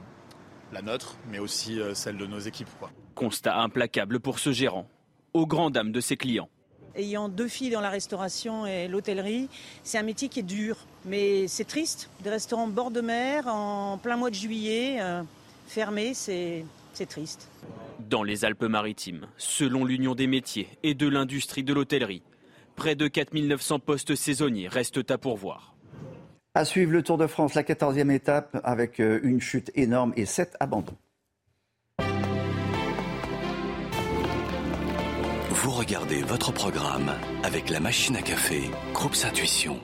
la nôtre, mais aussi euh, celle de nos équipes. Constat implacable pour ce gérant, aux grandes dames de ses clients. Ayant deux filles dans la restauration et l'hôtellerie, c'est un métier qui est dur. Mais c'est triste. Des restaurants bord de mer, en plein mois de juillet, fermés, c'est triste. Dans les Alpes-Maritimes, selon l'Union des métiers et de l'industrie de l'hôtellerie, Près de 4900 postes saisonniers restent à pourvoir. À suivre le Tour de France, la 14e étape avec euh, une chute énorme et 7 abandons. Vous regardez votre programme avec la machine à café, Groupe Intuition.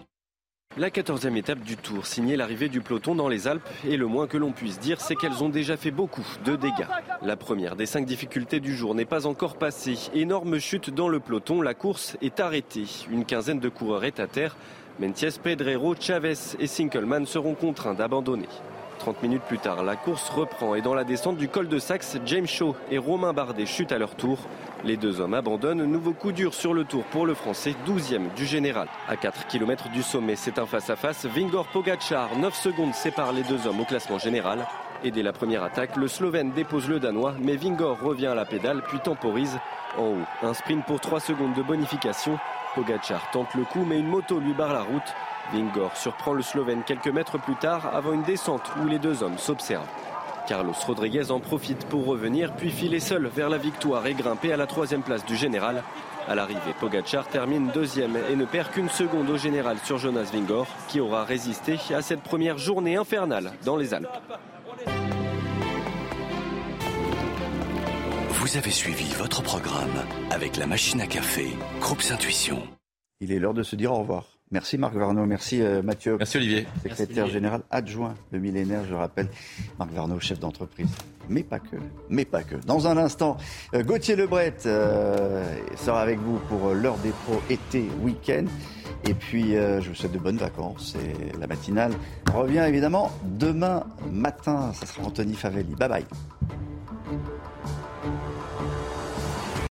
La quatorzième étape du Tour, signée l'arrivée du peloton dans les Alpes, et le moins que l'on puisse dire, c'est qu'elles ont déjà fait beaucoup de dégâts. La première des cinq difficultés du jour n'est pas encore passée. Énorme chute dans le peloton, la course est arrêtée. Une quinzaine de coureurs est à terre. Mentiès, Pedrero, Chavez et Sinkelman seront contraints d'abandonner. 30 minutes plus tard, la course reprend et dans la descente du col de Saxe, James Shaw et Romain Bardet chutent à leur tour. Les deux hommes abandonnent. Nouveau coup dur sur le tour pour le Français, 12e du général. À 4 km du sommet, c'est un face-à-face. Vingor Pogacar, 9 secondes séparent les deux hommes au classement général. Et dès la première attaque, le Slovène dépose le Danois, mais Vingor revient à la pédale puis temporise. En haut, un sprint pour 3 secondes de bonification. Pogacar tente le coup, mais une moto lui barre la route. Vingor surprend le Slovène quelques mètres plus tard avant une descente où les deux hommes s'observent. Carlos Rodriguez en profite pour revenir, puis filer seul vers la victoire et grimper à la troisième place du général. À l'arrivée, Pogacar termine deuxième et ne perd qu'une seconde au général sur Jonas Vingor, qui aura résisté à cette première journée infernale dans les Alpes. Vous avez suivi votre programme avec la machine à café, Groupe Intuition. Il est l'heure de se dire au revoir. Merci Marc Varno, merci euh, Mathieu. Merci Olivier. Secrétaire général adjoint de millénaire, je rappelle. Marc Varno, chef d'entreprise. Mais pas que, mais pas que. Dans un instant, euh, Gauthier Lebret euh, sera avec vous pour l'heure des pros été, week-end. Et puis, je vous souhaite de bonnes vacances. Et la matinale revient évidemment demain matin. Ça sera Anthony Favelli. Bye bye.